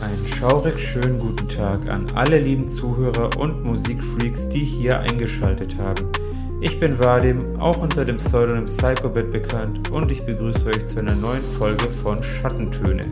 Einen schaurig schönen guten Tag an alle lieben Zuhörer und Musikfreaks, die hier eingeschaltet haben. Ich bin Vadim, auch unter dem Pseudonym Psychobit bekannt und ich begrüße euch zu einer neuen Folge von Schattentöne,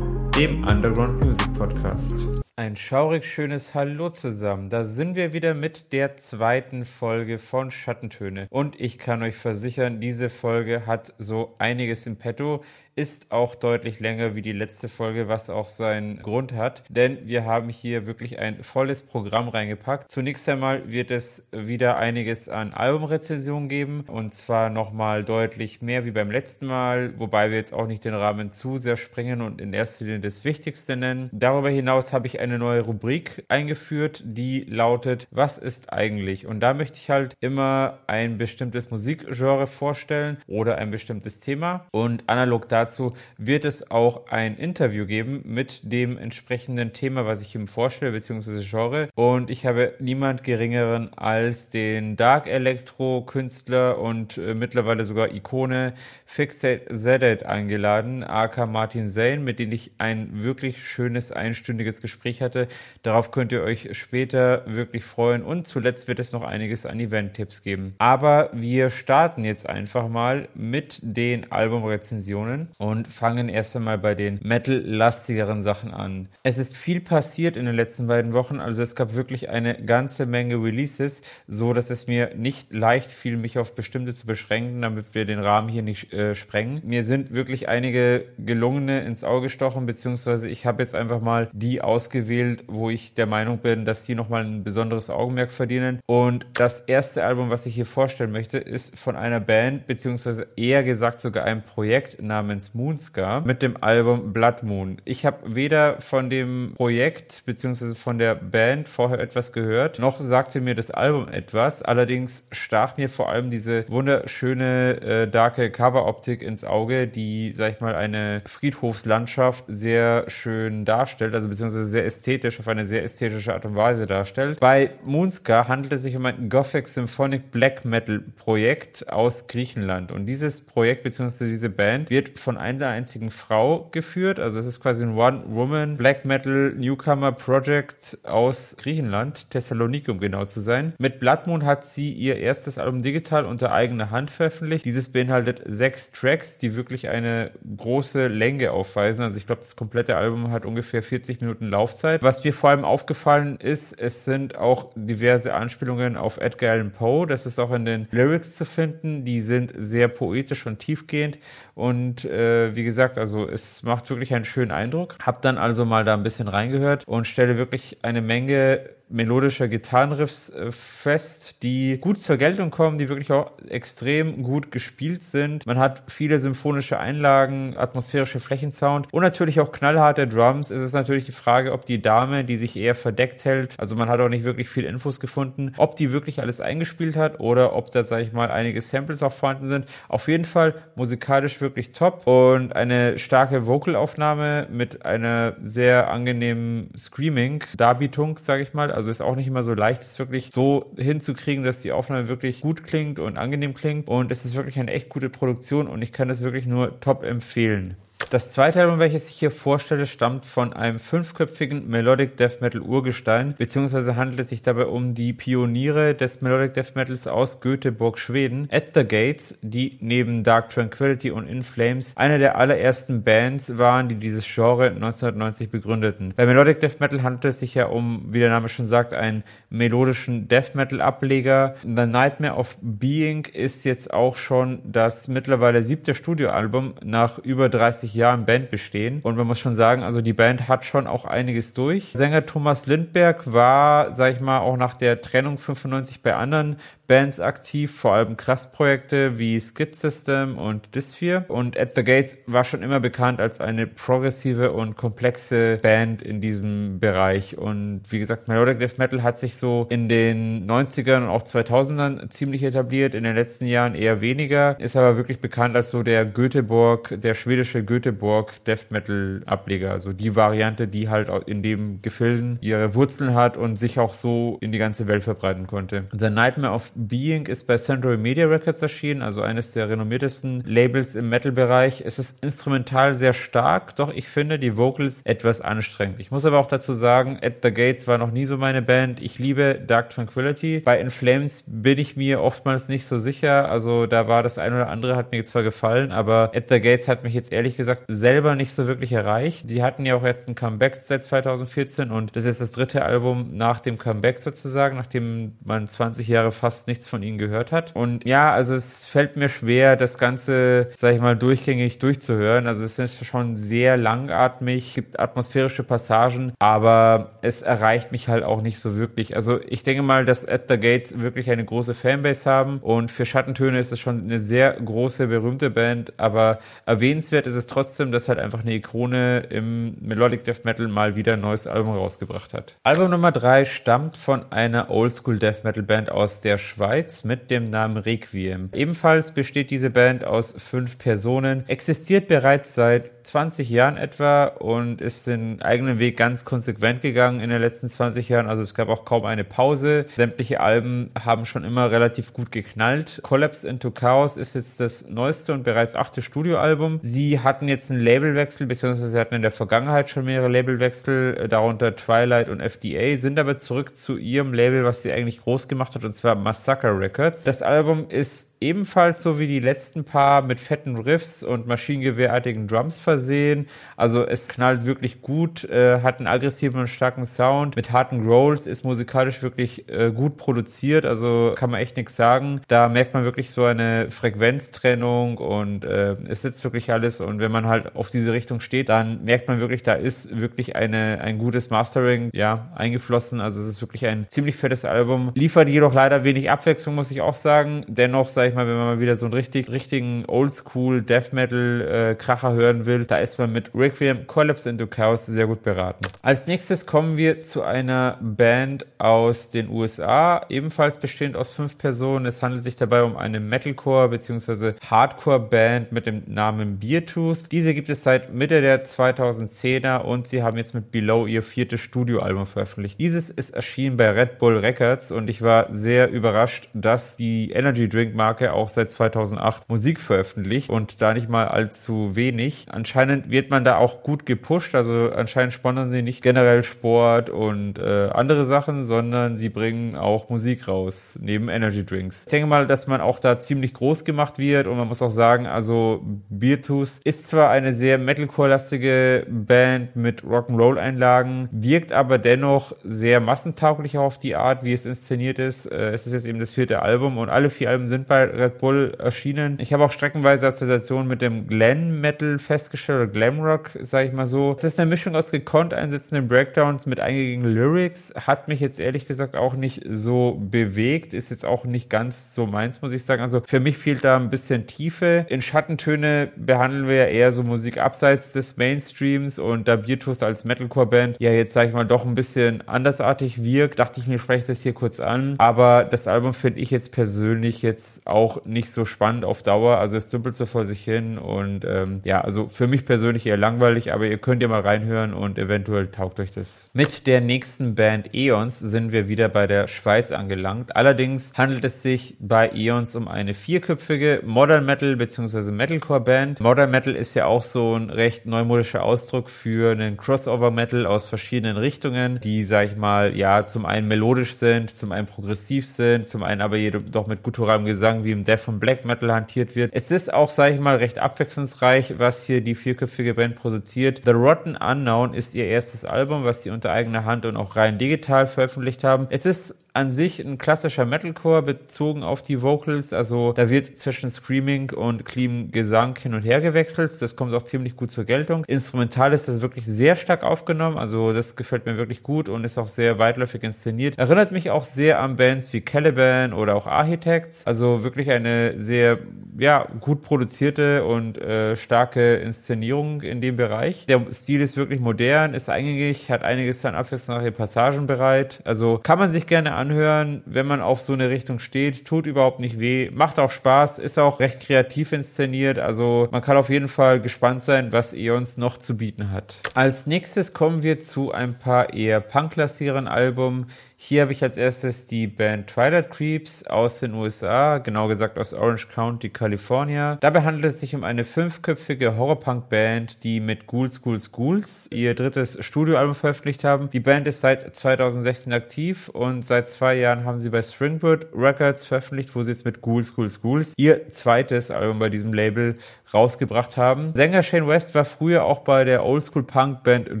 dem Underground Music Podcast. Ein schaurig schönes Hallo zusammen. Da sind wir wieder mit der zweiten Folge von Schattentöne. Und ich kann euch versichern, diese Folge hat so einiges im Petto ist auch deutlich länger wie die letzte Folge, was auch seinen Grund hat, denn wir haben hier wirklich ein volles Programm reingepackt. Zunächst einmal wird es wieder einiges an Albumrezensionen geben und zwar nochmal deutlich mehr wie beim letzten Mal, wobei wir jetzt auch nicht den Rahmen zu sehr springen und in erster Linie das Wichtigste nennen. Darüber hinaus habe ich eine neue Rubrik eingeführt, die lautet, was ist eigentlich? Und da möchte ich halt immer ein bestimmtes Musikgenre vorstellen oder ein bestimmtes Thema und analog dazu dazu wird es auch ein Interview geben mit dem entsprechenden Thema, was ich ihm vorstelle, beziehungsweise Genre. Und ich habe niemand geringeren als den Dark Electro Künstler und äh, mittlerweile sogar Ikone Fixate Zedet eingeladen, aka Martin Zane, mit dem ich ein wirklich schönes einstündiges Gespräch hatte. Darauf könnt ihr euch später wirklich freuen. Und zuletzt wird es noch einiges an Event-Tipps geben. Aber wir starten jetzt einfach mal mit den Albumrezensionen und fangen erst einmal bei den Metal-lastigeren Sachen an. Es ist viel passiert in den letzten beiden Wochen, also es gab wirklich eine ganze Menge Releases, so dass es mir nicht leicht fiel, mich auf bestimmte zu beschränken, damit wir den Rahmen hier nicht äh, sprengen. Mir sind wirklich einige gelungene ins Auge gestochen, beziehungsweise ich habe jetzt einfach mal die ausgewählt, wo ich der Meinung bin, dass die nochmal ein besonderes Augenmerk verdienen. Und das erste Album, was ich hier vorstellen möchte, ist von einer Band, beziehungsweise eher gesagt sogar einem Projekt namens Moonscar mit dem Album Blood Moon. Ich habe weder von dem Projekt bzw. von der Band vorher etwas gehört, noch sagte mir das Album etwas. Allerdings stach mir vor allem diese wunderschöne äh, darke Coveroptik ins Auge, die, sag ich mal, eine Friedhofslandschaft sehr schön darstellt, also beziehungsweise sehr ästhetisch, auf eine sehr ästhetische Art und Weise darstellt. Bei Moonscar handelt es sich um ein Gothic Symphonic Black Metal Projekt aus Griechenland und dieses Projekt bzw. diese Band wird von einer einzigen Frau geführt. Also es ist quasi ein One-Woman Black Metal Newcomer Project aus Griechenland, Thessaloniki um genau zu sein. Mit Blood Moon hat sie ihr erstes Album digital unter eigener Hand veröffentlicht. Dieses beinhaltet sechs Tracks, die wirklich eine große Länge aufweisen. Also ich glaube, das komplette Album hat ungefähr 40 Minuten Laufzeit. Was mir vor allem aufgefallen ist, es sind auch diverse Anspielungen auf Edgar Allan Poe. Das ist auch in den Lyrics zu finden. Die sind sehr poetisch und tiefgehend und äh, wie gesagt, also es macht wirklich einen schönen Eindruck. Hab dann also mal da ein bisschen reingehört und stelle wirklich eine Menge melodischer Gitarrenriffs äh, fest, die gut zur Geltung kommen, die wirklich auch extrem gut gespielt sind. Man hat viele symphonische Einlagen, atmosphärische Flächensound und natürlich auch knallharte Drums. Es ist natürlich die Frage, ob die Dame, die sich eher verdeckt hält, also man hat auch nicht wirklich viel Infos gefunden, ob die wirklich alles eingespielt hat oder ob da, sag ich mal, einige Samples auch vorhanden sind. Auf jeden Fall musikalisch wirklich top und eine starke Vocalaufnahme mit einer sehr angenehmen Screaming, Darbietung, sag ich mal also ist auch nicht immer so leicht, es wirklich so hinzukriegen, dass die Aufnahme wirklich gut klingt und angenehm klingt. Und es ist wirklich eine echt gute Produktion und ich kann das wirklich nur top empfehlen. Das zweite Album, welches ich hier vorstelle, stammt von einem fünfköpfigen Melodic Death Metal Urgestein, beziehungsweise handelt es sich dabei um die Pioniere des Melodic Death Metals aus Göteborg, Schweden, At the Gates, die neben Dark Tranquility und In Flames eine der allerersten Bands waren, die dieses Genre 1990 begründeten. Bei Melodic Death Metal handelt es sich ja um, wie der Name schon sagt, einen melodischen Death Metal Ableger. The Nightmare of Being ist jetzt auch schon das mittlerweile siebte Studioalbum nach über 30 Jahren Band bestehen. Und man muss schon sagen, also die Band hat schon auch einiges durch. Sänger Thomas Lindberg war, sag ich mal, auch nach der Trennung 95 bei anderen Bands aktiv, vor allem Krass-Projekte wie Skid System und Dysphere. Und At the Gates war schon immer bekannt als eine progressive und komplexe Band in diesem Bereich. Und wie gesagt, Melodic Death Metal hat sich so in den 90ern und auch 2000ern ziemlich etabliert, in den letzten Jahren eher weniger, ist aber wirklich bekannt als so der Göteborg, der schwedische Göteborg Göteborg Death Metal Ableger, also die Variante, die halt in dem Gefilden ihre Wurzeln hat und sich auch so in die ganze Welt verbreiten konnte. The Nightmare of Being ist bei Central Media Records erschienen, also eines der renommiertesten Labels im Metal-Bereich. Es ist instrumental sehr stark, doch ich finde die Vocals etwas anstrengend. Ich muss aber auch dazu sagen, At the Gates war noch nie so meine Band. Ich liebe Dark Tranquility. Bei In Flames bin ich mir oftmals nicht so sicher. Also da war das ein oder andere, hat mir zwar gefallen, aber At the Gates hat mich jetzt ehrlich gesagt selber nicht so wirklich erreicht. Die hatten ja auch erst ein Comeback seit 2014 und das ist das dritte Album nach dem Comeback sozusagen, nachdem man 20 Jahre fast nichts von ihnen gehört hat. Und ja, also es fällt mir schwer, das Ganze, sag ich mal, durchgängig durchzuhören. Also es ist schon sehr langatmig, gibt atmosphärische Passagen, aber es erreicht mich halt auch nicht so wirklich. Also ich denke mal, dass At the Gates wirklich eine große Fanbase haben und für Schattentöne ist es schon eine sehr große, berühmte Band, aber erwähnenswert ist es trotzdem, dass halt einfach eine Ikone im Melodic Death Metal mal wieder ein neues Album rausgebracht hat. Album Nummer drei stammt von einer Oldschool Death Metal Band aus der Schweiz mit dem Namen Requiem. Ebenfalls besteht diese Band aus fünf Personen, existiert bereits seit 20 Jahren etwa und ist den eigenen Weg ganz konsequent gegangen in den letzten 20 Jahren. Also es gab auch kaum eine Pause. Sämtliche Alben haben schon immer relativ gut geknallt. Collapse into Chaos ist jetzt das neueste und bereits achte Studioalbum. Sie hatten jetzt einen Labelwechsel, beziehungsweise sie hatten in der Vergangenheit schon mehrere Labelwechsel, darunter Twilight und FDA, sind aber zurück zu ihrem Label, was sie eigentlich groß gemacht hat, und zwar Massacre Records. Das Album ist ebenfalls so wie die letzten paar mit fetten Riffs und maschinengewehrartigen Drums versehen. Also es knallt wirklich gut, äh, hat einen aggressiven und starken Sound mit harten Growls, ist musikalisch wirklich äh, gut produziert, also kann man echt nichts sagen. Da merkt man wirklich so eine Frequenztrennung und äh, es sitzt wirklich alles und wenn man halt auf diese Richtung steht, dann merkt man wirklich, da ist wirklich eine, ein gutes Mastering ja eingeflossen. Also es ist wirklich ein ziemlich fettes Album. Liefert jedoch leider wenig Abwechslung, muss ich auch sagen. Dennoch sei ich mal, wenn man mal wieder so einen richtig, richtigen Oldschool Death Metal äh, Kracher hören will, da ist man mit Requiem Collapse into Chaos sehr gut beraten. Als nächstes kommen wir zu einer Band aus den USA, ebenfalls bestehend aus fünf Personen. Es handelt sich dabei um eine Metalcore bzw. Hardcore Band mit dem Namen Beertooth. Diese gibt es seit Mitte der 2010er und sie haben jetzt mit Below ihr viertes Studioalbum veröffentlicht. Dieses ist erschienen bei Red Bull Records und ich war sehr überrascht, dass die Energy Drink Marke Marke auch seit 2008 Musik veröffentlicht und da nicht mal allzu wenig. Anscheinend wird man da auch gut gepusht, also anscheinend sponsern sie nicht generell Sport und äh, andere Sachen, sondern sie bringen auch Musik raus, neben Energy Drinks. Ich denke mal, dass man auch da ziemlich groß gemacht wird und man muss auch sagen, also Beertooth ist zwar eine sehr Metalcore-lastige Band mit Rock'n'Roll-Einlagen, wirkt aber dennoch sehr massentauglich auf die Art, wie es inszeniert ist. Äh, es ist jetzt eben das vierte Album und alle vier Alben sind bei Red Bull erschienen. Ich habe auch streckenweise Assoziationen mit dem Glam Metal festgestellt, oder Glam Rock, sage ich mal so. Es ist eine Mischung aus gekonnt einsetzenden Breakdowns mit eingängigen Lyrics. Hat mich jetzt ehrlich gesagt auch nicht so bewegt. Ist jetzt auch nicht ganz so meins, muss ich sagen. Also für mich fehlt da ein bisschen Tiefe. In Schattentöne behandeln wir ja eher so Musik abseits des Mainstreams und da Beertooth als Metalcore-Band ja jetzt, sage ich mal, doch ein bisschen andersartig wirkt, dachte ich mir, spreche das hier kurz an. Aber das Album finde ich jetzt persönlich jetzt auch auch nicht so spannend auf Dauer. Also es dümpelt so vor sich hin und ähm, ja, also für mich persönlich eher langweilig, aber ihr könnt ja mal reinhören und eventuell taugt euch das. Mit der nächsten Band Eons sind wir wieder bei der Schweiz angelangt. Allerdings handelt es sich bei Eons um eine vierköpfige Modern Metal bzw. Metalcore Band. Modern Metal ist ja auch so ein recht neumodischer Ausdruck für einen Crossover Metal aus verschiedenen Richtungen, die, sag ich mal, ja, zum einen melodisch sind, zum einen progressiv sind, zum einen aber jedoch mit gutturalem Gesang wie im Death und Black Metal hantiert wird. Es ist auch, sage ich mal, recht abwechslungsreich, was hier die vierköpfige Band produziert. The Rotten Unknown ist ihr erstes Album, was sie unter eigener Hand und auch rein digital veröffentlicht haben. Es ist an sich ein klassischer Metalcore bezogen auf die Vocals. Also da wird zwischen Screaming und clean Gesang hin und her gewechselt. Das kommt auch ziemlich gut zur Geltung. Instrumental ist das wirklich sehr stark aufgenommen. Also das gefällt mir wirklich gut und ist auch sehr weitläufig inszeniert. Erinnert mich auch sehr an Bands wie Caliban oder auch Architects. Also wirklich eine sehr ja, gut produzierte und äh, starke Inszenierung in dem Bereich. Der Stil ist wirklich modern, ist eingängig, hat einiges an abwechslungsreiche Passagen bereit. Also kann man sich gerne anhören, wenn man auf so eine Richtung steht. Tut überhaupt nicht weh, macht auch Spaß, ist auch recht kreativ inszeniert. Also man kann auf jeden Fall gespannt sein, was uns noch zu bieten hat. Als nächstes kommen wir zu ein paar eher punklassigeren Alben. Hier habe ich als erstes die Band Twilight Creeps aus den USA, genau gesagt aus Orange County, California. Dabei handelt es sich um eine fünfköpfige Horrorpunk-Band, die mit Ghouls, Ghouls, Ghouls ihr drittes Studioalbum veröffentlicht haben. Die Band ist seit 2016 aktiv und seit zwei Jahren haben sie bei Springwood Records veröffentlicht, wo sie jetzt mit Ghouls, Ghouls, Ghouls ihr zweites Album bei diesem Label rausgebracht haben. Sänger Shane West war früher auch bei der Oldschool-Punk-Band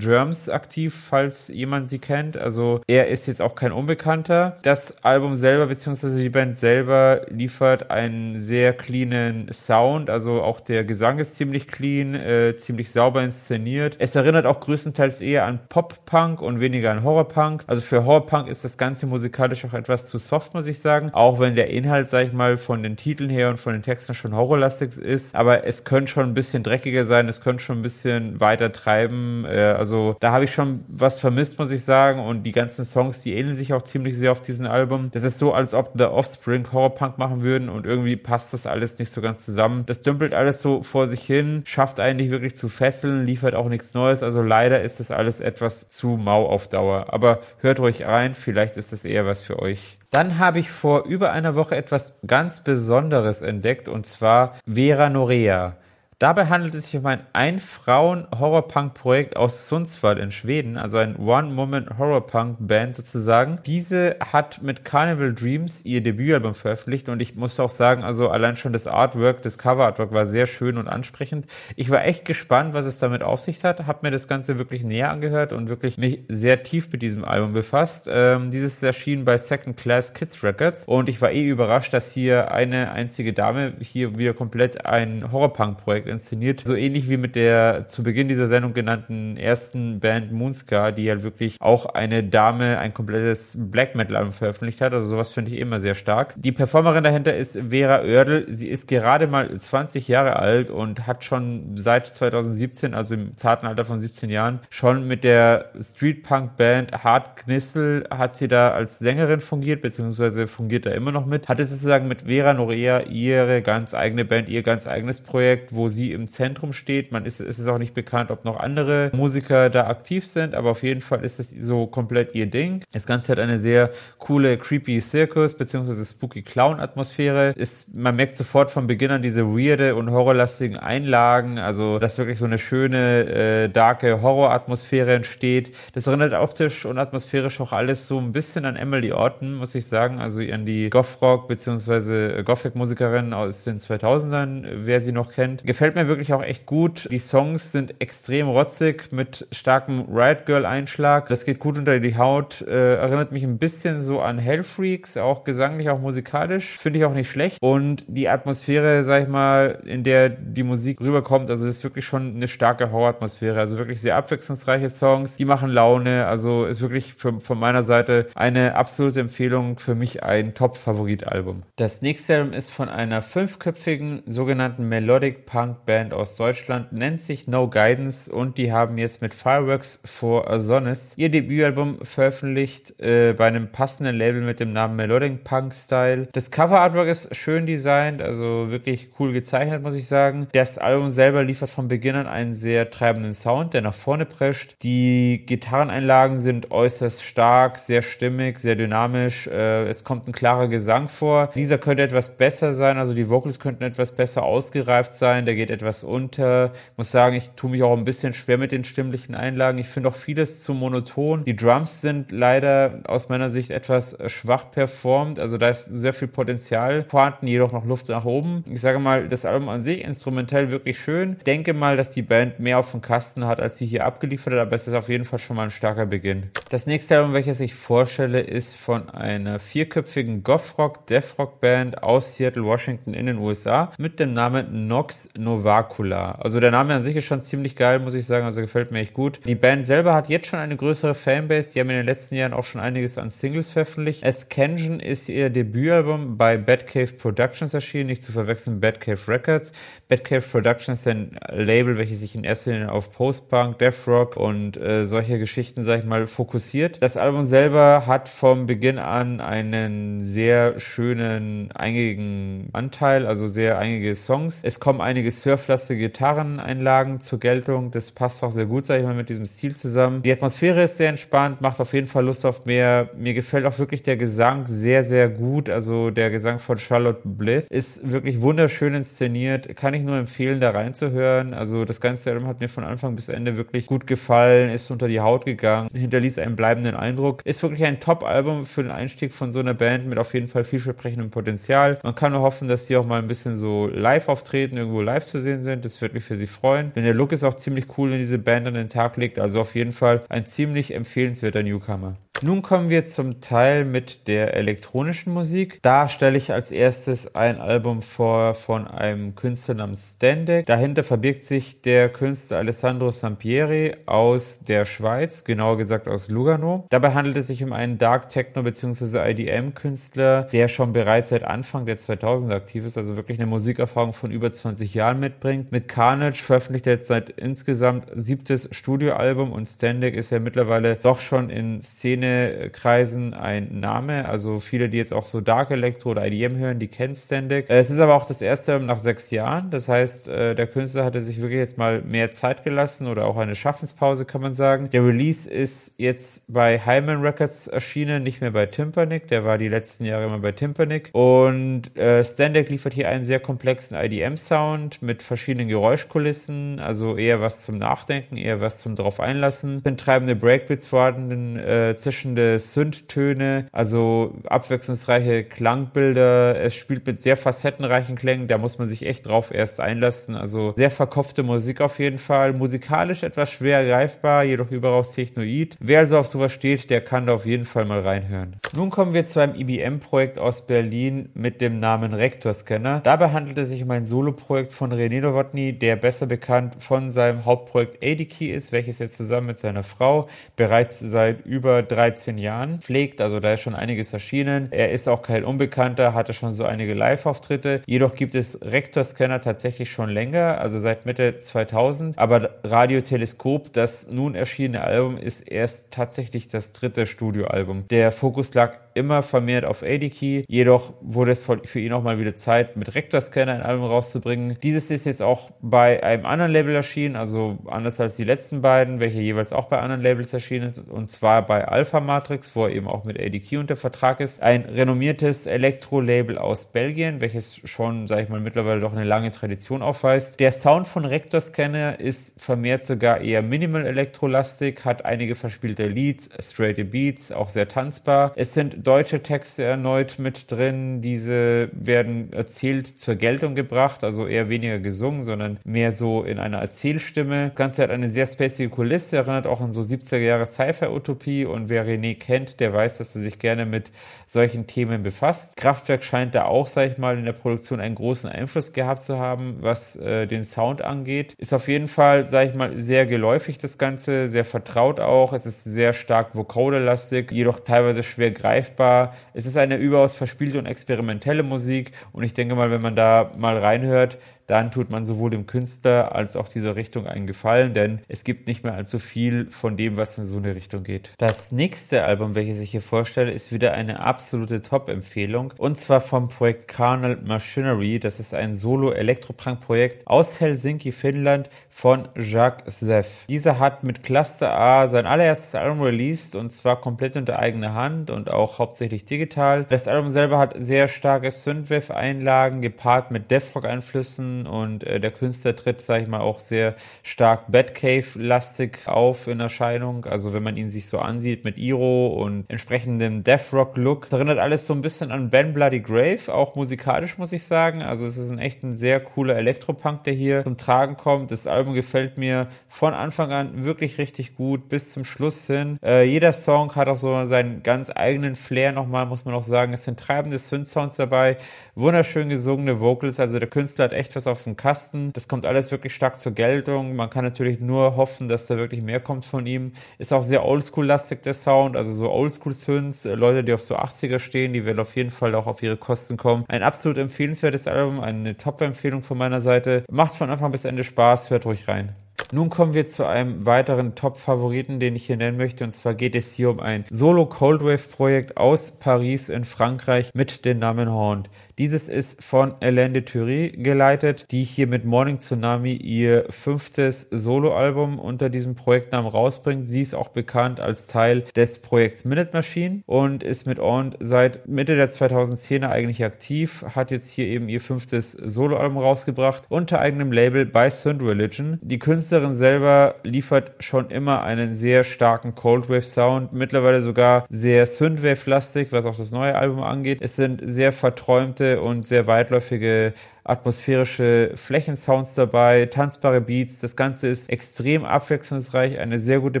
Germs aktiv, falls jemand sie kennt. Also er ist jetzt auch kein Unbekannter. Das Album selber, beziehungsweise die Band selber, liefert einen sehr cleanen Sound. Also auch der Gesang ist ziemlich clean, äh, ziemlich sauber inszeniert. Es erinnert auch größtenteils eher an Pop-Punk und weniger an Horror-Punk. Also für Horror-Punk ist das Ganze musikalisch auch etwas zu soft, muss ich sagen. Auch wenn der Inhalt, sag ich mal, von den Titeln her und von den Texten schon horrorlastig ist. Aber es es könnte schon ein bisschen dreckiger sein, es könnte schon ein bisschen weiter treiben. Äh, also da habe ich schon was vermisst, muss ich sagen. Und die ganzen Songs, die ähneln sich auch ziemlich sehr auf diesem Album. Das ist so, als ob The Offspring Horrorpunk machen würden und irgendwie passt das alles nicht so ganz zusammen. Das dümpelt alles so vor sich hin, schafft eigentlich wirklich zu fesseln, liefert auch nichts Neues. Also leider ist das alles etwas zu mau auf Dauer. Aber hört ruhig rein, vielleicht ist das eher was für euch. Dann habe ich vor über einer Woche etwas ganz Besonderes entdeckt und zwar Vera Norea. Dabei handelt es sich um ein Ein-Frauen-Horror-Punk-Projekt aus Sundsvall in Schweden, also ein One-Woman-Horror-Punk-Band sozusagen. Diese hat mit Carnival Dreams ihr Debütalbum veröffentlicht und ich muss auch sagen, also allein schon das Artwork, das Cover-Artwork war sehr schön und ansprechend. Ich war echt gespannt, was es damit auf sich hat, habe mir das Ganze wirklich näher angehört und wirklich mich sehr tief mit diesem Album befasst. Ähm, dieses erschien bei Second Class Kids Records und ich war eh überrascht, dass hier eine einzige Dame hier wieder komplett ein Horror-Punk-Projekt inszeniert. So ähnlich wie mit der zu Beginn dieser Sendung genannten ersten Band Moonscar, die halt wirklich auch eine Dame ein komplettes Black Metal Album veröffentlicht hat. Also sowas finde ich immer sehr stark. Die Performerin dahinter ist Vera Oerdl. Sie ist gerade mal 20 Jahre alt und hat schon seit 2017, also im zarten Alter von 17 Jahren, schon mit der Street Punk Band Hard Knissel hat sie da als Sängerin fungiert, beziehungsweise fungiert da immer noch mit. Hatte sozusagen mit Vera Norea ihre ganz eigene Band, ihr ganz eigenes Projekt, wo sie sie im Zentrum steht. Man ist, es ist auch nicht bekannt, ob noch andere Musiker da aktiv sind, aber auf jeden Fall ist es so komplett ihr Ding. Das Ganze hat eine sehr coole, creepy Circus bzw. spooky Clown-Atmosphäre. man merkt sofort von Beginn an diese weirde und horrorlastigen Einlagen, also dass wirklich so eine schöne, äh, darke Horror-Atmosphäre entsteht. Das erinnert optisch und atmosphärisch auch alles so ein bisschen an Emily Orton, muss ich sagen, also an die Goth-Rock bzw. Gothic-Musikerin aus den 2000ern, wer sie noch kennt. Gefällt gefällt mir wirklich auch echt gut. Die Songs sind extrem rotzig mit starkem Riot Girl Einschlag. Das geht gut unter die Haut. Äh, erinnert mich ein bisschen so an Hellfreaks, auch gesanglich, auch musikalisch. Finde ich auch nicht schlecht. Und die Atmosphäre, sag ich mal, in der die Musik rüberkommt, also ist wirklich schon eine starke Horroratmosphäre. Also wirklich sehr abwechslungsreiche Songs. Die machen Laune. Also ist wirklich für, von meiner Seite eine absolute Empfehlung. Für mich ein Top-Favorit-Album. Das nächste Album ist von einer fünfköpfigen sogenannten Melodic Punk Band aus Deutschland, nennt sich No Guidance und die haben jetzt mit Fireworks for Sonnes ihr Debütalbum veröffentlicht äh, bei einem passenden Label mit dem Namen Melodic Punk Style. Das Cover Artwork ist schön designt, also wirklich cool gezeichnet, muss ich sagen. Das Album selber liefert von Beginn an einen sehr treibenden Sound, der nach vorne prescht. Die Gitarreneinlagen sind äußerst stark, sehr stimmig, sehr dynamisch. Äh, es kommt ein klarer Gesang vor. Dieser könnte etwas besser sein, also die Vocals könnten etwas besser ausgereift sein. Der geht etwas unter. Muss sagen, ich tue mich auch ein bisschen schwer mit den stimmlichen Einlagen. Ich finde auch vieles zu monoton. Die Drums sind leider aus meiner Sicht etwas schwach performt. Also da ist sehr viel Potenzial vorhanden, jedoch noch Luft nach oben. Ich sage mal, das Album an sich instrumentell wirklich schön. Ich denke mal, dass die Band mehr auf dem Kasten hat, als sie hier abgeliefert hat, aber es ist auf jeden Fall schon mal ein starker Beginn. Das nächste Album, welches ich vorstelle, ist von einer vierköpfigen Goth-Rock, Death-Rock-Band aus Seattle, Washington in den USA mit dem Namen Nox November. Novacula. Also der Name an sich ist schon ziemlich geil, muss ich sagen. Also gefällt mir echt gut. Die Band selber hat jetzt schon eine größere Fanbase. Die haben in den letzten Jahren auch schon einiges an Singles veröffentlicht. Ascension ist ihr Debütalbum bei Batcave Productions erschienen, nicht zu verwechseln Batcave Records. Batcave Productions ist ein Label, welches sich in erster Linie auf Post-Punk, Death Rock und äh, solche Geschichten, sag ich mal, fokussiert fokussiert. Das Album selber hat vom Beginn an einen sehr schönen, eingigen Anteil, also sehr eingige Songs. Es kommen einige surflastige Gitarreneinlagen zur Geltung. Das passt auch sehr gut, sage ich mal, mit diesem Stil zusammen. Die Atmosphäre ist sehr entspannt, macht auf jeden Fall Lust auf mehr. Mir gefällt auch wirklich der Gesang sehr, sehr gut. Also der Gesang von Charlotte Blythe ist wirklich wunderschön inszeniert. Kann ich nur empfehlen, da reinzuhören. Also das ganze Album hat mir von Anfang bis Ende wirklich gut gefallen, ist unter die Haut gegangen, hinterließ einen bleibenden Eindruck. Ist wirklich ein Top-Album für den Einstieg von so einer Band mit auf jeden Fall vielversprechendem Potenzial. Man kann nur hoffen, dass die auch mal ein bisschen so live auftreten, irgendwo live zu sehen sind. Das würde mich für sie freuen. Denn der Look ist auch ziemlich cool, wenn diese Band an den Tag legt. Also auf jeden Fall ein ziemlich empfehlenswerter Newcomer. Nun kommen wir zum Teil mit der elektronischen Musik. Da stelle ich als erstes ein Album vor von einem Künstler namens Standek. Dahinter verbirgt sich der Künstler Alessandro Sampieri aus der Schweiz, genauer gesagt aus Lugano. Dabei handelt es sich um einen Dark Techno bzw. IDM Künstler, der schon bereits seit Anfang der 2000er aktiv ist, also wirklich eine Musikerfahrung von über 20 Jahren mitbringt. Mit Carnage veröffentlicht er jetzt seit insgesamt siebtes Studioalbum und Standek ist ja mittlerweile doch schon in Szene Szene-Kreisen ein Name. Also viele, die jetzt auch so Dark Electro oder IDM hören, die kennen Standig. Äh, es ist aber auch das erste nach sechs Jahren. Das heißt, äh, der Künstler hatte sich wirklich jetzt mal mehr Zeit gelassen oder auch eine Schaffenspause, kann man sagen. Der Release ist jetzt bei Hyman Records erschienen, nicht mehr bei Timpanic. Der war die letzten Jahre immer bei Timpanic. Und äh, liefert hier einen sehr komplexen IDM-Sound mit verschiedenen Geräuschkulissen, also eher was zum Nachdenken, eher was zum drauf einlassen. Sind treibende Breakbeats vorhanden, äh, zischende Synth-Töne, also abwechslungsreiche Klangbilder. Es spielt mit sehr facettenreichen Klängen, da muss man sich echt drauf erst einlassen. Also sehr verkopfte Musik auf jeden Fall. Musikalisch etwas schwer greifbar, jedoch überaus technoid. Wer also auf sowas steht, der kann da auf jeden Fall mal reinhören. Nun kommen wir zu einem IBM-Projekt aus Berlin mit dem Namen Rector Scanner. Dabei handelt es sich um ein Solo-Projekt von René Nowotny, der besser bekannt von seinem Hauptprojekt ADKey ist, welches er zusammen mit seiner Frau bereits seit über 13 Jahren pflegt. Also da ist schon einiges erschienen. Er ist auch kein Unbekannter, hatte schon so einige Live-Auftritte. Jedoch gibt es Rektor-Scanner tatsächlich schon länger, also seit Mitte 2000. Aber Radioteleskop, das nun erschienene Album, ist erst tatsächlich das dritte Studioalbum. Der Fokus lag immer vermehrt auf AD-Key. Jedoch wurde es für ihn auch mal wieder Zeit, mit Rector Scanner ein Album rauszubringen. Dieses ist jetzt auch bei einem anderen Label erschienen, also anders als die letzten beiden, welche jeweils auch bei anderen Labels erschienen sind, und zwar bei Alpha Matrix, wo er eben auch mit AD-Key unter Vertrag ist. Ein renommiertes Elektro-Label aus Belgien, welches schon, sage ich mal, mittlerweile doch eine lange Tradition aufweist. Der Sound von Rector Scanner ist vermehrt sogar eher minimal elektrolastig, hat einige verspielte Leads, straight Beats, auch sehr tanzbar. Es sind deutsche Texte erneut mit drin. Diese werden erzählt zur Geltung gebracht, also eher weniger gesungen, sondern mehr so in einer Erzählstimme. Das Ganze hat eine sehr spacige Kulisse, erinnert auch an so 70er Jahre Sci-Fi-Utopie und wer René kennt, der weiß, dass er sich gerne mit solchen Themen befasst. Kraftwerk scheint da auch, sag ich mal, in der Produktion einen großen Einfluss gehabt zu haben, was äh, den Sound angeht. Ist auf jeden Fall, sag ich mal, sehr geläufig das Ganze, sehr vertraut auch. Es ist sehr stark vocoder-lastig, jedoch teilweise schwer greifbar greifbar. Es ist eine überaus verspielte und experimentelle Musik und ich denke mal, wenn man da mal reinhört, dann tut man sowohl dem Künstler als auch dieser Richtung einen Gefallen, denn es gibt nicht mehr allzu viel von dem, was in so eine Richtung geht. Das nächste Album, welches ich hier vorstelle, ist wieder eine absolute Top-Empfehlung und zwar vom Projekt Carnal Machinery. Das ist ein Solo-Elektropunk-Projekt aus Helsinki, Finnland von Jacques Zeff. Dieser hat mit Cluster A sein allererstes Album released und zwar komplett unter eigener Hand und auch hauptsächlich digital. Das Album selber hat sehr starke Synthwave-Einlagen gepaart mit Deathrock-Einflüssen und äh, der Künstler tritt, sage ich mal, auch sehr stark Batcave-lastig auf in Erscheinung. Also wenn man ihn sich so ansieht mit Iro und entsprechendem Death Rock-Look. Das erinnert alles so ein bisschen an Ben Bloody Grave, auch musikalisch muss ich sagen. Also es ist ein echt ein sehr cooler Elektropunk, der hier zum Tragen kommt. Das Album gefällt mir von Anfang an wirklich richtig gut bis zum Schluss hin. Äh, jeder Song hat auch so seinen ganz eigenen Flair nochmal, muss man auch sagen. Es sind treibende Synth-Sounds dabei, wunderschön gesungene Vocals. Also der Künstler hat echt was auf dem Kasten. Das kommt alles wirklich stark zur Geltung. Man kann natürlich nur hoffen, dass da wirklich mehr kommt von ihm. Ist auch sehr oldschool-lastig der Sound, also so oldschool-Synths. Äh, Leute, die auf so 80er stehen, die werden auf jeden Fall auch auf ihre Kosten kommen. Ein absolut empfehlenswertes Album, eine Top-Empfehlung von meiner Seite. Macht von Anfang bis Ende Spaß, hört ruhig rein. Nun kommen wir zu einem weiteren Top-Favoriten, den ich hier nennen möchte. Und zwar geht es hier um ein Solo-Coldwave-Projekt aus Paris in Frankreich mit dem Namen Horn. Dieses ist von Hélène de Thury geleitet, die hier mit Morning Tsunami ihr fünftes Soloalbum unter diesem Projektnamen rausbringt. Sie ist auch bekannt als Teil des Projekts Minute Machine und ist mit On seit Mitte der 2010er eigentlich aktiv, hat jetzt hier eben ihr fünftes Soloalbum rausgebracht unter eigenem Label bei Synth Religion. Die Künstlerin selber liefert schon immer einen sehr starken Coldwave Sound, mittlerweile sogar sehr Synthwave-lastig, was auch das neue Album angeht. Es sind sehr verträumte und sehr weitläufige atmosphärische Flächensounds dabei, tanzbare Beats. Das Ganze ist extrem abwechslungsreich, eine sehr gute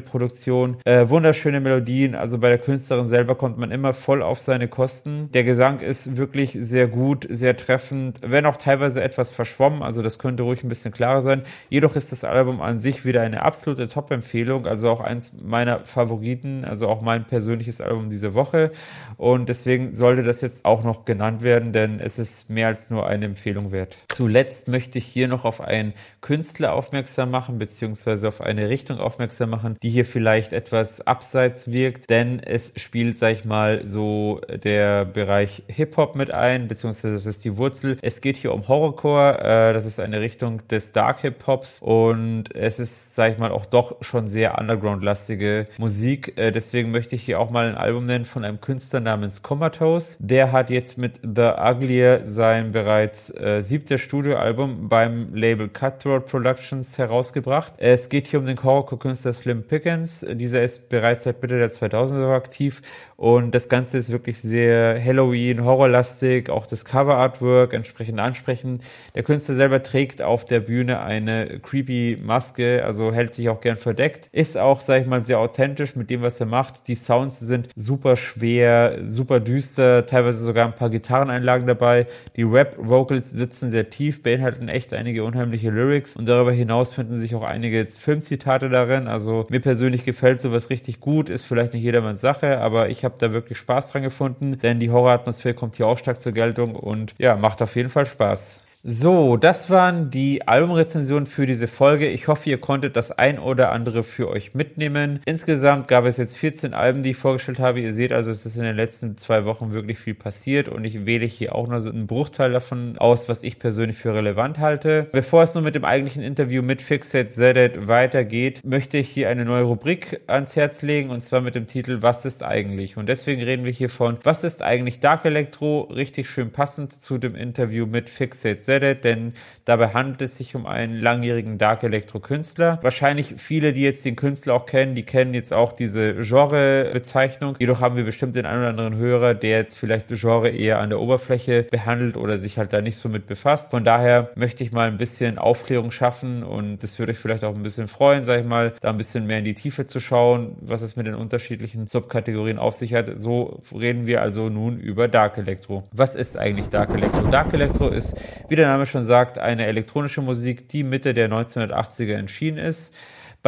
Produktion, äh, wunderschöne Melodien. Also bei der Künstlerin selber kommt man immer voll auf seine Kosten. Der Gesang ist wirklich sehr gut, sehr treffend, wenn auch teilweise etwas verschwommen. Also das könnte ruhig ein bisschen klarer sein. Jedoch ist das Album an sich wieder eine absolute Top-Empfehlung. Also auch eins meiner Favoriten, also auch mein persönliches Album diese Woche. Und deswegen sollte das jetzt auch noch genannt werden, denn es ist mehr als nur eine Empfehlung wert wird. Zuletzt möchte ich hier noch auf einen Künstler aufmerksam machen, beziehungsweise auf eine Richtung aufmerksam machen, die hier vielleicht etwas abseits wirkt, denn es spielt, sag ich mal, so der Bereich Hip-Hop mit ein, beziehungsweise das ist die Wurzel. Es geht hier um Horrorcore, äh, das ist eine Richtung des Dark Hip-Hops und es ist, sag ich mal, auch doch schon sehr underground-lastige Musik. Äh, deswegen möchte ich hier auch mal ein Album nennen von einem Künstler namens Comatose. Der hat jetzt mit The Uglier sein bereits äh, siebte Studioalbum beim Label Cutthroat Productions herausgebracht. Es geht hier um den Horrorcore-Künstler Slim Pickens. Dieser ist bereits seit Mitte der 2000er aktiv und das Ganze ist wirklich sehr Halloween, Horrorlastig, auch das Cover-Artwork entsprechend ansprechend. Der Künstler selber trägt auf der Bühne eine creepy Maske, also hält sich auch gern verdeckt. Ist auch, sag ich mal, sehr authentisch mit dem, was er macht. Die Sounds sind super schwer, super düster, teilweise sogar ein paar Gitarreneinlagen dabei. Die Rap-Vocals sitzen sehr tief, beinhalten echt einige unheimliche Lyrics und darüber hinaus finden sich auch einige Filmzitate darin. Also mir persönlich gefällt sowas richtig gut, ist vielleicht nicht jedermanns Sache, aber ich habe da wirklich Spaß dran gefunden, denn die Horroratmosphäre kommt hier auch stark zur Geltung und ja, macht auf jeden Fall Spaß. So, das waren die Albumrezensionen für diese Folge. Ich hoffe, ihr konntet das ein oder andere für euch mitnehmen. Insgesamt gab es jetzt 14 Alben, die ich vorgestellt habe. Ihr seht also, es ist in den letzten zwei Wochen wirklich viel passiert und ich wähle hier auch nur so einen Bruchteil davon aus, was ich persönlich für relevant halte. Bevor es nun mit dem eigentlichen Interview mit Fixit Zedet weitergeht, möchte ich hier eine neue Rubrik ans Herz legen und zwar mit dem Titel Was ist eigentlich? Und deswegen reden wir hier von Was ist eigentlich Dark Electro? Richtig schön passend zu dem Interview mit Fixit Zedet, denn dabei handelt es sich um einen langjährigen Dark Electro Künstler. Wahrscheinlich viele, die jetzt den Künstler auch kennen, die kennen jetzt auch diese Genre-Bezeichnung. Jedoch haben wir bestimmt den einen oder anderen Hörer, der jetzt vielleicht Genre eher an der Oberfläche behandelt oder sich halt da nicht so mit befasst. Von daher möchte ich mal ein bisschen Aufklärung schaffen und das würde euch vielleicht auch ein bisschen freuen, sag ich mal, da ein bisschen mehr in die Tiefe zu schauen, was es mit den unterschiedlichen Subkategorien auf sich hat. So reden wir also nun über Dark Electro. Was ist eigentlich Dark Electro? Dark Electro ist, wie der Name schon sagt, eine elektronische Musik, die Mitte der 1980er entschieden ist.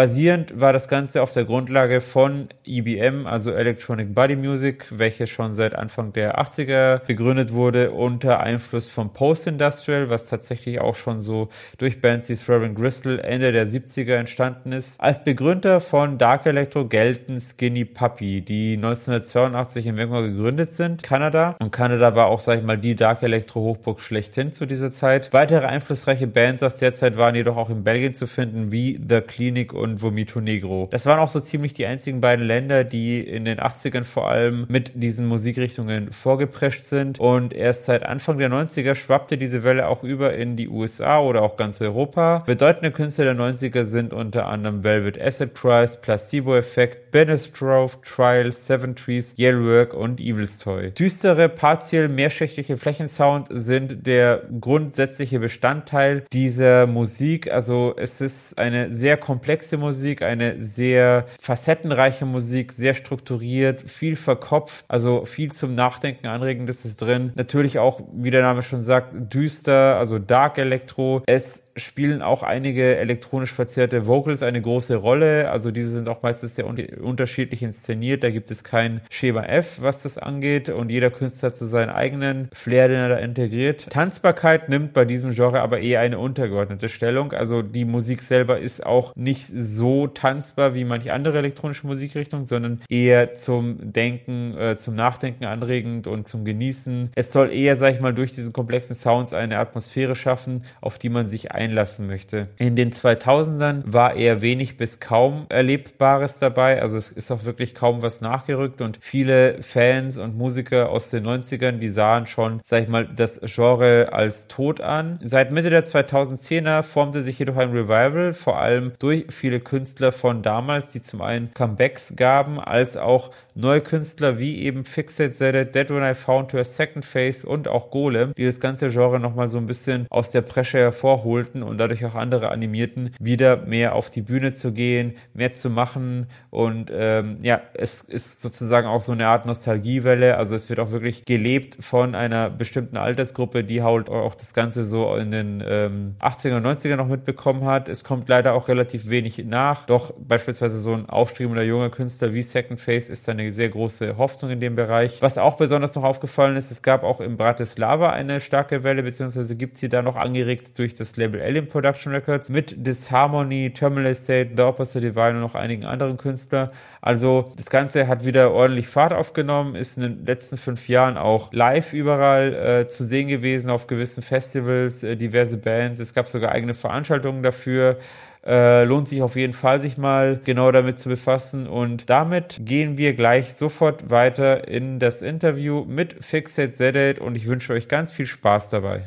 Basierend war das Ganze auf der Grundlage von EBM, also Electronic Body Music, welche schon seit Anfang der 80er gegründet wurde unter Einfluss von Post-Industrial, was tatsächlich auch schon so durch Bands wie Throbbing Gristle Ende der 70er entstanden ist. Als Begründer von Dark Electro gelten Skinny Puppy, die 1982 in Vancouver gegründet sind, Kanada. Und Kanada war auch, sag ich mal, die Dark Electro Hochburg schlechthin zu dieser Zeit. Weitere einflussreiche Bands aus der Zeit waren jedoch auch in Belgien zu finden, wie The Clinic und Vomito Negro. Das waren auch so ziemlich die einzigen beiden Länder, die in den 80ern vor allem mit diesen Musikrichtungen vorgeprescht sind. Und erst seit Anfang der 90er schwappte diese Welle auch über in die USA oder auch ganz Europa. Bedeutende Künstler der 90er sind unter anderem Velvet Acid Price, Placebo Effect, Benestrove, Trial, Seven Trees, Yellowwork und Evil's Toy. Düstere, partiell mehrschichtige Flächensound sind der grundsätzliche Bestandteil dieser Musik. Also es ist eine sehr komplexe komplexe Musik, eine sehr facettenreiche Musik, sehr strukturiert, viel verkopft, also viel zum Nachdenken anregendes ist drin. Natürlich auch, wie der Name schon sagt, düster, also Dark Electro. Es spielen auch einige elektronisch verzerrte Vocals eine große Rolle. Also diese sind auch meistens sehr un unterschiedlich inszeniert. Da gibt es kein Schema F, was das angeht. Und jeder Künstler hat so seinen eigenen Flair, den er da integriert. Tanzbarkeit nimmt bei diesem Genre aber eher eine untergeordnete Stellung. Also die Musik selber ist auch nicht so tanzbar wie manche andere elektronische Musikrichtungen, sondern eher zum Denken, äh, zum Nachdenken anregend und zum Genießen. Es soll eher, sag ich mal, durch diesen komplexen Sounds eine Atmosphäre schaffen, auf die man sich einlassen möchte. In den 2000ern war eher wenig bis kaum Erlebbares dabei. Also es ist auch wirklich kaum was nachgerückt und viele Fans und Musiker aus den 90ern, die sahen schon, sag ich mal, das Genre als tot an. Seit Mitte der 2010er formte sich jedoch ein Revival, vor allem durch viele Künstler von damals, die zum einen Comebacks gaben, als auch neue Künstler wie eben Fixate Zedit, Dead When I Found Her, Second Face und auch Golem, die das ganze Genre nochmal so ein bisschen aus der Presche hervorholten und dadurch auch andere animierten, wieder mehr auf die Bühne zu gehen, mehr zu machen und ähm, ja, es ist sozusagen auch so eine Art Nostalgiewelle, also es wird auch wirklich gelebt von einer bestimmten Altersgruppe, die halt auch das Ganze so in den ähm, 80er und 90er noch mitbekommen hat. Es kommt leider auch relativ wenig nach, doch beispielsweise so ein aufstrebender junger Künstler wie Second Face ist eine sehr große Hoffnung in dem Bereich. Was auch besonders noch aufgefallen ist, es gab auch in Bratislava eine starke Welle, beziehungsweise gibt sie da noch angeregt durch das Label Alien Production Records mit Disharmony, Terminal State, The Opposite Divine und noch einigen anderen Künstlern. Also das Ganze hat wieder ordentlich Fahrt aufgenommen, ist in den letzten fünf Jahren auch live überall äh, zu sehen gewesen, auf gewissen Festivals, äh, diverse Bands. Es gab sogar eigene Veranstaltungen dafür. Äh, lohnt sich auf jeden Fall, sich mal genau damit zu befassen. Und damit gehen wir gleich sofort weiter in das Interview mit Fixate Zedate und ich wünsche euch ganz viel Spaß dabei.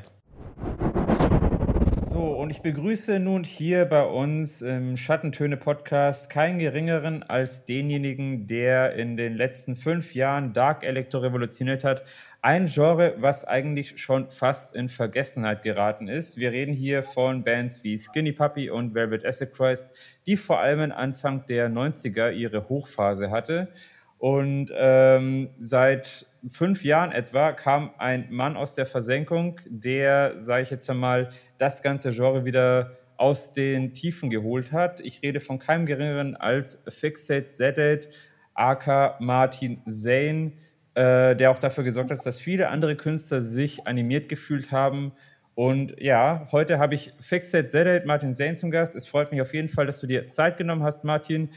Und ich begrüße nun hier bei uns im Schattentöne Podcast keinen geringeren als denjenigen, der in den letzten fünf Jahren Dark Electro revolutioniert hat, ein Genre, was eigentlich schon fast in Vergessenheit geraten ist. Wir reden hier von Bands wie Skinny Puppy und Velvet Acid Christ, die vor allem Anfang der 90er ihre Hochphase hatte. Und ähm, seit fünf Jahren etwa kam ein Mann aus der Versenkung, der, sage ich jetzt einmal, das ganze Genre wieder aus den Tiefen geholt hat. Ich rede von keinem geringeren als Fixate Zedate, aka Martin Zane, äh, der auch dafür gesorgt hat, dass viele andere Künstler sich animiert gefühlt haben. Und ja, heute habe ich Fixate Zedate, Martin Zane zum Gast. Es freut mich auf jeden Fall, dass du dir Zeit genommen hast, Martin.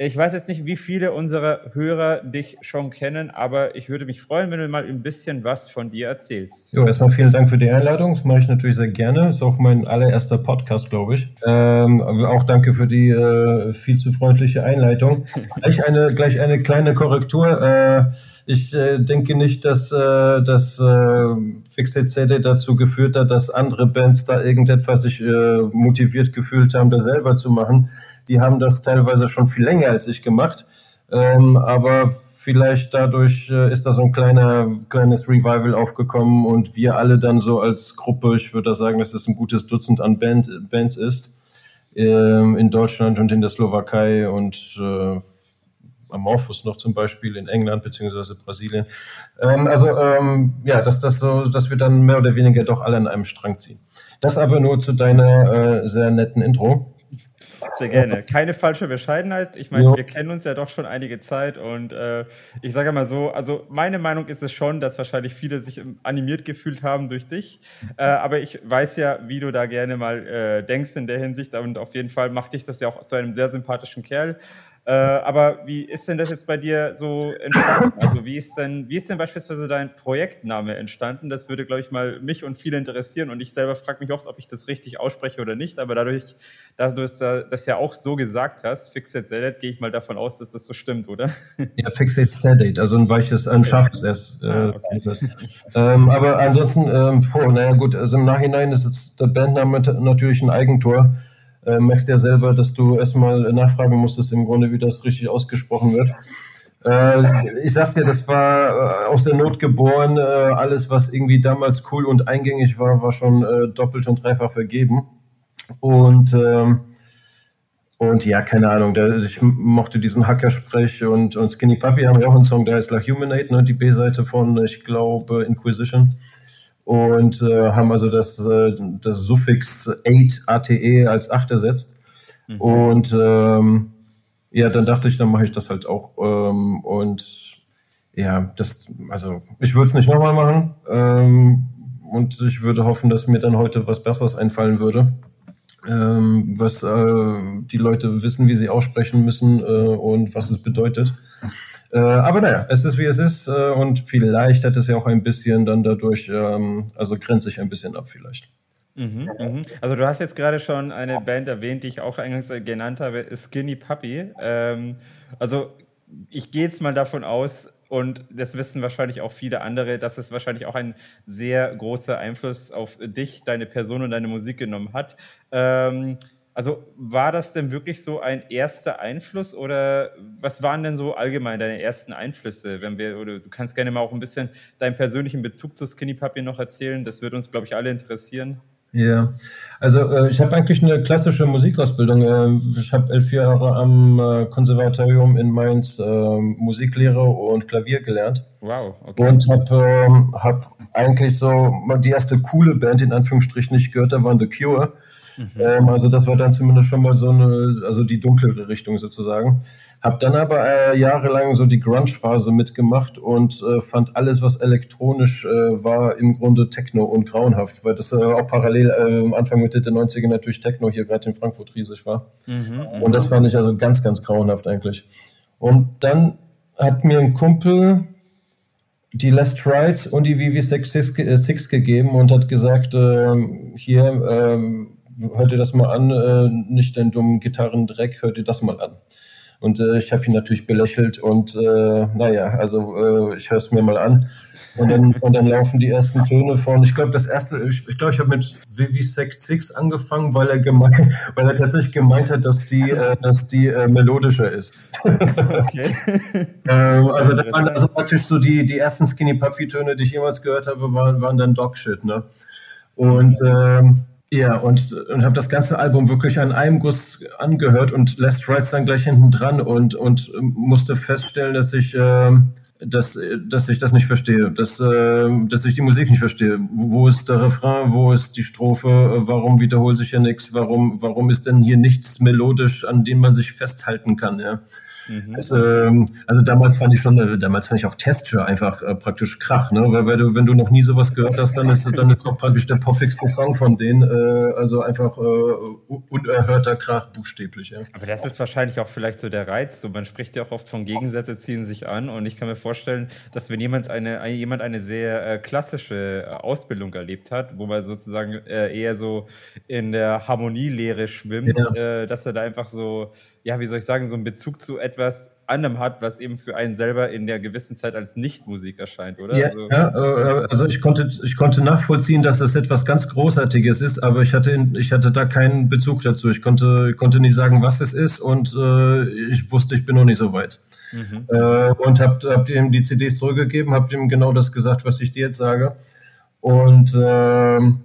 Ich weiß jetzt nicht, wie viele unserer Hörer dich schon kennen, aber ich würde mich freuen, wenn du mal ein bisschen was von dir erzählst. Jo, erstmal vielen Dank für die Einladung. Das mache ich natürlich sehr gerne. Ist auch mein allererster Podcast, glaube ich. Ähm, auch danke für die äh, viel zu freundliche Einleitung. gleich, eine, gleich eine kleine Korrektur. Äh, ich äh, denke nicht, dass äh, das äh, Fixate dazu geführt hat, dass andere Bands da irgendetwas sich äh, motiviert gefühlt haben, das selber zu machen die haben das teilweise schon viel länger als ich gemacht. Ähm, aber vielleicht dadurch äh, ist da so ein kleiner, kleines Revival aufgekommen und wir alle dann so als Gruppe, ich würde sagen, dass es ein gutes Dutzend an Band, Bands ist, ähm, in Deutschland und in der Slowakei und äh, Amorphous noch zum Beispiel in England beziehungsweise Brasilien. Ähm, also ähm, ja, dass, das so, dass wir dann mehr oder weniger doch alle an einem Strang ziehen. Das aber nur zu deiner äh, sehr netten Intro. Sehr gerne. Keine falsche Bescheidenheit. Ich meine, ja. wir kennen uns ja doch schon einige Zeit und äh, ich sage mal so, also meine Meinung ist es schon, dass wahrscheinlich viele sich animiert gefühlt haben durch dich. Äh, aber ich weiß ja, wie du da gerne mal äh, denkst in der Hinsicht und auf jeden Fall macht dich das ja auch zu einem sehr sympathischen Kerl. Äh, aber wie ist denn das jetzt bei dir so entstanden? Also wie ist denn, wie ist denn beispielsweise dein Projektname entstanden? Das würde, glaube ich, mal mich und viele interessieren. Und ich selber frage mich oft, ob ich das richtig ausspreche oder nicht. Aber dadurch, dass du das ja auch so gesagt hast, Fixate Sedate, gehe ich mal davon aus, dass das so stimmt, oder? Ja, Fixate Sedate, also ein weiches, ein scharfes S. Äh, ah, okay. ähm, aber ansonsten, ähm, vor, naja gut, also im Nachhinein ist jetzt der Bandname natürlich ein Eigentor äh, merkst ja selber, dass du erstmal nachfragen musstest, im Grunde, wie das richtig ausgesprochen wird. Äh, ich sag's dir, das war äh, aus der Not geboren. Äh, alles, was irgendwie damals cool und eingängig war, war schon äh, doppelt und dreifach vergeben. Und ähm, und ja, keine Ahnung, da, ich mochte diesen Hackersprech und, und Skinny Puppy haben ja auch einen Song, der heißt La Humanate, ne, die B-Seite von, ich glaube, Inquisition. Und äh, haben also das, äh, das Suffix 8 ATE als 8 ersetzt. Mhm. Und ähm, ja, dann dachte ich, dann mache ich das halt auch. Ähm, und ja, das, also ich würde es nicht nochmal machen. Ähm, und ich würde hoffen, dass mir dann heute was Besseres einfallen würde. Ähm, was äh, die Leute wissen, wie sie aussprechen müssen äh, und was es bedeutet. Äh, aber naja, es ist wie es ist äh, und vielleicht hat es ja auch ein bisschen dann dadurch, ähm, also grenzt sich ein bisschen ab vielleicht. Mhm, mhm. Also du hast jetzt gerade schon eine Band erwähnt, die ich auch eingangs genannt habe, Skinny Puppy. Ähm, also ich gehe jetzt mal davon aus, und das wissen wahrscheinlich auch viele andere, dass es wahrscheinlich auch einen sehr großen Einfluss auf dich, deine Person und deine Musik genommen hat. Ähm, also war das denn wirklich so ein erster Einfluss oder was waren denn so allgemein deine ersten Einflüsse? Wenn wir, oder du kannst gerne mal auch ein bisschen deinen persönlichen Bezug zu Skinny Puppy noch erzählen. Das würde uns, glaube ich, alle interessieren. Ja, also äh, ich habe eigentlich eine klassische Musikausbildung. Äh, ich habe elf Jahre am äh, Konservatorium in Mainz ähm, Musiklehre und Klavier gelernt. Wow, okay. Und habe ähm, hab eigentlich so die erste coole Band in Anführungsstrichen nicht gehört, da waren The Cure. Mhm. Ähm, also das war dann zumindest schon mal so eine, also die dunklere Richtung sozusagen. Hab dann aber äh, jahrelang so die Grunge-Phase mitgemacht und äh, fand alles, was elektronisch äh, war, im Grunde Techno und grauenhaft, weil das äh, auch parallel äh, Anfang Mitte der 90er natürlich Techno hier gerade in Frankfurt riesig war. Mhm, und das fand ich also ganz, ganz grauenhaft eigentlich. Und dann hat mir ein Kumpel die Last Rides und die VV6 äh, gegeben und hat gesagt, äh, hier, äh, hört ihr das mal an, äh, nicht den dummen Gitarrendreck, hört ihr das mal an. Und äh, ich habe ihn natürlich belächelt und äh, naja, also äh, ich höre es mir mal an. Und dann, und dann laufen die ersten Töne von. Ich glaube, das erste, ich glaube, ich, glaub, ich habe mit Vivi66 angefangen, weil er gemeint, weil er tatsächlich gemeint hat, dass die, äh, dass die äh, melodischer ist. Okay. ähm, also da waren also praktisch so die, die ersten Skinny Puppy Töne, die ich jemals gehört habe, waren, waren dann Dogshit, ne? Und ähm, ja, und, und habe das ganze Album wirklich an einem Guss angehört und Last Rides dann gleich hinten dran und, und musste feststellen, dass ich, äh, dass, dass ich das nicht verstehe, dass, äh, dass ich die Musik nicht verstehe. Wo ist der Refrain, wo ist die Strophe, warum wiederholt sich ja nichts, warum, warum ist denn hier nichts melodisch, an dem man sich festhalten kann, ja. Mhm. Das, ähm, also damals fand ich schon, äh, damals fand ich auch Testure einfach äh, praktisch Krach, ne? Weil, weil du, wenn du noch nie sowas gehört hast, dann ist dann ist auch praktisch der poppigste Song von denen, äh, also einfach äh, unerhörter Krach buchstäblich. Ja. Aber das ist wahrscheinlich auch vielleicht so der Reiz. So, man spricht ja auch oft von Gegensätze ziehen sich an und ich kann mir vorstellen, dass wenn jemand eine, jemand eine sehr äh, klassische äh, Ausbildung erlebt hat, wo man sozusagen eher so in der Harmonielehre schwimmt, ja. dass er da einfach so ja, wie soll ich sagen, so einen Bezug zu etwas anderem hat, was eben für einen selber in der gewissen Zeit als Nichtmusik erscheint, oder? Ja, also, ja, äh, also ich konnte, ich konnte nachvollziehen, dass das etwas ganz Großartiges ist, aber ich hatte, ich hatte da keinen Bezug dazu. Ich konnte, konnte nie sagen, was es ist und äh, ich wusste, ich bin noch nicht so weit. Mhm. Äh, und habe hab ihm die CDs zurückgegeben, habe ihm genau das gesagt, was ich dir jetzt sage. Und ähm,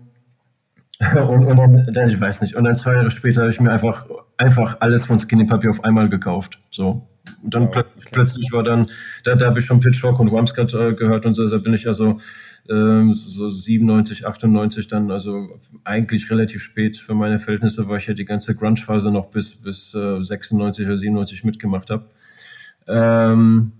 und, und dann, ich weiß nicht, und dann zwei Jahre später habe ich mir einfach, einfach alles von Skinny Puppy auf einmal gekauft. So. Und dann oh, okay. plötzlich war dann, da, da habe ich schon Pitchfork und Rumscat äh, gehört und so, da bin ich also äh, so 97, 98 dann, also eigentlich relativ spät für meine Verhältnisse, weil ich ja die ganze Grunge-Phase noch bis, bis äh, 96 oder 97 mitgemacht habe. Ähm,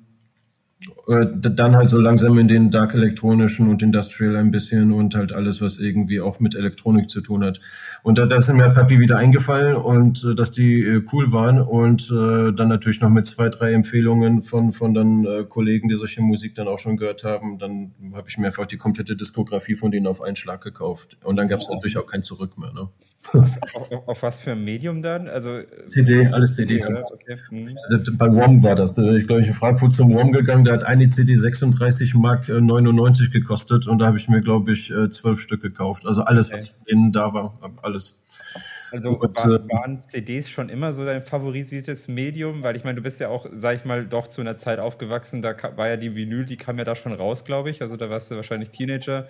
äh, dann halt so langsam in den Dark Elektronischen und Industrial ein bisschen und halt alles, was irgendwie auch mit Elektronik zu tun hat. Und da, da ist mir Papi wieder eingefallen und äh, dass die äh, cool waren und äh, dann natürlich noch mit zwei, drei Empfehlungen von, von dann äh, Kollegen, die solche Musik dann auch schon gehört haben. Dann habe ich mir einfach die komplette Diskografie von denen auf einen Schlag gekauft. Und dann gab es natürlich auch kein Zurück mehr. Ne? Auf, auf, was für ein Medium dann? Also, CD, alles CD. Ja, okay. hm. also, bei WOM war das. Ich glaube, ich in Frankfurt zum WOM gegangen, der hat eine CD 36 Mark 99 gekostet und da habe ich mir, glaube ich, äh, zwölf Stück gekauft. Also alles, okay. was innen da war, alles. Also und, war, äh, waren CDs schon immer so dein favorisiertes Medium? Weil ich meine, du bist ja auch, sag ich mal, doch zu einer Zeit aufgewachsen, da war ja die Vinyl, die kam ja da schon raus, glaube ich. Also da warst du wahrscheinlich Teenager.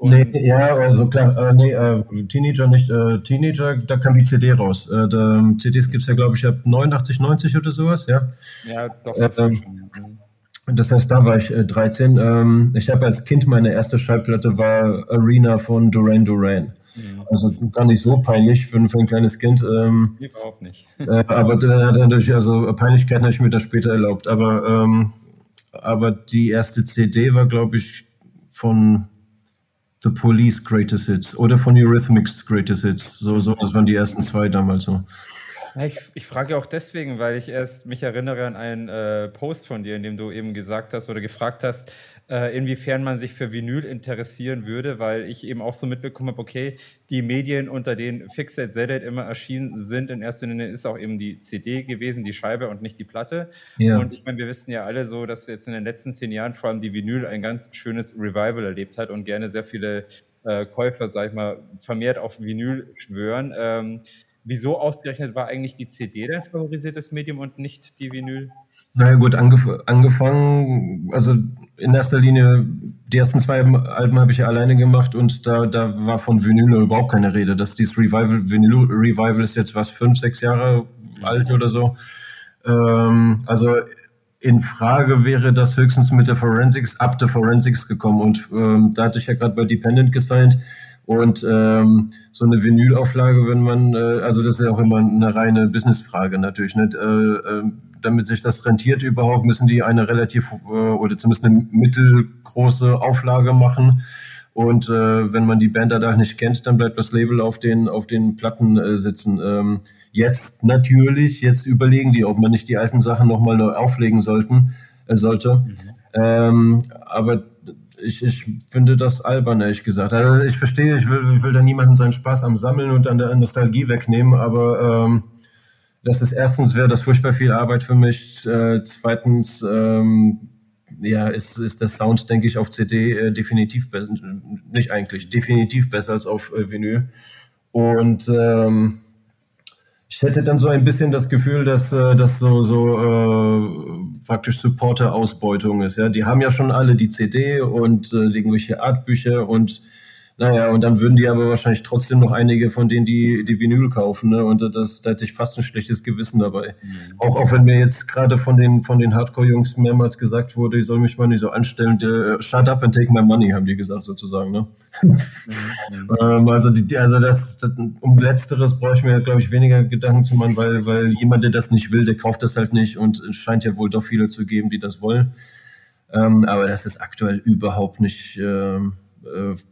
nee, ja, also klar, äh, nee, äh, Teenager nicht. Äh, Teenager, da kam die CD raus. Äh, da, CDs gibt es ja, glaube ich, ab 89, 90 oder sowas, ja. Ja, doch. So ähm, Das heißt, da war ich äh, 13. Ähm, ich habe als Kind meine erste Schallplatte war Arena von Duran Duran. Mhm. Also gar nicht so peinlich für, für ein kleines Kind. Ähm, Überhaupt nicht. äh, aber dadurch, also Peinlichkeiten habe ich mir dann später erlaubt. Aber, ähm, aber die erste CD war, glaube ich, von The Police Greatest Hits oder von Eurythmics Greatest Hits. So, so, das waren die ersten zwei damals so. Ich, ich frage auch deswegen, weil ich erst mich erinnere an einen äh, Post von dir, in dem du eben gesagt hast oder gefragt hast, äh, inwiefern man sich für Vinyl interessieren würde, weil ich eben auch so mitbekommen habe, okay, die Medien, unter denen Fixate Zedate immer erschienen sind, in erster Linie ist auch eben die CD gewesen, die Scheibe und nicht die Platte. Ja. Und ich meine, wir wissen ja alle so, dass jetzt in den letzten zehn Jahren vor allem die Vinyl ein ganz schönes Revival erlebt hat und gerne sehr viele äh, Käufer, sag ich mal, vermehrt auf Vinyl schwören. Ähm, wieso ausgerechnet war eigentlich die CD dein favorisiertes Medium und nicht die Vinyl? Naja gut, angef angefangen, also in erster Linie, die ersten zwei Alben habe ich ja alleine gemacht und da, da war von Vinyl überhaupt keine Rede. Das dieses Revival, Vinyl Revival ist jetzt was, fünf, sechs Jahre alt oder so. Ähm, also in Frage wäre das höchstens mit der Forensics, ab der Forensics gekommen und ähm, da hatte ich ja gerade bei Dependent gesigned und ähm, so eine Vinylauflage, wenn man, äh, also das ist ja auch immer eine reine Businessfrage natürlich. Nicht? Äh, äh, damit sich das rentiert überhaupt, müssen die eine relativ äh, oder zumindest eine mittelgroße Auflage machen. Und äh, wenn man die Band da nicht kennt, dann bleibt das Label auf den, auf den Platten äh, sitzen. Ähm, jetzt natürlich, jetzt überlegen die, ob man nicht die alten Sachen nochmal neu auflegen sollten, äh, sollte. Mhm. Ähm, aber ich, ich finde das albern, ehrlich gesagt. Also ich verstehe, ich will, ich will da niemanden seinen Spaß am Sammeln und an der Nostalgie wegnehmen, aber ähm, das ist erstens wäre das furchtbar viel Arbeit für mich. Äh, zweitens ähm, ja, ist, ist der Sound, denke ich, auf CD äh, definitiv besser, nicht eigentlich, definitiv besser als auf äh, Vinyl. Und ähm, ich hätte dann so ein bisschen das Gefühl, dass äh, das so, so äh, praktisch Supporter-Ausbeutung ist. Ja, die haben ja schon alle die CD und äh, irgendwelche Artbücher und naja, und dann würden die aber wahrscheinlich trotzdem noch einige von denen, die die Vinyl kaufen, ne? Und das, da hätte ich fast ein schlechtes Gewissen dabei. Mhm. Auch, auch wenn mir jetzt gerade von den, von den Hardcore-Jungs mehrmals gesagt wurde, ich soll mich mal nicht so anstellen, der, shut up and take my money, haben die gesagt sozusagen, ne? Mhm. ähm, also, die, also das, das, um Letzteres brauche ich mir, glaube ich, weniger Gedanken zu machen, weil, weil jemand, der das nicht will, der kauft das halt nicht und es scheint ja wohl doch viele zu geben, die das wollen. Ähm, aber das ist aktuell überhaupt nicht, ähm, äh,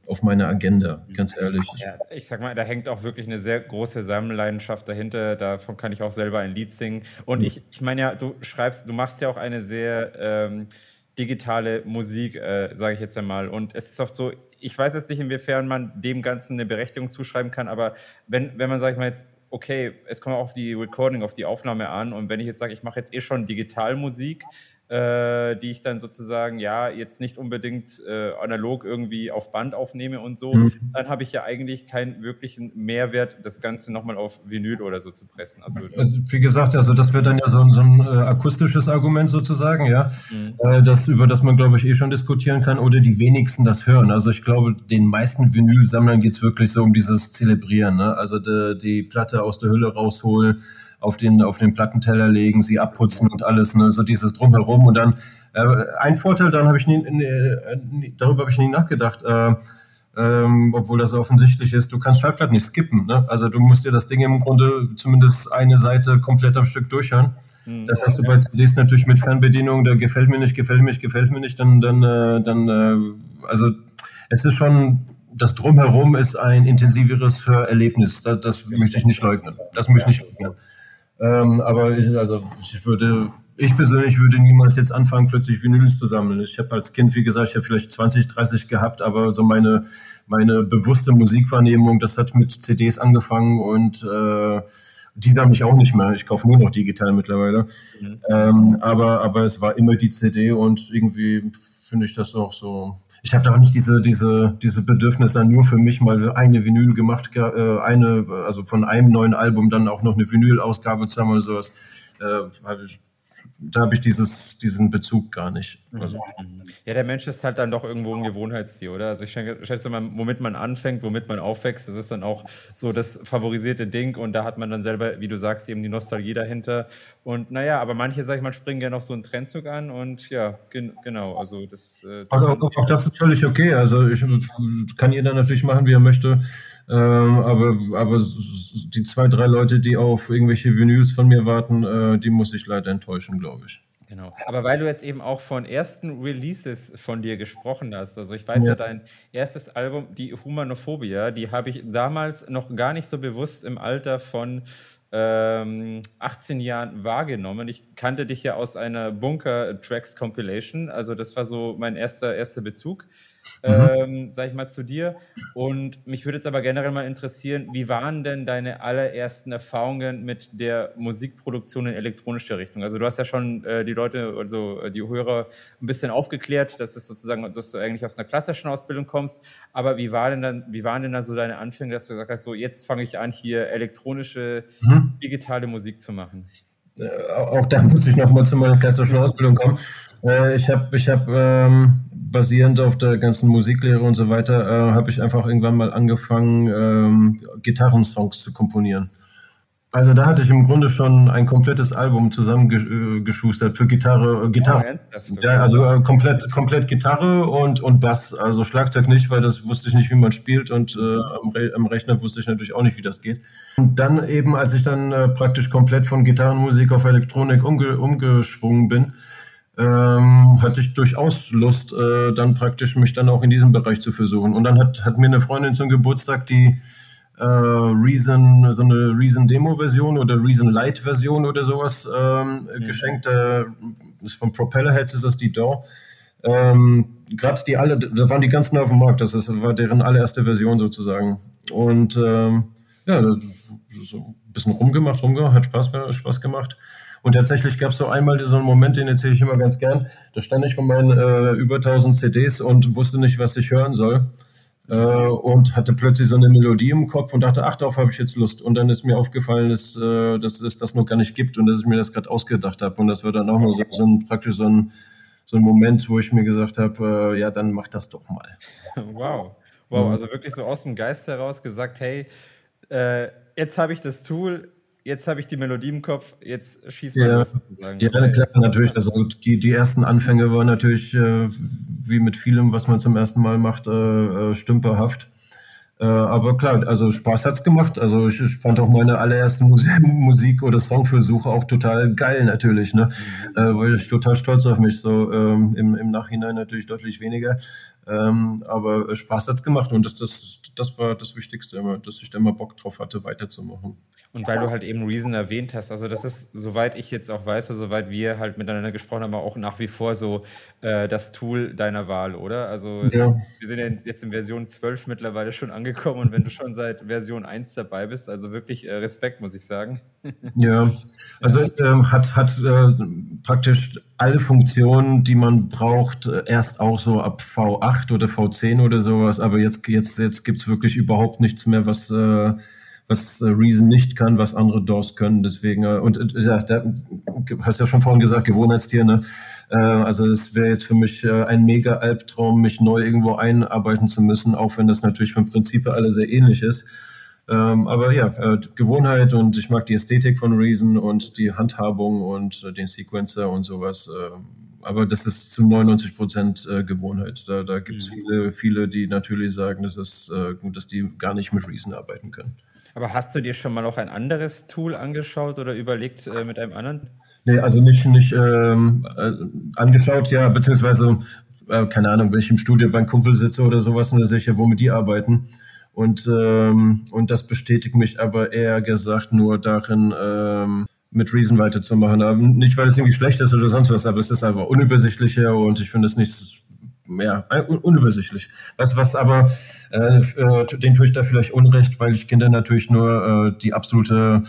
auf meiner Agenda, ganz ehrlich. Ja, ich sag mal, da hängt auch wirklich eine sehr große Sammelleidenschaft dahinter. Davon kann ich auch selber ein Lied singen. Und ich, ich meine ja, du schreibst, du machst ja auch eine sehr ähm, digitale Musik, äh, sage ich jetzt einmal. Und es ist oft so, ich weiß jetzt nicht, inwiefern man dem Ganzen eine Berechtigung zuschreiben kann, aber wenn, wenn man, sag ich mal, jetzt okay, es kommt auch auf die Recording, auf die Aufnahme an. Und wenn ich jetzt sage, ich mache jetzt eh schon Digitalmusik, äh, die ich dann sozusagen ja jetzt nicht unbedingt äh, analog irgendwie auf Band aufnehme und so, mhm. dann habe ich ja eigentlich keinen wirklichen Mehrwert, das Ganze nochmal auf Vinyl oder so zu pressen. Also, also wie gesagt, also das wird dann ja so, ein, so ein äh, akustisches Argument sozusagen, ja, mhm. Äh, das, über das man, glaube ich, eh schon diskutieren kann oder die wenigsten das hören. Also ich glaube, den meisten Vinylsammlern geht es wirklich so um dieses Zelebrieren, ne? also die, die Platte aus der Hülle rausholen, auf den, auf den Plattenteller legen, sie abputzen und alles, ne? so dieses Drumherum. Und dann äh, ein Vorteil, dann habe ich nie, nie, darüber habe ich nie nachgedacht, äh, ähm, obwohl das offensichtlich ist, du kannst Schallplatten nicht skippen. Ne? Also du musst dir das Ding im Grunde zumindest eine Seite komplett am Stück durchhören. Mhm. Das hast du bei CDs natürlich mit Fernbedienung, da gefällt mir nicht, gefällt mir nicht, gefällt mir nicht, dann, dann, äh, dann äh, also es ist schon das Drumherum ist ein intensiveres Erlebnis. Das, das möchte ich nicht leugnen. Das möchte ich nicht leugnen. Ähm, aber ich, also ich würde, ich persönlich würde niemals jetzt anfangen, plötzlich Vinyls zu sammeln. Ich habe als Kind, wie gesagt, ich habe vielleicht 20, 30 gehabt, aber so meine, meine bewusste Musikwahrnehmung, das hat mit CDs angefangen und äh, die sammle ich auch nicht mehr. Ich kaufe nur noch digital mittlerweile. Mhm. Ähm, aber, aber es war immer die CD und irgendwie finde ich das auch so ich habe da auch nicht diese, diese, diese Bedürfnis dann nur für mich mal eine Vinyl gemacht, äh, eine, also von einem neuen Album dann auch noch eine Vinyl-Ausgabe zu haben oder sowas. Äh, da habe ich dieses, diesen Bezug gar nicht. Mhm. Also, Ja, der Mensch ist halt dann doch irgendwo ein Gewohnheitstier, oder? Also ich schätze, schätze mal, womit man anfängt, womit man aufwächst, das ist dann auch so das favorisierte Ding und da hat man dann selber, wie du sagst, eben die Nostalgie dahinter. Und naja, aber manche, sag ich mal, springen gerne auf so einen Trendzug an und ja, gen genau, also das... Äh, also auch, auch das ist völlig okay. Also ich kann jeder natürlich machen, wie er möchte. Ähm, aber, aber die zwei, drei Leute, die auf irgendwelche Vinyls von mir warten, äh, die muss ich leider enttäuschen, glaube ich. Genau. Aber weil du jetzt eben auch von ersten Releases von dir gesprochen hast, also ich weiß ja, ja dein erstes Album, die Humanophobia, die habe ich damals noch gar nicht so bewusst im Alter von ähm, 18 Jahren wahrgenommen. Ich kannte dich ja aus einer Bunker Tracks Compilation, also das war so mein erster, erster Bezug. Ähm, sag ich mal, zu dir. Und mich würde es aber generell mal interessieren, wie waren denn deine allerersten Erfahrungen mit der Musikproduktion in elektronischer Richtung? Also du hast ja schon äh, die Leute, also äh, die Hörer ein bisschen aufgeklärt, dass es sozusagen, dass du eigentlich aus einer klassischen Ausbildung kommst. Aber wie war denn dann, wie waren denn da so deine Anfänge, dass du gesagt hast, so jetzt fange ich an, hier elektronische, mhm. digitale Musik zu machen? Äh, auch da muss ich nochmal zu meiner klassischen Ausbildung kommen. Äh, ich habe ich hab, ähm, basierend auf der ganzen Musiklehre und so weiter, äh, habe ich einfach irgendwann mal angefangen, ähm, Gitarrensongs zu komponieren. Also da hatte ich im Grunde schon ein komplettes Album zusammengeschustert für Gitarre, Gitarre. Oh, ja, also äh, komplett, komplett Gitarre und, und Bass. Also Schlagzeug nicht, weil das wusste ich nicht, wie man spielt und äh, am, Re am, Rechner wusste ich natürlich auch nicht, wie das geht. Und dann eben, als ich dann äh, praktisch komplett von Gitarrenmusik auf Elektronik umge umgeschwungen bin, ähm, hatte ich durchaus Lust, äh, dann praktisch mich dann auch in diesem Bereich zu versuchen. Und dann hat, hat mir eine Freundin zum Geburtstag die äh, Reason, so eine Reason Demo-Version oder Reason Light-Version oder sowas ähm, mhm. geschenkt. Äh, ist von Propellerheads ist das die DAW. Ähm, Gerade die alle, da waren die ganz neu auf dem Markt, das war deren allererste Version sozusagen. Und ähm, ja, so ein bisschen rumgemacht, rumgemacht, hat Spaß, Spaß gemacht. Und tatsächlich gab es so einmal so einen Moment, den erzähle ich immer ganz gern. Da stand ich von meinen äh, über 1000 CDs und wusste nicht, was ich hören soll. Äh, und hatte plötzlich so eine Melodie im Kopf und dachte, ach, darauf habe ich jetzt Lust. Und dann ist mir aufgefallen, dass, äh, dass es das noch gar nicht gibt und dass ich mir das gerade ausgedacht habe. Und das war dann auch noch so, so ein, praktisch so ein, so ein Moment, wo ich mir gesagt habe, äh, ja, dann mach das doch mal. Wow. Wow, also wirklich so aus dem Geist heraus gesagt, hey, äh, jetzt habe ich das Tool, jetzt habe ich die Melodie im Kopf, jetzt schieß mal ja. los sozusagen. Ja, klar, natürlich. Also die, die ersten Anfänge waren natürlich, äh, wie mit vielem, was man zum ersten Mal macht, äh, äh stümperhaft. Äh, aber klar, also Spaß hat's gemacht. Also ich, ich fand auch meine allerersten Musik- oder Songversuche auch total geil natürlich, ne? Mhm. Äh, weil ich total stolz auf mich, so ähm, im, im Nachhinein natürlich deutlich weniger. Ähm, aber Spaß hat's gemacht und das, das, das war das Wichtigste immer, dass ich da immer Bock drauf hatte, weiterzumachen. Und weil du halt eben Reason erwähnt hast, also das ist, soweit ich jetzt auch weiß, soweit wir halt miteinander gesprochen haben, auch nach wie vor so äh, das Tool deiner Wahl, oder? Also ja. wir sind ja jetzt in Version 12 mittlerweile schon angekommen und wenn du schon seit Version 1 dabei bist, also wirklich äh, Respekt, muss ich sagen. Ja, also ähm, hat, hat äh, praktisch alle Funktionen, die man braucht, äh, erst auch so ab V8 oder V10 oder sowas, aber jetzt, jetzt, jetzt gibt es wirklich überhaupt nichts mehr, was, äh, was äh, Reason nicht kann, was andere DOS können. Deswegen, äh, und äh, ja, da, hast ja schon vorhin gesagt, Gewohnheitstier, ne? Äh, also es wäre jetzt für mich äh, ein mega Albtraum, mich neu irgendwo einarbeiten zu müssen, auch wenn das natürlich vom Prinzip alle sehr ähnlich ist. Ähm, aber ja, äh, Gewohnheit und ich mag die Ästhetik von Reason und die Handhabung und äh, den Sequencer und sowas. Äh, aber das ist zu 99 Prozent äh, Gewohnheit. Da, da gibt es mhm. viele, viele, die natürlich sagen, dass, es, äh, dass die gar nicht mit Reason arbeiten können. Aber hast du dir schon mal auch ein anderes Tool angeschaut oder überlegt äh, mit einem anderen? Nee, also nicht, nicht ähm, angeschaut, ja, beziehungsweise, keine Ahnung, wenn ich im Studio beim Kumpel sitze oder sowas, dann sehe ich ja, womit die arbeiten. Und, ähm, und das bestätigt mich aber eher gesagt nur darin, ähm, mit Reason weiterzumachen. Nicht, weil es irgendwie schlecht ist oder sonst was, aber es ist einfach unübersichtlicher und ich finde es nicht mehr un unübersichtlich. Was, was aber, äh, äh, den tue ich da vielleicht Unrecht, weil ich Kinder natürlich nur äh, die absolute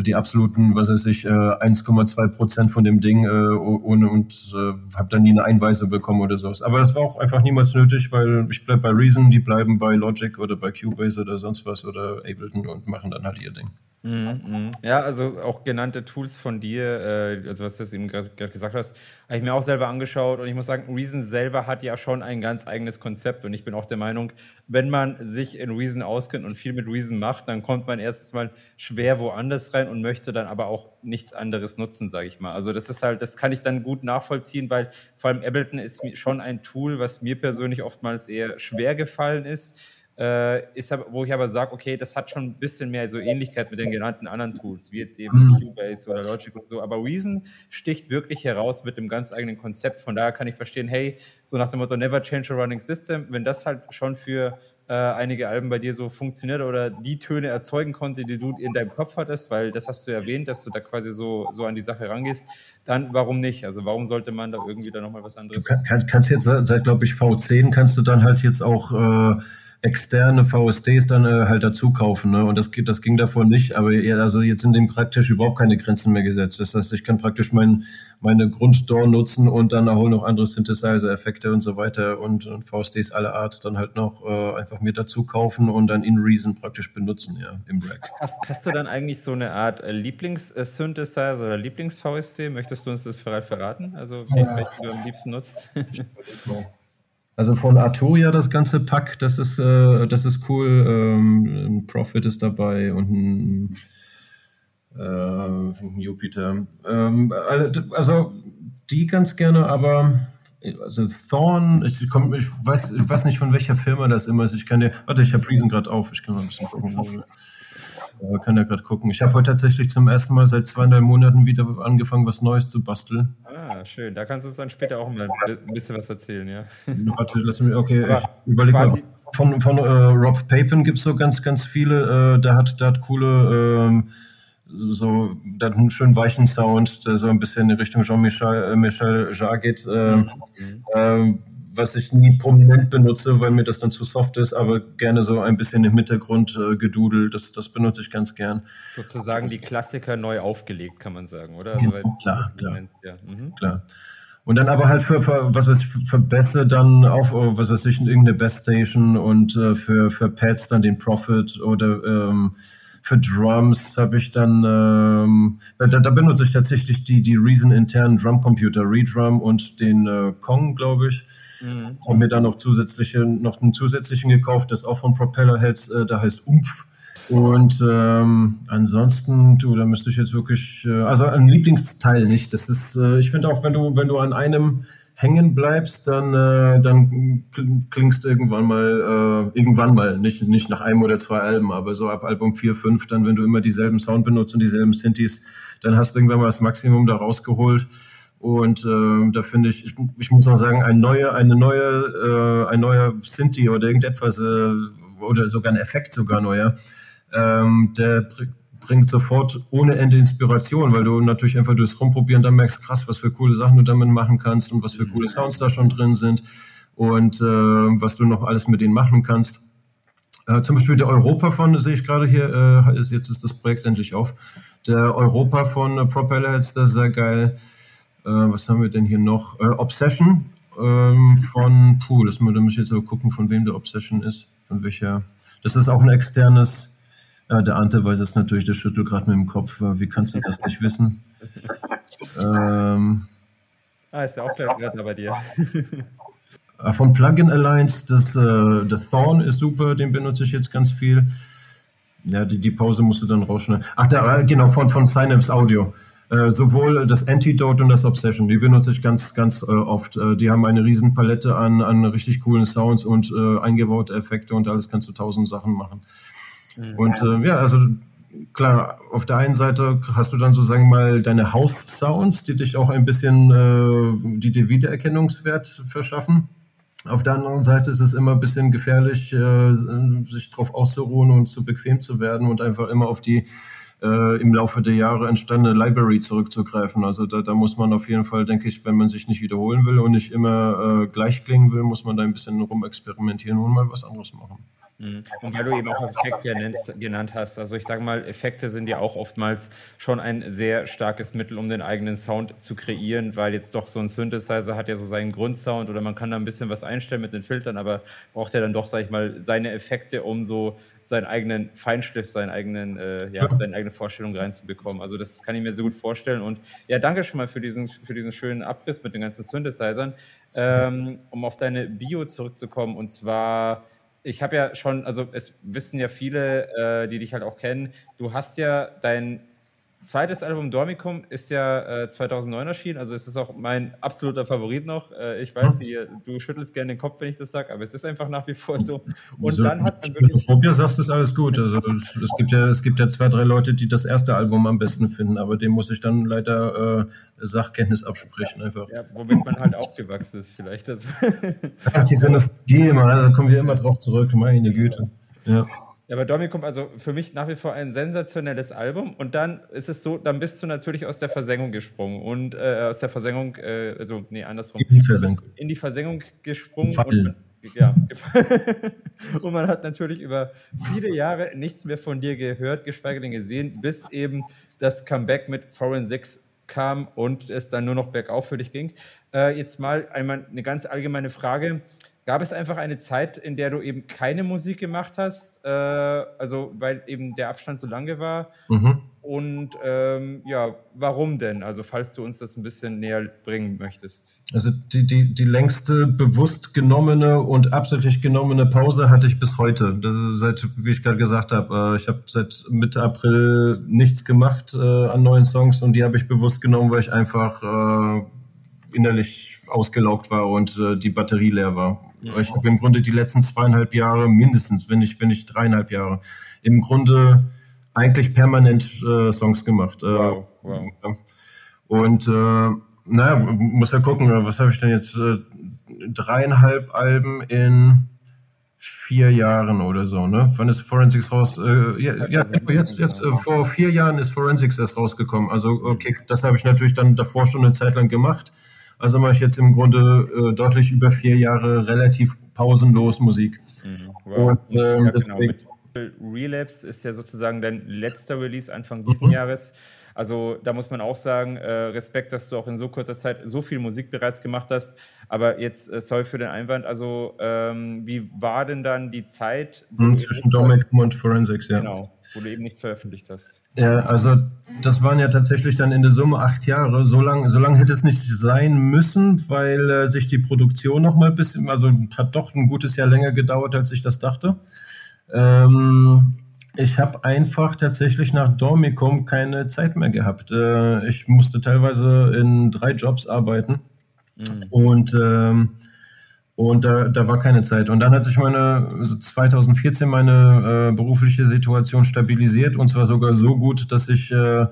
die absoluten, was weiß ich, 1,2 äh, Prozent von dem Ding äh, ohne und äh, habe dann nie eine Einweisung bekommen oder sowas. Aber das war auch einfach niemals nötig, weil ich bleibe bei Reason, die bleiben bei Logic oder bei Cubase oder sonst was oder Ableton und machen dann halt ihr Ding. Mhm, mhm. Ja, also auch genannte Tools von dir, also was du jetzt eben gerade gesagt hast, habe ich mir auch selber angeschaut und ich muss sagen, Reason selber hat ja schon ein ganz eigenes Konzept und ich bin auch der Meinung, wenn man sich in Reason auskennt und viel mit Reason macht, dann kommt man erstens mal schwer woanders rein und möchte dann aber auch nichts anderes nutzen, sage ich mal. Also das ist halt, das kann ich dann gut nachvollziehen, weil vor allem Ableton ist schon ein Tool, was mir persönlich oftmals eher schwer gefallen ist äh, ist wo ich aber sage, okay, das hat schon ein bisschen mehr so Ähnlichkeit mit den genannten anderen Tools, wie jetzt eben mhm. Cubase oder Logic und so. Aber Reason sticht wirklich heraus mit dem ganz eigenen Konzept. Von daher kann ich verstehen, hey, so nach dem Motto Never Change a Running System, wenn das halt schon für äh, einige Alben bei dir so funktioniert oder die Töne erzeugen konnte, die du in deinem Kopf hattest, weil das hast du erwähnt, dass du da quasi so, so an die Sache rangehst, dann warum nicht? Also warum sollte man da irgendwie da nochmal was anderes? Du kann, kannst jetzt seit, glaube ich, V10 kannst du dann halt jetzt auch äh, externe VSDs dann äh, halt dazu kaufen. Ne? Und das, das ging davor nicht, aber ja, also jetzt sind dem praktisch überhaupt keine Grenzen mehr gesetzt. Das heißt, ich kann praktisch mein, meine Grunddoor nutzen und dann auch noch andere Synthesizer-Effekte und so weiter und, und, VSDs aller Art dann halt noch äh, einfach mir dazu kaufen und dann in Reason praktisch benutzen, ja, im Rack. Hast, hast du dann eigentlich so eine Art äh, Lieblings-Synthesizer oder Lieblings-VSD? Möchtest du uns das verraten? Also, den, ja. welchen du am liebsten nutzt? Also von Arturia das ganze Pack, das ist, äh, das ist cool. Ähm, ein Profit ist dabei und ein, äh, ein Jupiter. Ähm, also die ganz gerne, aber also Thorn, ich, komm, ich, weiß, ich weiß nicht von welcher Firma das immer ist. Ich kann dir, warte, ich habe Reason gerade auf, ich kann mal ein bisschen gucken. Ja, kann ja gerade gucken. Ich habe heute tatsächlich zum ersten Mal seit zweieinhalb Monaten wieder angefangen, was Neues zu basteln. Ah, schön. Da kannst du uns dann später auch mal ein bisschen was erzählen, ja. Warte, lass mich, okay, Aber ich überlege mal. Von, von äh, Rob Papen gibt es so ganz, ganz viele. Äh, der, hat, der hat coole, ähm, so, der hat einen schönen weichen Sound, der so ein bisschen in Richtung Jean-Michel äh, Michel Jarre geht. Äh, mhm. Was ich nie prominent benutze, weil mir das dann zu soft ist, aber gerne so ein bisschen im Hintergrund äh, gedudelt. Das, das benutze ich ganz gern. Sozusagen die Klassiker neu aufgelegt, kann man sagen, oder? Also, klar, klar. Meinst, ja. mhm. klar. Und dann aber halt für, für was weiß ich, für Bässe dann auf, oh, was weiß ich, irgendeine Bass Station und äh, für, für Pads dann den Profit oder ähm, für Drums habe ich dann, ähm, da, da, benutze ich tatsächlich die, die Reason internen Drumcomputer, Redrum und den äh, Kong, glaube ich. Mhm. Habe mir dann noch zusätzliche, noch einen zusätzlichen gekauft, das auch von Propellerheads, äh, der heißt Umf. Und ähm, ansonsten, du, da müsste ich jetzt wirklich, äh, also ein Lieblingsteil nicht. Das ist, äh, ich finde auch, wenn du, wenn du an einem hängen bleibst, dann, äh, dann klingst irgendwann mal, äh, irgendwann mal, nicht, nicht nach einem oder zwei Alben, aber so ab Album 4, 5, dann, wenn du immer dieselben Sound benutzt und dieselben Synthes, dann hast du irgendwann mal das Maximum da rausgeholt. Und äh, da finde ich, ich, ich, muss auch sagen, ein neuer, eine neue, äh, ein neuer Sinti oder irgendetwas äh, oder sogar ein Effekt sogar neuer, ähm, der bringt sofort ohne Ende Inspiration, weil du natürlich einfach durchs Rumprobieren dann merkst, krass, was für coole Sachen du damit machen kannst und was für coole Sounds da schon drin sind und äh, was du noch alles mit denen machen kannst. Äh, zum Beispiel der Europa von, sehe ich gerade hier, äh, ist, jetzt ist das Projekt endlich auf. Der Europa von äh, Propellerheads, das ist sehr geil. Äh, was haben wir denn hier noch? Äh, Obsession ähm, von Pool. Das muss ich jetzt aber gucken, von wem der Obsession ist. Von welcher. Das ist auch ein externes. Äh, der Ante weiß es natürlich, der schüttelt gerade mit dem Kopf. Wie kannst du das nicht wissen? Ähm, ah, ist ja auch gerade bei dir. von Plugin Alliance, das, äh, das Thorn ist super, den benutze ich jetzt ganz viel. Ja, die, die Pause musst du dann rausschneiden. Ach, da, genau, von, von Synapse Audio. Äh, sowohl das Antidote und das Obsession, die benutze ich ganz, ganz äh, oft. Äh, die haben eine riesen Palette an, an richtig coolen Sounds und äh, eingebaute Effekte und alles kannst du tausend Sachen machen. Mhm. Und äh, ja, also klar, auf der einen Seite hast du dann sozusagen mal deine House-Sounds, die dich auch ein bisschen, äh, die dir Wiedererkennungswert verschaffen. Auf der anderen Seite ist es immer ein bisschen gefährlich, äh, sich darauf auszuruhen und zu bequem zu werden und einfach immer auf die äh, im Laufe der Jahre entstandene Library zurückzugreifen. Also da, da, muss man auf jeden Fall, denke ich, wenn man sich nicht wiederholen will und nicht immer äh, gleich klingen will, muss man da ein bisschen rumexperimentieren und mal was anderes machen. Mhm. Und weil du eben auch Effekte genannt hast, also ich sage mal, Effekte sind ja auch oftmals schon ein sehr starkes Mittel, um den eigenen Sound zu kreieren, weil jetzt doch so ein Synthesizer hat ja so seinen Grundsound oder man kann da ein bisschen was einstellen mit den Filtern, aber braucht ja dann doch, sage ich mal, seine Effekte, um so seinen eigenen Feinschliff, seinen eigenen, äh, ja, seine eigene Vorstellung reinzubekommen. Also das kann ich mir so gut vorstellen. Und ja, danke schon mal für diesen, für diesen schönen Abriss mit den ganzen Synthesizern. Ähm, um auf deine Bio zurückzukommen, und zwar ich habe ja schon, also es wissen ja viele, äh, die dich halt auch kennen, du hast ja dein zweites Album Dormicum ist ja äh, 2009 erschienen, also es ist auch mein absoluter Favorit noch. Äh, ich weiß, die, du schüttelst gerne den Kopf, wenn ich das sage, aber es ist einfach nach wie vor so. Und also, dann hat man wirklich. Phobia sagst, ist alles gut. Also es, es, gibt ja, es gibt ja zwei, drei Leute, die das erste Album am besten finden, aber dem muss ich dann leider äh, Sachkenntnis absprechen einfach. Ja, womit man halt aufgewachsen ist, vielleicht. Also. Ach, die sind das Gamer, da kommen wir immer drauf zurück, meine Güte. Ja. Ja, aber Domi kommt also für mich nach wie vor ein sensationelles Album. Und dann ist es so, dann bist du natürlich aus der Versenkung gesprungen und äh, aus der Versenkung, äh, also nee, andersrum. In die Versenkung, in die Versenkung gesprungen. Und, ja, und man hat natürlich über viele Jahre nichts mehr von dir gehört, geschweige denn gesehen, bis eben das Comeback mit Foreign Six kam und es dann nur noch bergauf für dich ging. Äh, jetzt mal einmal eine ganz allgemeine Frage. Gab es einfach eine Zeit, in der du eben keine Musik gemacht hast, äh, also weil eben der Abstand so lange war? Mhm. Und ähm, ja, warum denn? Also falls du uns das ein bisschen näher bringen möchtest. Also die, die, die längste bewusst genommene und absichtlich genommene Pause hatte ich bis heute. Das seit, wie ich gerade gesagt habe, äh, ich habe seit Mitte April nichts gemacht äh, an neuen Songs und die habe ich bewusst genommen, weil ich einfach äh, innerlich ausgelaugt war und äh, die Batterie leer war. Ja. Ich habe im Grunde die letzten zweieinhalb Jahre mindestens, wenn nicht, wenn nicht dreieinhalb Jahre, im Grunde eigentlich permanent äh, Songs gemacht. Äh, wow, wow. Und äh, naja, muss ja gucken, was habe ich denn jetzt? Äh, dreieinhalb Alben in vier Jahren oder so, ne? Wann ist Forensics raus? Äh, ja, ja, jetzt, jetzt äh, vor vier Jahren ist Forensics erst rausgekommen. Also, okay, das habe ich natürlich dann davor schon eine Zeit lang gemacht. Also mache ich jetzt im Grunde äh, deutlich über vier Jahre relativ pausenlos Musik. Mhm. Wow. Und ähm, ja, genau. Mit Relapse ist ja sozusagen dein letzter Release Anfang diesen mhm. Jahres. Also da muss man auch sagen, äh, Respekt, dass du auch in so kurzer Zeit so viel Musik bereits gemacht hast. Aber jetzt, äh, sorry für den Einwand, also ähm, wie war denn dann die Zeit? Mhm, zwischen Domicum und Forensics, ja. Genau, wo du eben nichts veröffentlicht hast. Ja, also das waren ja tatsächlich dann in der Summe acht Jahre. So lange so lang hätte es nicht sein müssen, weil äh, sich die Produktion noch mal ein bisschen, also hat doch ein gutes Jahr länger gedauert, als ich das dachte. Ähm, ich habe einfach tatsächlich nach Dormicum keine Zeit mehr gehabt. Äh, ich musste teilweise in drei Jobs arbeiten mhm. und ähm, und da, da war keine Zeit. Und dann hat sich meine, also 2014 meine äh, berufliche Situation stabilisiert und zwar sogar so gut, dass ich äh,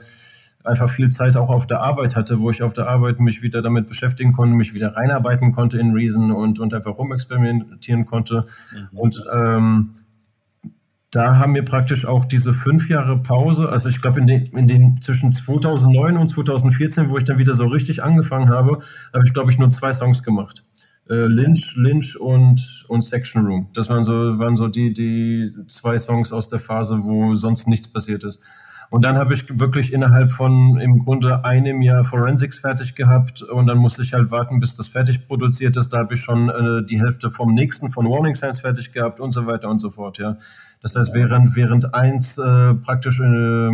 einfach viel Zeit auch auf der Arbeit hatte, wo ich auf der Arbeit mich wieder damit beschäftigen konnte, mich wieder reinarbeiten konnte in Reason und, und einfach rumexperimentieren konnte. Mhm. Und ähm, da haben wir praktisch auch diese fünf Jahre Pause, also ich glaube in den, in den zwischen 2009 und 2014, wo ich dann wieder so richtig angefangen habe, habe ich glaube ich nur zwei Songs gemacht. Äh, Lynch, Lynch und, und Section Room. Das waren so, waren so die, die zwei Songs aus der Phase, wo sonst nichts passiert ist. Und dann habe ich wirklich innerhalb von im Grunde einem Jahr Forensics fertig gehabt und dann musste ich halt warten, bis das fertig produziert ist. Da habe ich schon äh, die Hälfte vom nächsten von Warning Signs fertig gehabt und so weiter und so fort. Ja, das heißt, während während eins äh, praktisch äh,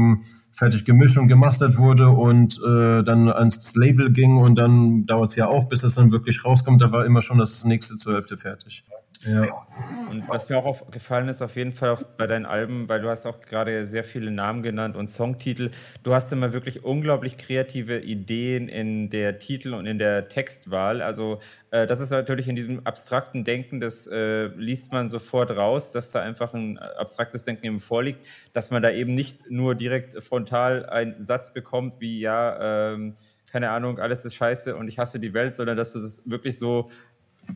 fertig gemischt und gemastert wurde und äh, dann ans Label ging und dann dauert es ja auch, bis es dann wirklich rauskommt. Da war immer schon das nächste zur Hälfte fertig. Ja. Und was mir auch aufgefallen ist, auf jeden Fall bei deinen Alben, weil du hast auch gerade sehr viele Namen genannt und Songtitel, du hast immer wirklich unglaublich kreative Ideen in der Titel- und in der Textwahl. Also äh, das ist natürlich in diesem abstrakten Denken, das äh, liest man sofort raus, dass da einfach ein abstraktes Denken eben vorliegt, dass man da eben nicht nur direkt frontal einen Satz bekommt wie, ja, ähm, keine Ahnung, alles ist scheiße und ich hasse die Welt, sondern dass du es wirklich so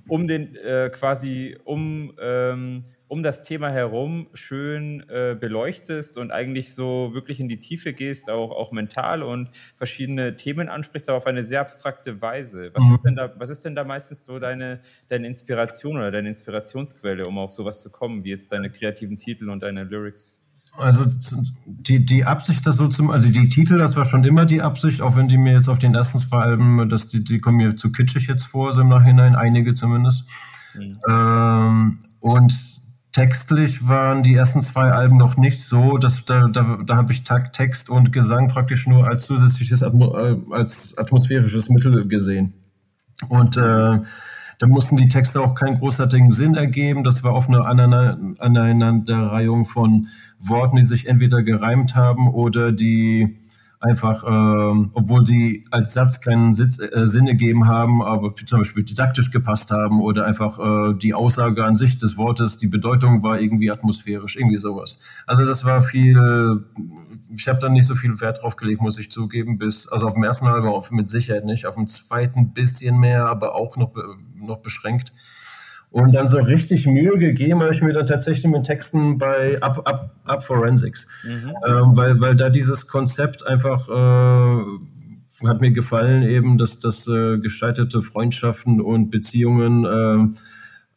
um den äh, quasi um, ähm, um das Thema herum schön äh, beleuchtest und eigentlich so wirklich in die Tiefe gehst, auch, auch mental und verschiedene Themen ansprichst, aber auf eine sehr abstrakte Weise. Was, mhm. ist, denn da, was ist denn da meistens so deine, deine Inspiration oder deine Inspirationsquelle, um auf sowas zu kommen, wie jetzt deine kreativen Titel und deine Lyrics? Also die, die Absicht, das so zum, also die Titel, das war schon immer die Absicht, auch wenn die mir jetzt auf den ersten zwei Alben, dass die, die kommen mir zu kitschig jetzt vor, so im Nachhinein, einige zumindest. Mhm. Ähm, und textlich waren die ersten zwei Alben noch nicht so, dass da, da, da habe ich Text und Gesang praktisch nur als zusätzliches äh, als atmosphärisches Mittel gesehen. Und äh, da mussten die Texte auch keinen großartigen Sinn ergeben. Das war oft eine Aneinanderreihung von Worten, die sich entweder gereimt haben oder die einfach, äh, obwohl die als Satz keinen Sitz, äh, Sinn gegeben haben, aber zum Beispiel didaktisch gepasst haben oder einfach äh, die Aussage an sich des Wortes, die Bedeutung war irgendwie atmosphärisch, irgendwie sowas. Also das war viel, ich habe da nicht so viel Wert drauf gelegt, muss ich zugeben, bis, also auf dem ersten Album mit Sicherheit nicht, auf dem zweiten bisschen mehr, aber auch noch, noch beschränkt. Und dann so richtig Mühe gegeben habe ich mir dann tatsächlich mit Texten bei Up, Up, Up Forensics. Mhm. Ähm, weil, weil da dieses Konzept einfach äh, hat mir gefallen, eben, dass das äh, gescheiterte Freundschaften und Beziehungen äh,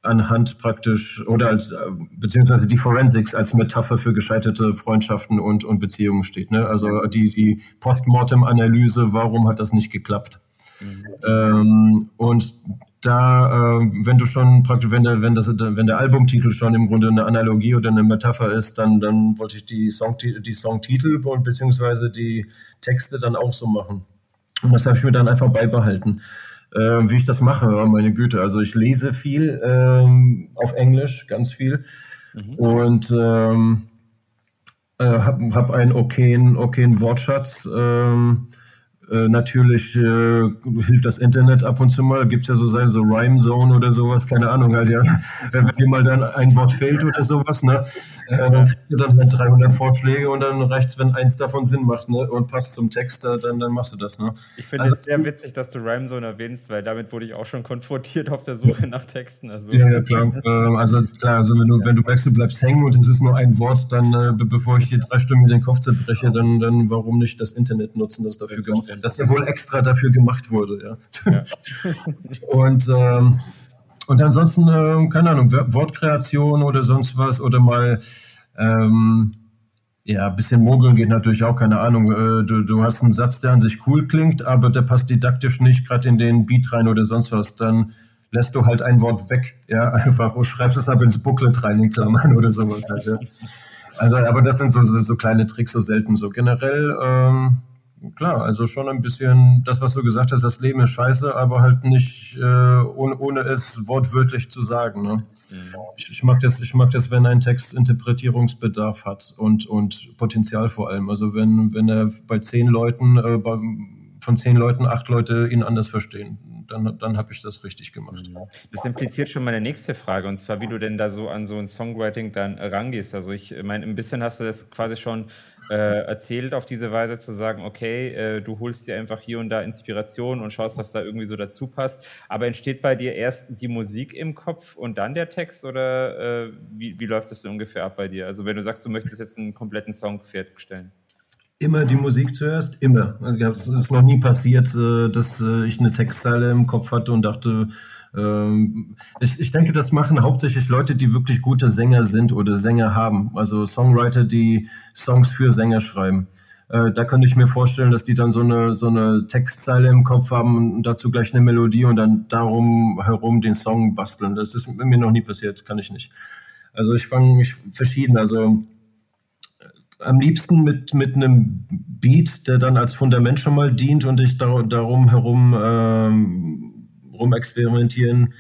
anhand praktisch oder als äh, beziehungsweise die Forensics als Metapher für gescheiterte Freundschaften und, und Beziehungen steht. Ne? Also die, die Postmortem-Analyse, warum hat das nicht geklappt? Mhm. Ähm, und da, äh, wenn du schon praktisch, wenn der, wenn das, wenn der Albumtitel schon im Grunde eine Analogie oder eine Metapher ist, dann, dann wollte ich die Song, die Songtitel und beziehungsweise die Texte dann auch so machen. Und das habe ich mir dann einfach beibehalten. Äh, wie ich das mache, meine Güte. Also ich lese viel ähm, auf Englisch, ganz viel. Mhm. Und ähm, äh, habe hab einen okayen, okayen Wortschatz. Ähm, äh, natürlich äh, hilft das Internet ab und zu mal. Gibt es ja so sein, so Rhyme Zone oder sowas, keine Ahnung halt, ja. Wenn dir mal dann ein Wort fehlt oder sowas, ne, äh, dann kriegst du dann halt 300 Vorschläge und dann reicht es, wenn eins davon Sinn macht, ne, und passt zum Text, dann, dann machst du das, ne. Ich finde also, es sehr witzig, dass du Rhyme Zone erwähnst, weil damit wurde ich auch schon konfrontiert auf der Suche nach Texten. Also. Ja, ja, klar. Ähm, also klar, also wenn du, wenn du merkst, du bleibst hängen und es ist nur ein Wort, dann, äh, bevor ich hier drei Stunden den Kopf zerbreche, dann, dann warum nicht das Internet nutzen, das dafür gemacht das ja wohl extra dafür gemacht wurde. Ja. ja. und, ähm, und ansonsten, äh, keine Ahnung, Wortkreation oder sonst was oder mal ähm, ja, ein bisschen mogeln geht natürlich auch, keine Ahnung. Äh, du, du hast einen Satz, der an sich cool klingt, aber der passt didaktisch nicht gerade in den Beat rein oder sonst was. Dann lässt du halt ein Wort weg, ja, einfach, und schreibst es aber ins Booklet rein in Klammern oder sowas halt, ja. Also, aber das sind so, so, so kleine Tricks, so selten. So generell, ähm, klar, also schon ein bisschen das, was du gesagt hast, das Leben ist scheiße, aber halt nicht äh, ohne, ohne es wortwörtlich zu sagen. Ne? Mhm. Ich, ich, mag das, ich mag das, wenn ein Text Interpretierungsbedarf hat und, und Potenzial vor allem. Also wenn, wenn er bei zehn Leuten, äh, bei, von zehn Leuten acht Leute ihn anders verstehen dann, dann habe ich das richtig gemacht. Mhm. Das impliziert schon meine nächste Frage, und zwar, wie du denn da so an so ein Songwriting dann rangehst. Also ich meine, ein bisschen hast du das quasi schon äh, erzählt auf diese Weise zu sagen, okay, äh, du holst dir einfach hier und da Inspiration und schaust, was da irgendwie so dazu passt. Aber entsteht bei dir erst die Musik im Kopf und dann der Text oder äh, wie, wie läuft das ungefähr ab bei dir? Also wenn du sagst, du möchtest jetzt einen kompletten Song fertigstellen immer die Musik zuerst, immer. Also es ist noch nie passiert, äh, dass äh, ich eine Textzeile im Kopf hatte und dachte, ähm, ich, ich denke, das machen hauptsächlich Leute, die wirklich gute Sänger sind oder Sänger haben. Also Songwriter, die Songs für Sänger schreiben. Äh, da könnte ich mir vorstellen, dass die dann so eine, so eine Textzeile im Kopf haben und dazu gleich eine Melodie und dann darum herum den Song basteln. Das ist mir noch nie passiert, kann ich nicht. Also ich fange mich verschieden. Also am liebsten mit, mit einem Beat, der dann als Fundament schon mal dient und ich da, darum herum ähm, rum experimentieren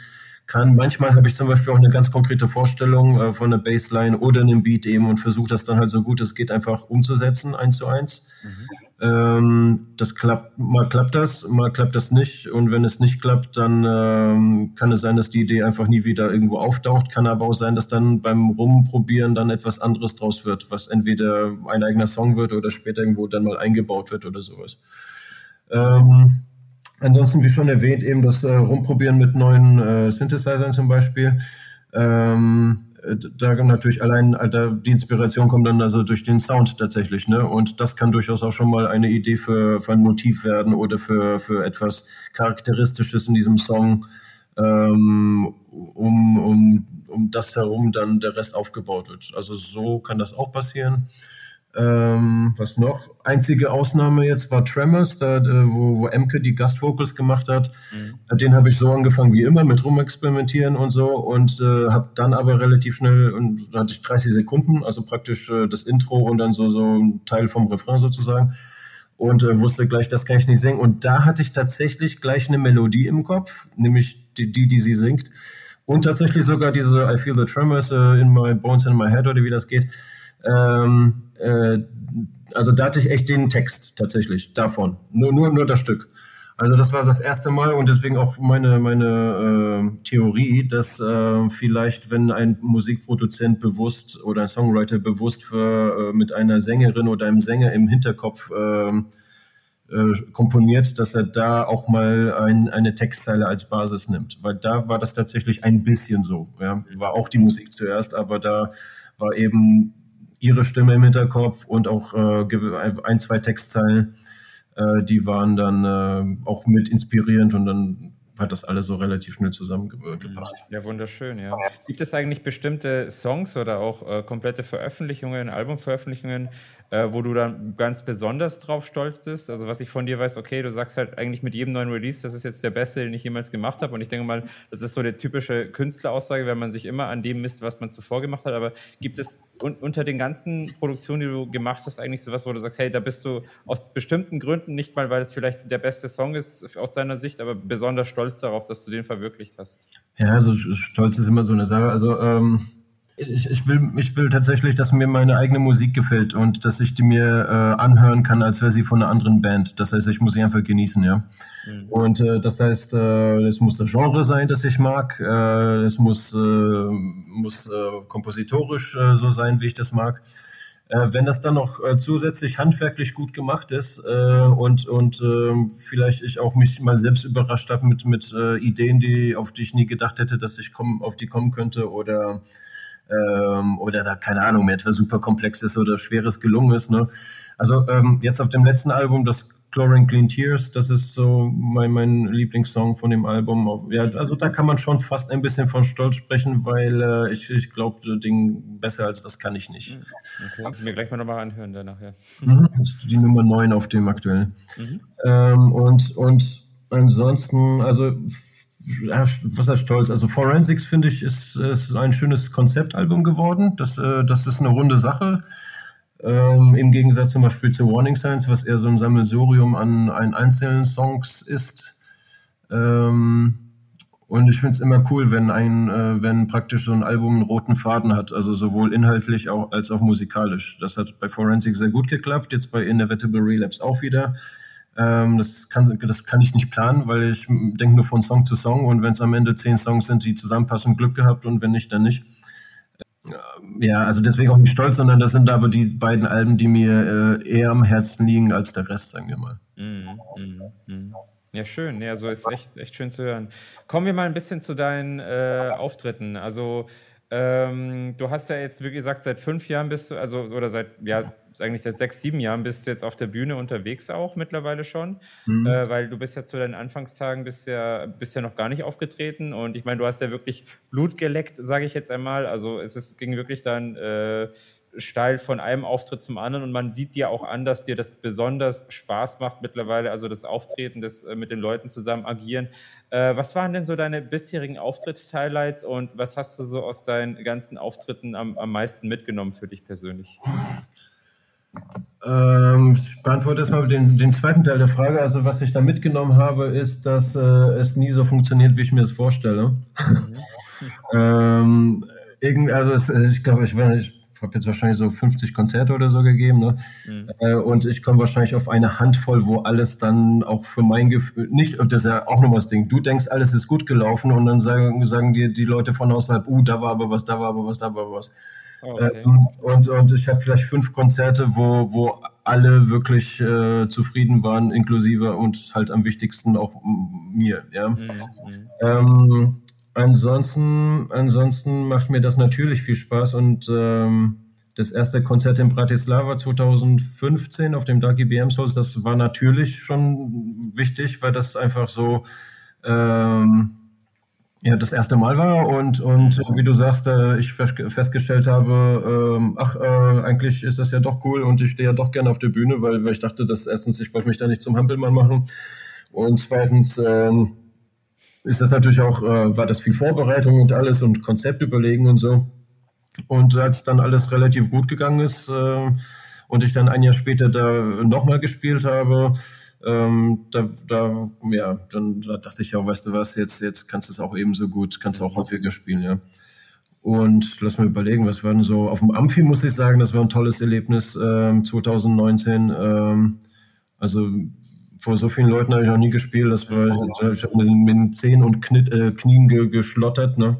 kann. Manchmal habe ich zum Beispiel auch eine ganz konkrete Vorstellung äh, von einer Bassline oder einem Beat eben und versuche das dann halt so gut es geht einfach umzusetzen, eins zu eins. Mhm. Ähm, das klappt, mal klappt das, mal klappt das nicht. Und wenn es nicht klappt, dann ähm, kann es sein, dass die Idee einfach nie wieder irgendwo auftaucht. Kann aber auch sein, dass dann beim Rumprobieren dann etwas anderes draus wird, was entweder ein eigener Song wird oder später irgendwo dann mal eingebaut wird oder sowas. Ähm, ansonsten, wie schon erwähnt, eben das äh, Rumprobieren mit neuen äh, Synthesizern zum Beispiel. Ähm, äh, da natürlich allein Alter, die Inspiration kommt dann also durch den Sound tatsächlich, ne? Und das kann durchaus auch schon mal eine Idee für, für ein Motiv werden oder für, für etwas Charakteristisches in diesem Song, ähm, um, um, um das herum dann der Rest aufgebaut wird. Also so kann das auch passieren. Ähm, was noch? Einzige Ausnahme jetzt war Tremors, da, wo, wo Emke die Gastvocals gemacht hat. Mhm. Den habe ich so angefangen wie immer mit rumexperimentieren und so und äh, habe dann aber relativ schnell, und da hatte ich 30 Sekunden, also praktisch äh, das Intro und dann so, so ein Teil vom Refrain sozusagen und äh, wusste gleich, das kann ich nicht singen. Und da hatte ich tatsächlich gleich eine Melodie im Kopf, nämlich die, die, die sie singt. Und tatsächlich sogar diese I Feel the Tremors uh, in my bones in my head oder wie das geht. Ähm, äh, also da hatte ich echt den Text tatsächlich davon. Nur, nur, nur das Stück. Also das war das erste Mal und deswegen auch meine, meine äh, Theorie, dass äh, vielleicht, wenn ein Musikproduzent bewusst oder ein Songwriter bewusst für, äh, mit einer Sängerin oder einem Sänger im Hinterkopf ähm, äh, komponiert, dass er da auch mal ein, eine Textzeile als Basis nimmt. Weil da war das tatsächlich ein bisschen so. Ja. War auch die Musik zuerst, aber da war eben ihre Stimme im Hinterkopf und auch äh, ein, zwei Textzeilen, äh, die waren dann äh, auch mit inspirierend und dann hat das alles so relativ schnell zusammengepasst. Ja, wunderschön, ja. Gibt es eigentlich bestimmte Songs oder auch äh, komplette Veröffentlichungen, Albumveröffentlichungen, äh, wo du dann ganz besonders drauf stolz bist. Also was ich von dir weiß, okay, du sagst halt eigentlich mit jedem neuen Release, das ist jetzt der beste, den ich jemals gemacht habe. Und ich denke mal, das ist so die typische Künstleraussage, wenn man sich immer an dem misst, was man zuvor gemacht hat. Aber gibt es un unter den ganzen Produktionen, die du gemacht hast, eigentlich sowas, wo du sagst, hey, da bist du aus bestimmten Gründen, nicht mal, weil es vielleicht der beste Song ist aus deiner Sicht, aber besonders stolz darauf, dass du den verwirklicht hast? Ja, also stolz ist immer so eine Sache. Also ähm ich, ich, will, ich will tatsächlich, dass mir meine eigene Musik gefällt und dass ich die mir äh, anhören kann, als wäre sie von einer anderen Band. Das heißt, ich muss sie einfach genießen, ja. Mhm. Und äh, das heißt, äh, es muss das Genre sein, das ich mag. Äh, es muss, äh, muss äh, kompositorisch so sein, wie ich das mag. wenn das dann noch zusätzlich handwerklich gut gemacht ist und, und vielleicht ich auch mich mal selbst überrascht habe mit, mit Ideen, die, auf die ich nie gedacht hätte, dass ich komm, auf die kommen könnte oder ähm, oder da, keine Ahnung, mir etwas super komplexes oder schweres gelungen ist. Ne? Also ähm, jetzt auf dem letzten Album, das Chlorine Clean Tears, das ist so mein, mein Lieblingssong von dem Album. Ja, also da kann man schon fast ein bisschen von Stolz sprechen, weil äh, ich, ich glaube, das Ding besser als das kann ich nicht. Okay. Kannst du mir gleich mal nochmal anhören danach, ja. Mhm, das ist die Nummer 9 auf dem aktuellen. Mhm. Ähm, und, und ansonsten, also was heißt stolz? Also Forensics finde ich ist, ist ein schönes Konzeptalbum geworden. Das, äh, das ist eine runde Sache. Ähm, Im Gegensatz zum Beispiel zu Warning Signs, was eher so ein Sammelsurium an, an einzelnen Songs ist. Ähm, und ich finde es immer cool, wenn ein, äh, wenn praktisch so ein Album einen roten Faden hat, also sowohl inhaltlich auch, als auch musikalisch. Das hat bei Forensics sehr gut geklappt, jetzt bei Inevitable Relapse auch wieder. Ähm, das, kann, das kann ich nicht planen, weil ich denke nur von Song zu Song und wenn es am Ende zehn Songs sind, die zusammenpassen, Glück gehabt und wenn nicht, dann nicht. Äh, ja, also deswegen auch nicht stolz, sondern das sind aber die beiden Alben, die mir äh, eher am Herzen liegen als der Rest, sagen wir mal. Mm, mm. Ja, schön. Ja, so ist echt, echt schön zu hören. Kommen wir mal ein bisschen zu deinen äh, Auftritten. Also ähm, du hast ja jetzt, wie gesagt, seit fünf Jahren bist du, also oder seit, ja, eigentlich seit sechs, sieben Jahren bist du jetzt auf der Bühne unterwegs auch mittlerweile schon, mhm. äh, weil du bist ja zu deinen Anfangstagen bist ja noch gar nicht aufgetreten und ich meine, du hast ja wirklich Blut geleckt, sage ich jetzt einmal. Also es ist, ging wirklich dann äh, steil von einem Auftritt zum anderen und man sieht dir auch an, dass dir das besonders Spaß macht mittlerweile, also das Auftreten, das äh, mit den Leuten zusammen agieren. Äh, was waren denn so deine bisherigen Auftritt-Highlights und was hast du so aus deinen ganzen Auftritten am, am meisten mitgenommen für dich persönlich? Ähm, ich beantworte erstmal den, den zweiten Teil der Frage. Also, was ich da mitgenommen habe, ist, dass äh, es nie so funktioniert, wie ich mir das vorstelle. Mhm. ähm, also, es, ich glaube, ich, ich habe jetzt wahrscheinlich so 50 Konzerte oder so gegeben. Ne? Mhm. Äh, und ich komme wahrscheinlich auf eine Handvoll, wo alles dann auch für mein Gefühl, nicht, das ist ja auch nochmal das Ding, du denkst, alles ist gut gelaufen und dann sagen, sagen dir die Leute von außerhalb, uh, da war aber was, da war aber was, da war aber was. Okay. Ähm, und, und ich habe vielleicht fünf Konzerte, wo, wo alle wirklich äh, zufrieden waren, inklusive und halt am wichtigsten auch mir. Ja? Mhm. Ähm, ansonsten, ansonsten macht mir das natürlich viel Spaß und ähm, das erste Konzert in Bratislava 2015 auf dem Dark IBM Souls, das war natürlich schon wichtig, weil das einfach so ähm, ja, das erste Mal war und, und wie du sagst, äh, ich festgestellt habe, ähm, ach, äh, eigentlich ist das ja doch cool und ich stehe ja doch gerne auf der Bühne, weil, weil ich dachte, dass erstens, ich wollte mich da nicht zum Hampelmann machen und zweitens ähm, ist das natürlich auch, äh, war das viel Vorbereitung und alles und Konzept überlegen und so. Und als dann alles relativ gut gegangen ist äh, und ich dann ein Jahr später da nochmal gespielt habe, ähm, da, da, ja, dann da dachte ich ja, weißt du was, jetzt, jetzt kannst du es auch ebenso gut, kannst du auch häufiger spielen, ja. Und lass mal überlegen, was war denn so, auf dem Amphi muss ich sagen, das war ein tolles Erlebnis ähm, 2019. Ähm, also vor so vielen Leuten habe ich noch nie gespielt, das war, ich habe mit, mit den Zehen und Knitt, äh, Knien ge, geschlottert, ne?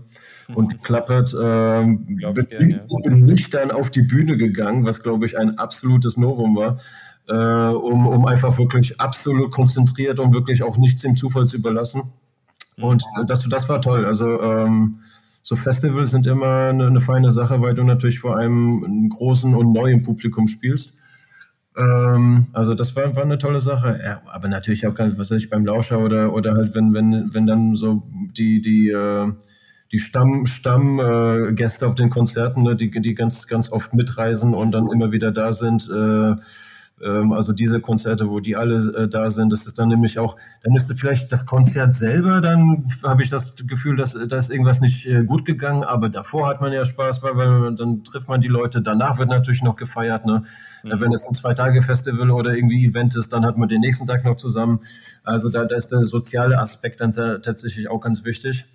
und geklappert. Ähm, bin, gern, ja. bin nüchtern auf die Bühne gegangen, was glaube ich ein absolutes Novum war äh, um, um einfach wirklich absolut konzentriert und wirklich auch nichts dem Zufall zu überlassen. Und das, das war toll. Also ähm, so Festivals sind immer eine, eine, feine Sache, weil du natürlich vor einem großen und neuen Publikum spielst. Ähm, also das war, war eine tolle Sache. Ja, aber natürlich auch, was weiß ich, beim Lauscher oder, oder halt, wenn, wenn, wenn dann so die, die, äh, die Stamm, Stammgäste äh, auf den Konzerten, ne, die, die ganz, ganz oft mitreisen und dann immer wieder da sind, äh, ähm, also diese Konzerte, wo die alle äh, da sind, das ist dann nämlich auch, dann ist vielleicht das Konzert selber, dann habe ich das Gefühl, dass da ist irgendwas nicht äh, gut gegangen, aber davor hat man ja Spaß, weil, weil dann trifft man die Leute, danach wird natürlich noch gefeiert, ne? Mhm. Wenn es ein Zwei-Tage-Festival oder irgendwie Event ist, dann hat man den nächsten Tag noch zusammen. Also da, da ist der soziale Aspekt dann tatsächlich auch ganz wichtig.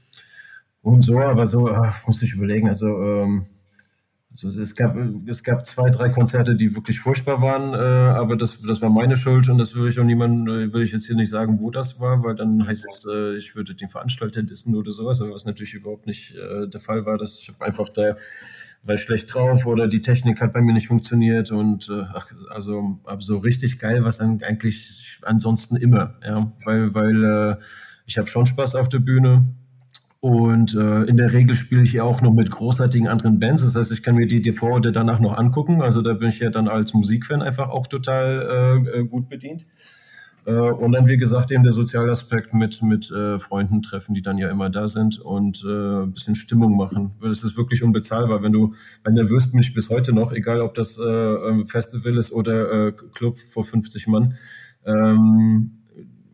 Und so, aber so, ach, muss ich überlegen, also ähm, also es gab, es gab zwei, drei Konzerte, die wirklich furchtbar waren, äh, aber das, das war meine Schuld und das will ich auch niemandem, äh, will ich jetzt hier nicht sagen, wo das war, weil dann heißt es, äh, ich würde den Veranstalter dissen oder sowas, aber was natürlich überhaupt nicht äh, der Fall war, dass ich einfach da war schlecht drauf oder die Technik hat bei mir nicht funktioniert und äh, ach, also aber so richtig geil, was dann eigentlich ansonsten immer, ja, weil, weil äh, ich habe schon Spaß auf der Bühne, und äh, in der Regel spiele ich ja auch noch mit großartigen anderen Bands. Das heißt, ich kann mir die TV danach noch angucken. Also da bin ich ja dann als Musikfan einfach auch total äh, äh, gut bedient. Äh, und dann, wie gesagt, eben der Sozialaspekt mit, mit äh, Freunden treffen, die dann ja immer da sind und äh, ein bisschen Stimmung machen. Weil es ist wirklich unbezahlbar. Wenn du, wenn du wirst mich bis heute noch, egal ob das Festival ist oder Club vor 50 Mann, ähm,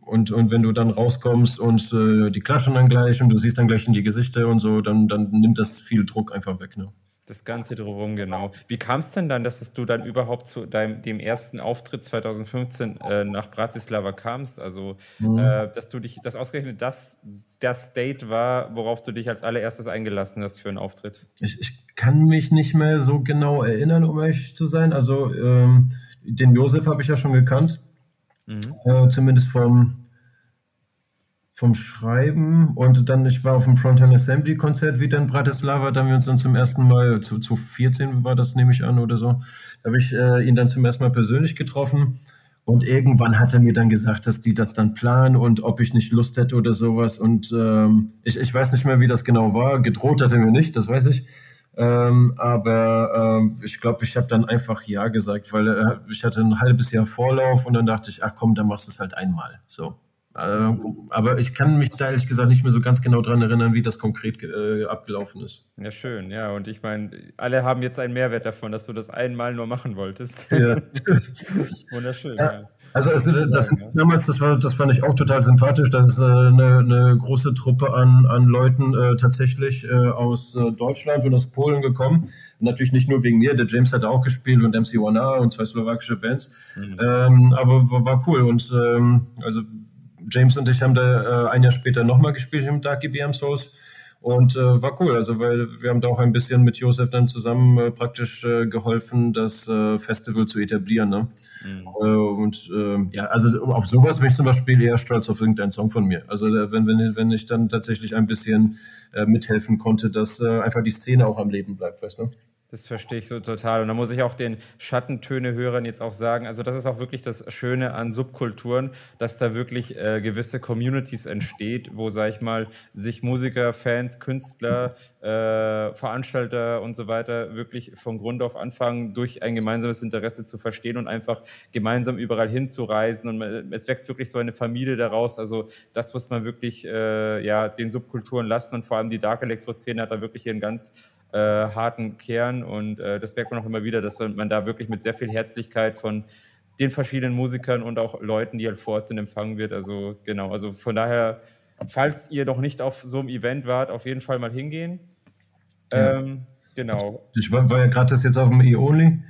und, und wenn du dann rauskommst und äh, die klatschen dann gleich und du siehst dann gleich in die Gesichter und so, dann, dann nimmt das viel Druck einfach weg. Ne? Das Ganze drumherum, genau. Wie kam es denn dann, dass du dann überhaupt zu deinem, dem ersten Auftritt 2015 äh, nach Bratislava kamst? Also, mhm. äh, dass du dich, dass ausgerechnet das das Date war, worauf du dich als allererstes eingelassen hast für einen Auftritt? Ich, ich kann mich nicht mehr so genau erinnern, um ehrlich zu sein. Also, ähm, den Josef habe ich ja schon gekannt. Mhm. Äh, zumindest vom, vom Schreiben. Und dann, ich war auf dem Frontend Assembly Konzert wieder in Bratislava, da haben wir uns dann zum ersten Mal, zu, zu 14 war das, nehme ich an oder so, da habe ich äh, ihn dann zum ersten Mal persönlich getroffen. Und irgendwann hat er mir dann gesagt, dass die das dann planen und ob ich nicht Lust hätte oder sowas. Und ähm, ich, ich weiß nicht mehr, wie das genau war, gedroht hat er mir nicht, das weiß ich. Ähm, aber ähm, ich glaube, ich habe dann einfach Ja gesagt, weil äh, ich hatte ein halbes Jahr Vorlauf und dann dachte ich, ach komm, dann machst du es halt einmal. So. Äh, aber ich kann mich da ehrlich gesagt nicht mehr so ganz genau dran erinnern, wie das konkret äh, abgelaufen ist. Ja, schön, ja. Und ich meine, alle haben jetzt einen Mehrwert davon, dass du das einmal nur machen wolltest. Ja. Wunderschön, ja. ja. Also, also das, damals, das war, das fand ich auch total sympathisch. Das ist äh, eine, eine, große Truppe an, an Leuten äh, tatsächlich äh, aus äh, Deutschland und aus Polen gekommen. Natürlich nicht nur wegen mir, der James hat auch gespielt und MC1A und zwei slowakische Bands. Mhm. Ähm, aber war, war, cool. Und ähm, also James und ich haben da äh, ein Jahr später nochmal gespielt im Dark IBM Souls und äh, war cool, also weil wir haben da auch ein bisschen mit Josef dann zusammen äh, praktisch äh, geholfen, das äh, Festival zu etablieren. Ne? Mhm. Äh, und äh, ja, also auf sowas bin ich zum Beispiel eher stolz auf irgendeinen Song von mir. Also wenn, wenn, wenn ich dann tatsächlich ein bisschen mithelfen konnte, dass einfach die Szene auch am Leben bleibt, weißt du? Das verstehe ich so total. Und da muss ich auch den Schattentöne-Hörern jetzt auch sagen, also das ist auch wirklich das Schöne an Subkulturen, dass da wirklich äh, gewisse Communities entsteht, wo, sag ich mal, sich Musiker, Fans, Künstler, äh, Veranstalter und so weiter wirklich von Grund auf anfangen, durch ein gemeinsames Interesse zu verstehen und einfach gemeinsam überall hinzureisen. Und man, es wächst wirklich so eine Familie daraus. Also das muss man wirklich äh, ja, den Subkulturen lassen. Und vor allem die Dark Electro-Szene hat da wirklich ihren ganz äh, harten Kern und äh, das merkt man auch immer wieder, dass man, da wirklich mit sehr viel Herzlichkeit von den verschiedenen Musikern und auch Leuten, die halt vor Ort sind, empfangen wird. Also genau, also von daher, falls ihr noch nicht auf so einem Event wart, auf jeden Fall mal hingehen. Ähm, genau. Ich war, war ja gerade das jetzt auf dem E-Only.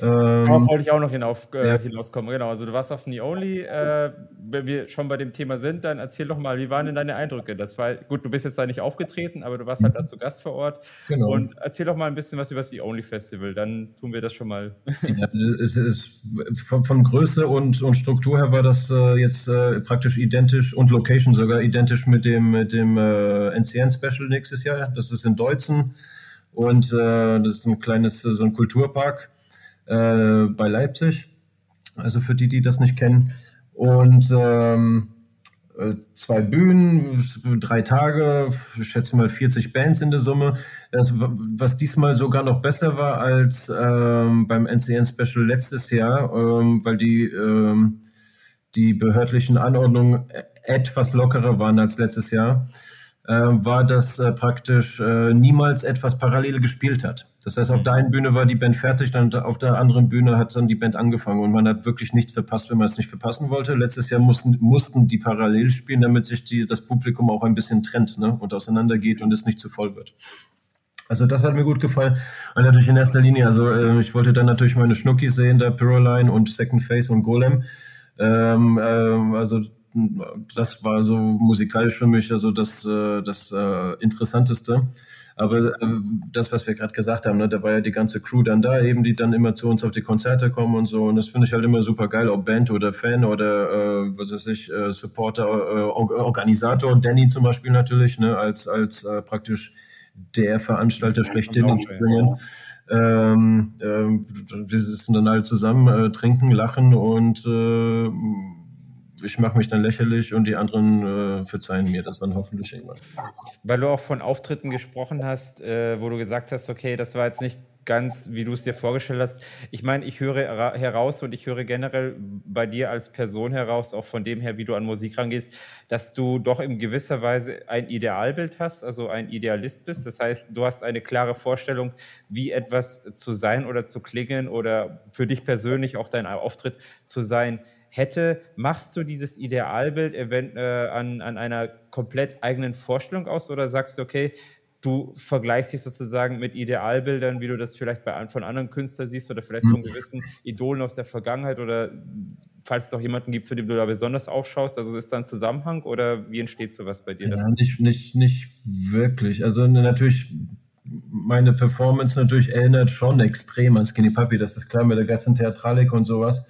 Ähm, Darauf wollte ich auch noch hinauf, äh, ja. hinauskommen. Genau, also du warst auf Knee Only. Äh, wenn wir schon bei dem Thema sind, dann erzähl doch mal, wie waren denn deine Eindrücke? Das war gut, du bist jetzt da nicht aufgetreten, aber du warst halt dazu Gast vor Ort. Genau. Und erzähl doch mal ein bisschen was über das Knee Only Festival, dann tun wir das schon mal. Ja, es ist von, von Größe und, und Struktur her war das äh, jetzt äh, praktisch identisch und Location sogar identisch mit dem, mit dem äh, NCN Special nächstes Jahr. Das ist in Deutzen und äh, das ist ein kleines, so ein Kulturpark äh, bei Leipzig. Also für die, die das nicht kennen. Und ähm, äh, zwei Bühnen, drei Tage, ich schätze mal 40 Bands in der Summe. Das, was diesmal sogar noch besser war als ähm, beim NCN Special letztes Jahr, ähm, weil die, ähm, die behördlichen Anordnungen etwas lockerer waren als letztes Jahr. Äh, war, dass praktisch äh, niemals etwas parallel gespielt hat. Das heißt, auf der einen Bühne war die Band fertig, dann auf der anderen Bühne hat dann die Band angefangen und man hat wirklich nichts verpasst, wenn man es nicht verpassen wollte. Letztes Jahr mussten, mussten die parallel spielen, damit sich die, das Publikum auch ein bisschen trennt ne, und auseinandergeht und es nicht zu voll wird. Also das hat mir gut gefallen. Und natürlich in erster Linie, also äh, ich wollte dann natürlich meine Schnuckis sehen, da Pyroline und Second Face und Golem. Ähm, ähm, also das war so musikalisch für mich also das, äh, das äh, Interessanteste. Aber äh, das, was wir gerade gesagt haben, ne, da war ja die ganze Crew dann da, eben, die dann immer zu uns auf die Konzerte kommen und so. Und das finde ich halt immer super geil, ob Band oder Fan oder äh, was weiß ich, äh, Supporter, äh, Organisator, Danny zum Beispiel natürlich, ne, als, als praktisch der Veranstalter schlechthin in Springen. Ähm, äh, wir sitzen dann alle zusammen, trinken, lachen und ich mache mich dann lächerlich und die anderen äh, verzeihen mir das dann hoffentlich irgendwann. Weil du auch von Auftritten gesprochen hast, äh, wo du gesagt hast, okay, das war jetzt nicht ganz, wie du es dir vorgestellt hast. Ich meine, ich höre heraus und ich höre generell bei dir als Person heraus, auch von dem her, wie du an Musik rangehst, dass du doch in gewisser Weise ein Idealbild hast, also ein Idealist bist. Das heißt, du hast eine klare Vorstellung, wie etwas zu sein oder zu klingen oder für dich persönlich auch dein Auftritt zu sein hätte, machst du dieses Idealbild event, äh, an, an einer komplett eigenen Vorstellung aus oder sagst du, okay, du vergleichst dich sozusagen mit Idealbildern, wie du das vielleicht bei, von anderen Künstlern siehst oder vielleicht von mhm. gewissen Idolen aus der Vergangenheit oder falls es auch jemanden gibt, zu dem du da besonders aufschaust, also ist da ein Zusammenhang oder wie entsteht sowas bei dir? Ja, nicht, nicht, nicht wirklich. Also natürlich, meine Performance natürlich erinnert schon extrem an Skinny Puppy, das ist klar mit der ganzen Theatralik und sowas.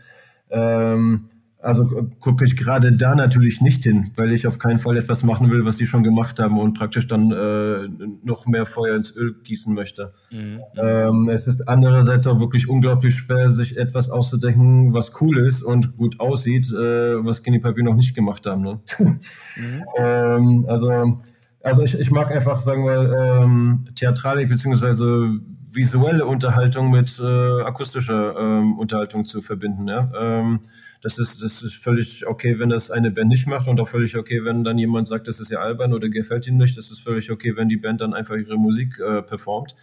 Ähm, also gucke ich gerade da natürlich nicht hin, weil ich auf keinen Fall etwas machen will, was die schon gemacht haben und praktisch dann äh, noch mehr Feuer ins Öl gießen möchte. Mhm. Ähm, es ist andererseits auch wirklich unglaublich schwer, sich etwas auszudenken, was cool ist und gut aussieht, äh, was Skinny Puppy noch nicht gemacht haben. Ne? Mhm. ähm, also, also ich, ich mag einfach, sagen wir, ähm, Theatralik beziehungsweise visuelle Unterhaltung mit äh, akustischer ähm, Unterhaltung zu verbinden. Ja? Ähm, das, ist, das ist völlig okay, wenn das eine Band nicht macht und auch völlig okay, wenn dann jemand sagt, das ist ja albern oder gefällt ihm nicht. Das ist völlig okay, wenn die Band dann einfach ihre Musik äh, performt.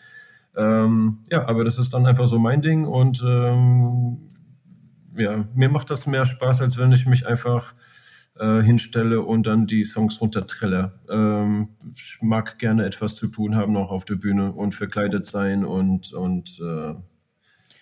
Ähm, ja, aber das ist dann einfach so mein Ding und ähm, ja, mir macht das mehr Spaß, als wenn ich mich einfach äh, hinstelle und dann die Songs runtertrelle. Ähm, ich mag gerne etwas zu tun haben auch auf der Bühne und verkleidet sein und, und, äh,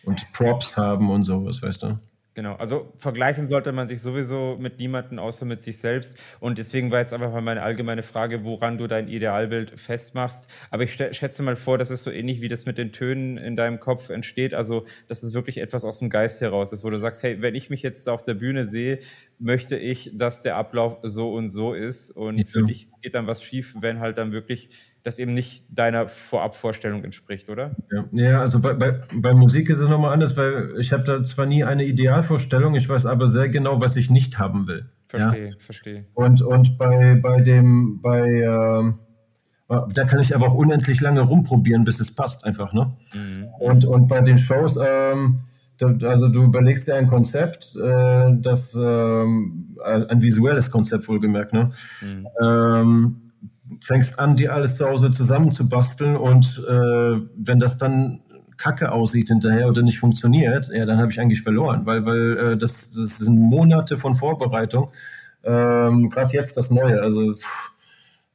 und Props haben und sowas, weißt du? Genau, also vergleichen sollte man sich sowieso mit niemandem außer mit sich selbst. Und deswegen war jetzt einfach mal meine allgemeine Frage, woran du dein Idealbild festmachst. Aber ich schätze mal vor, das ist so ähnlich, wie das mit den Tönen in deinem Kopf entsteht. Also, dass es wirklich etwas aus dem Geist heraus ist, wo du sagst, hey, wenn ich mich jetzt auf der Bühne sehe, möchte ich, dass der Ablauf so und so ist. Und ja. für dich geht dann was schief, wenn halt dann wirklich das eben nicht deiner Vorabvorstellung entspricht, oder? Ja, ja also bei, bei, bei Musik ist es nochmal anders, weil ich habe da zwar nie eine Idealvorstellung, ich weiß aber sehr genau, was ich nicht haben will. Verstehe, ja? verstehe. Und, und bei, bei dem, bei, äh, da kann ich aber auch unendlich lange rumprobieren, bis es passt einfach, ne? Mhm. Und, und bei den Shows, ähm, also du überlegst dir ein Konzept, äh, das ähm, ein visuelles Konzept wohlgemerkt, ne? Mhm. Ähm, fängst an, dir alles zu Hause zusammenzubasteln und äh, wenn das dann kacke aussieht hinterher oder nicht funktioniert, ja, dann habe ich eigentlich verloren, weil, weil äh, das, das sind Monate von Vorbereitung. Ähm, Gerade jetzt das Neue, also pff,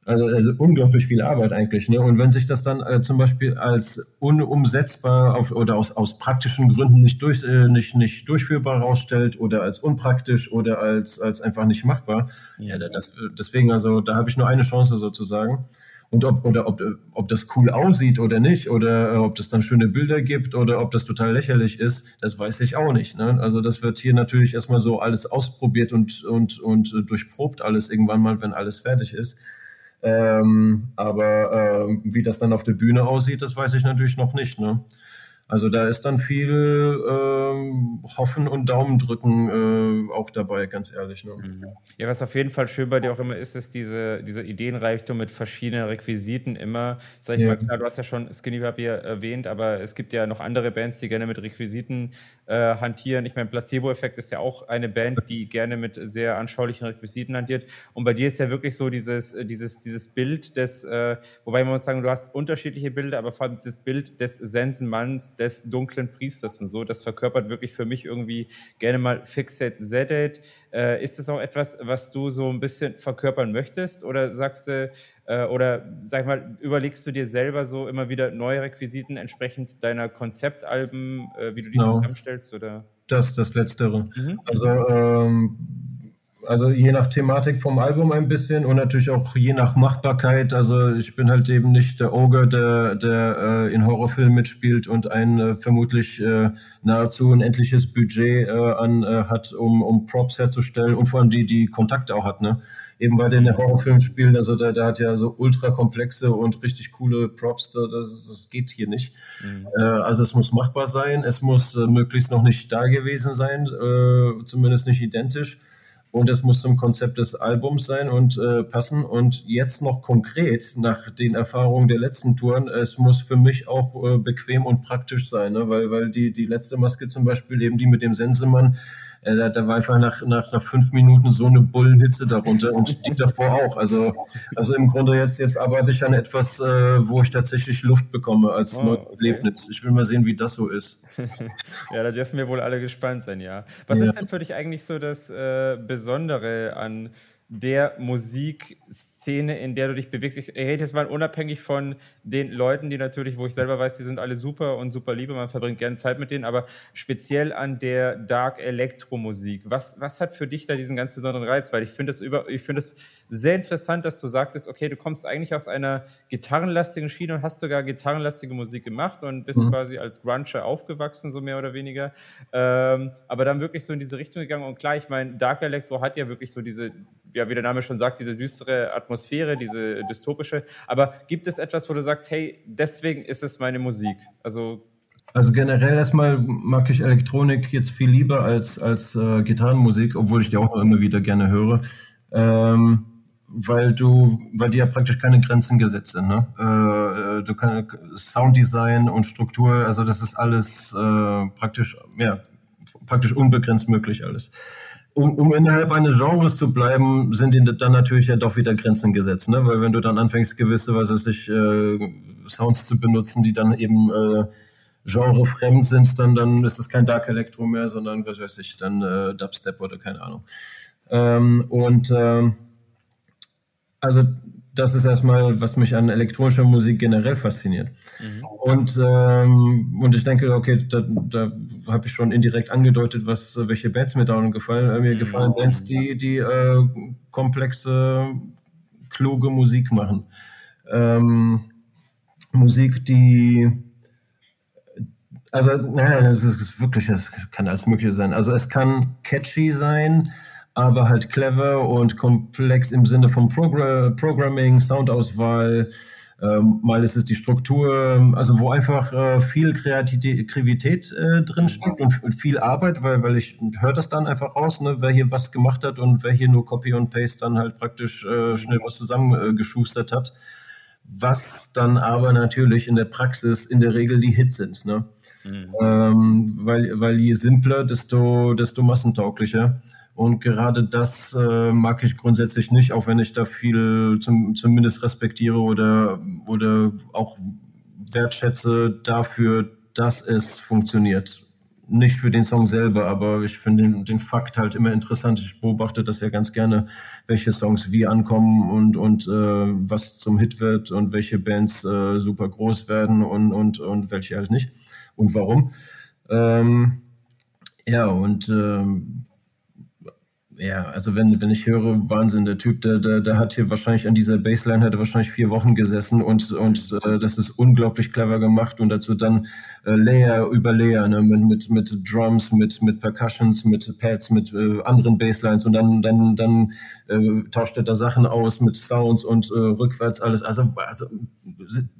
also, also unglaublich viel Arbeit eigentlich. Ne? Und wenn sich das dann äh, zum Beispiel als unumsetzbar auf, oder aus, aus praktischen Gründen nicht, durch, äh, nicht, nicht durchführbar herausstellt oder als unpraktisch oder als, als einfach nicht machbar, ja, das, deswegen, also da habe ich nur eine Chance sozusagen. Und ob, oder ob, ob das cool aussieht oder nicht, oder äh, ob das dann schöne Bilder gibt oder ob das total lächerlich ist, das weiß ich auch nicht. Ne? Also das wird hier natürlich erstmal so alles ausprobiert und, und, und äh, durchprobt alles irgendwann mal, wenn alles fertig ist. Ähm, aber äh, wie das dann auf der Bühne aussieht, das weiß ich natürlich noch nicht. Ne? Also da ist dann viel ähm, Hoffen und Daumen drücken äh, auch dabei, ganz ehrlich. Ne? Mhm. Ja, was auf jeden Fall schön bei dir auch immer ist, ist diese, diese Ideenreichtum mit verschiedenen Requisiten immer. Sag ich ja. mal, klar, du hast ja schon Skinny Papier erwähnt, aber es gibt ja noch andere Bands, die gerne mit Requisiten äh, hantieren. Ich meine, Placebo-Effekt ist ja auch eine Band, die gerne mit sehr anschaulichen Requisiten hantiert. Und bei dir ist ja wirklich so dieses, dieses, dieses Bild des, äh, wobei man muss sagen, du hast unterschiedliche Bilder, aber vor allem dieses Bild des Sensenmanns, des dunklen Priesters und so. Das verkörpert wirklich für mich irgendwie gerne mal Fixed Zedit. Äh, ist das auch etwas, was du so ein bisschen verkörpern möchtest? Oder sagst du, äh, oder sag mal, überlegst du dir selber so immer wieder neue Requisiten entsprechend deiner Konzeptalben, äh, wie du die. Genau. zusammenstellst? Oder? Das, das Letztere. Mhm. Also ähm, also je nach Thematik vom Album ein bisschen und natürlich auch je nach Machbarkeit. Also ich bin halt eben nicht der Ogre, der, der äh, in Horrorfilmen mitspielt und ein äh, vermutlich äh, nahezu unendliches Budget äh, an äh, hat, um, um Props herzustellen und vor allem die, die Kontakte auch hat, ne? Eben bei den Horrorfilmen spielen, also der, der hat ja so ultra komplexe und richtig coole Props, das, das geht hier nicht. Mhm. Äh, also es muss machbar sein, es muss möglichst noch nicht da gewesen sein, zumindest nicht identisch und es muss zum Konzept des Albums sein und äh, passen. Und jetzt noch konkret nach den Erfahrungen der letzten Touren, es muss für mich auch äh, bequem und praktisch sein, ne? weil, weil die, die letzte Maske zum Beispiel, eben die mit dem Sensemann, äh, da, da war einfach nach, nach, nach fünf Minuten so eine Bullenhitze darunter und die davor auch. Also, also im Grunde jetzt, jetzt arbeite ich an etwas, äh, wo ich tatsächlich Luft bekomme als oh, okay. Erlebnis. Ich will mal sehen, wie das so ist. ja, da dürfen wir wohl alle gespannt sein, ja. Was ja. ist denn für dich eigentlich so das äh, Besondere an der Musikszene, in der du dich bewegst. Ich rede jetzt mal unabhängig von den Leuten, die natürlich, wo ich selber weiß, die sind alle super und super liebe, man verbringt gerne Zeit mit denen, aber speziell an der Dark Elektromusik. Was, was hat für dich da diesen ganz besonderen Reiz? Weil ich finde es über, ich finde es sehr interessant, dass du sagtest, okay, du kommst eigentlich aus einer gitarrenlastigen Schiene und hast sogar gitarrenlastige Musik gemacht und bist mhm. quasi als Gruncher aufgewachsen, so mehr oder weniger. Ähm, aber dann wirklich so in diese Richtung gegangen und klar, ich meine, Dark Electro hat ja wirklich so diese ja, wie der Name schon sagt, diese düstere Atmosphäre, diese dystopische. Aber gibt es etwas, wo du sagst, hey, deswegen ist es meine Musik? Also also generell erstmal mag ich Elektronik jetzt viel lieber als, als äh, Gitarrenmusik, obwohl ich die auch immer wieder gerne höre. Ähm, weil du, weil die ja praktisch keine Grenzen gesetzt sind. Ne? Äh, du kannst Sounddesign und Struktur, also das ist alles äh, praktisch, ja, praktisch unbegrenzt möglich alles um, um innerhalb eines Genres zu bleiben, sind dann natürlich ja doch wieder Grenzen gesetzt, ne? Weil wenn du dann anfängst, gewisse, was weiß ich, äh, Sounds zu benutzen, die dann eben äh, genrefremd sind, dann, dann ist das kein Dark Electro mehr, sondern, was weiß ich, dann äh, Dubstep oder keine Ahnung. Ähm, und äh, also das ist erstmal, was mich an elektronischer Musik generell fasziniert. Mhm. Und, ähm, und ich denke, okay, da, da habe ich schon indirekt angedeutet, was, welche Bands mir da gefallen. Äh, mir mhm. gefallen Bands, die, die äh, komplexe, kluge Musik machen. Ähm, Musik, die also, naja, es ist wirklich, es kann alles Mögliche sein. Also es kann catchy sein, aber halt clever und komplex im Sinne von Progr Programming, Soundauswahl, Ähm, mal ist es die Struktur, also wo einfach äh, viel Kreativität äh, drinsteckt und, und, viel Arbeit, weil, weil ich höre das dann einfach raus, ne, wer hier was gemacht hat und wer hier nur Copy und Paste dann halt praktisch äh, schnell was zusammengeschustert hat. Was dann aber natürlich in der Praxis in der Regel die Hits sind. Ne? Mhm. Ähm, weil, weil je simpler, desto, desto massentauglicher. Und gerade das äh, mag ich grundsätzlich nicht, auch wenn ich da viel zum, zumindest respektiere oder, oder auch wertschätze dafür, dass es funktioniert. Nicht für den Song selber, aber ich finde den, den Fakt halt immer interessant. Ich beobachte das ja ganz gerne, welche Songs wie ankommen und, und äh, was zum Hit wird und welche Bands äh, super groß werden und, und, und welche halt nicht und warum. Ähm, ja, und ähm, ja, also wenn, wenn ich höre, Wahnsinn, der Typ, der, der, der hat hier wahrscheinlich an dieser Baseline hat er wahrscheinlich vier Wochen gesessen und, und äh, das ist unglaublich clever gemacht und dazu dann äh, Layer über Layer, ne, mit, mit, mit Drums, mit, mit Percussions, mit Pads, mit äh, anderen Baselines und dann, dann, dann äh, tauscht er da Sachen aus mit Sounds und äh, rückwärts alles. Also, also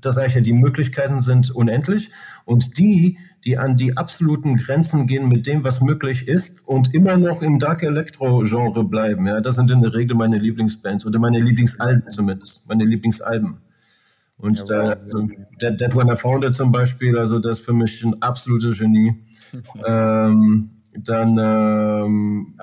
da sage ich ja, die Möglichkeiten sind unendlich und die, die an die absoluten Grenzen gehen mit dem, was möglich ist und immer noch im Dark Electro-Genre bleiben. Ja, das sind in der Regel meine Lieblingsbands oder meine Lieblingsalben zumindest, meine Lieblingsalben. Und ja, da, also, Dead, Dead When I Found It zum Beispiel, also das ist für mich ein absolutes Genie. ähm, dann ähm,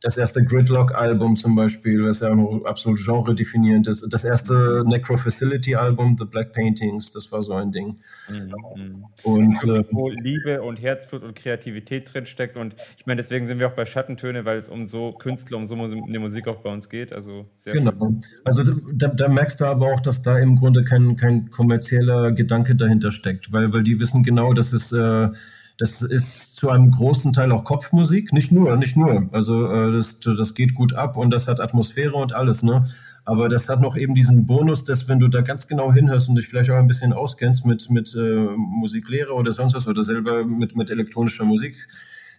das erste Gridlock-Album zum Beispiel, das ja auch noch absolut genre-definierend ist. Das erste Necro Facility-Album, The Black Paintings, das war so ein Ding. Mhm. Und äh, wo Liebe und Herzblut und Kreativität drinsteckt. Und ich meine, deswegen sind wir auch bei Schattentöne, weil es um so Künstler, um so eine Musik auch bei uns geht. Also sehr genau. Schön. Also da, da, merkst du aber auch, dass da im Grunde kein, kein kommerzieller Gedanke dahinter steckt, weil, weil die wissen genau, dass es äh, das ist zu einem großen Teil auch Kopfmusik, nicht nur, nicht nur. Also äh, das, das geht gut ab und das hat Atmosphäre und alles, ne? Aber das hat noch eben diesen Bonus, dass wenn du da ganz genau hinhörst und dich vielleicht auch ein bisschen auskennst mit, mit äh, Musiklehre oder sonst was oder selber mit, mit elektronischer Musik,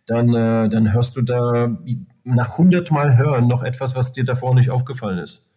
dann, äh, dann hörst du da nach hundertmal hören noch etwas, was dir davor nicht aufgefallen ist.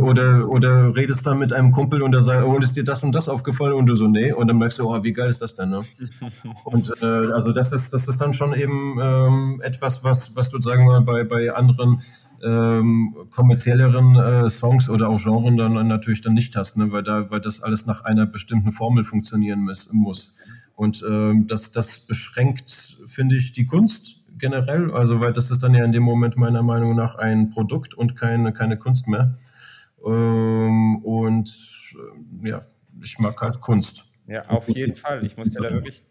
Oder, oder redest dann mit einem Kumpel und der sagt, oh, ist dir das und das aufgefallen? Und du so, nee. Und dann merkst du, oh, wie geil ist das denn? Ne? und äh, also das ist, das ist dann schon eben ähm, etwas, was, was du, sagen wir mal, bei, bei anderen ähm, kommerzielleren äh, Songs oder auch Genren dann natürlich dann nicht hast, ne? weil, da, weil das alles nach einer bestimmten Formel funktionieren muss. muss. Und ähm, das, das beschränkt, finde ich, die Kunst generell, also weil das ist dann ja in dem Moment meiner Meinung nach ein Produkt und keine, keine Kunst mehr. Ähm, und äh, ja, ich mag halt Kunst. Ja, auf jeden Fall. Ich muss dir da wirklich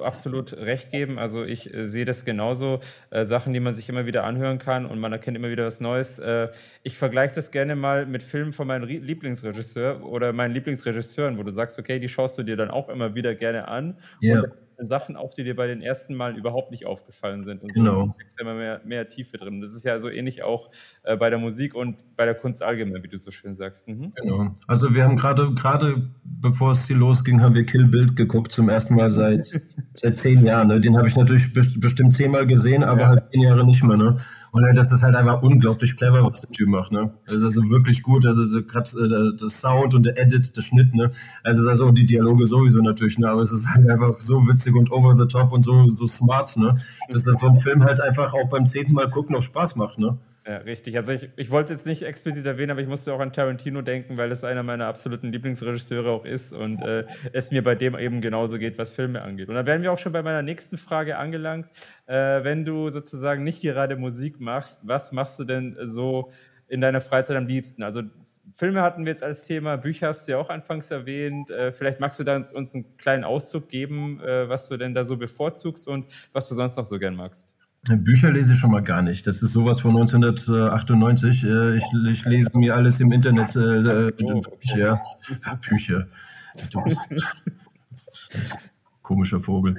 absolut recht geben. Also ich äh, sehe das genauso. Äh, Sachen, die man sich immer wieder anhören kann und man erkennt immer wieder was Neues. Äh, ich vergleiche das gerne mal mit Filmen von meinem Lieblingsregisseur oder meinen Lieblingsregisseuren, wo du sagst, okay, die schaust du dir dann auch immer wieder gerne an. Yeah. Und Sachen auf, die dir bei den ersten Malen überhaupt nicht aufgefallen sind. Und so genau. ist immer mehr, mehr Tiefe drin. Das ist ja so ähnlich auch äh, bei der Musik und bei der Kunst allgemein, wie du so schön sagst. Mhm. Genau. Also wir haben gerade, gerade bevor es hier losging, haben wir Kill Bild geguckt, zum ersten Mal seit, seit zehn Jahren. Ne? Den habe ich natürlich bestimmt zehnmal gesehen, aber ja. halt zehn Jahre nicht mehr. Ne? Und das ist halt einfach unglaublich clever, was der Typ macht. Ne? Ist also wirklich gut. Also so gerade äh, das Sound und der Edit, der Schnitt. Ne? Also, also die Dialoge sowieso natürlich. Ne? Aber es ist halt einfach so witzig und over the top und so, so smart. Ne? Dass das so ein Film halt einfach auch beim zehnten Mal gucken noch Spaß macht. Ne? Ja, richtig. Also ich, ich wollte es jetzt nicht explizit erwähnen, aber ich musste auch an Tarantino denken, weil es einer meiner absoluten Lieblingsregisseure auch ist und äh, es mir bei dem eben genauso geht, was Filme angeht. Und dann werden wir auch schon bei meiner nächsten Frage angelangt. Äh, wenn du sozusagen nicht gerade Musik machst, was machst du denn so in deiner Freizeit am liebsten? Also Filme hatten wir jetzt als Thema, Bücher hast du ja auch anfangs erwähnt. Äh, vielleicht magst du da uns einen kleinen Auszug geben, äh, was du denn da so bevorzugst und was du sonst noch so gern magst. Bücher lese ich schon mal gar nicht. Das ist sowas von 1998. Äh, ich, ich lese mir alles im Internet. Äh, äh oh, Bücher. Bücher. Du bist komischer Vogel.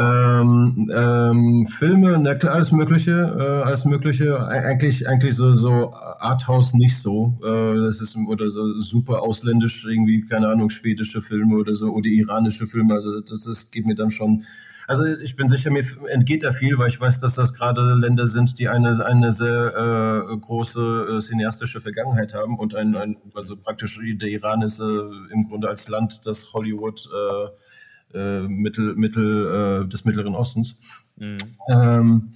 Ähm, ähm, Filme, na klar, alles Mögliche, äh, alles Mögliche. Eigentlich, eigentlich so, so Arthouse nicht so. Äh, das ist oder so super ausländisch, irgendwie, keine Ahnung, schwedische Filme oder so oder iranische Filme. Also das ist, geht mir dann schon. Also ich bin sicher, mir entgeht da viel, weil ich weiß, dass das gerade Länder sind, die eine, eine sehr äh, große äh, cineastische Vergangenheit haben und ein, ein also praktisch der Iran ist äh, im Grunde als Land das Hollywood äh, äh, Mittel, Mittel äh, des Mittleren Ostens. Mhm. Ähm,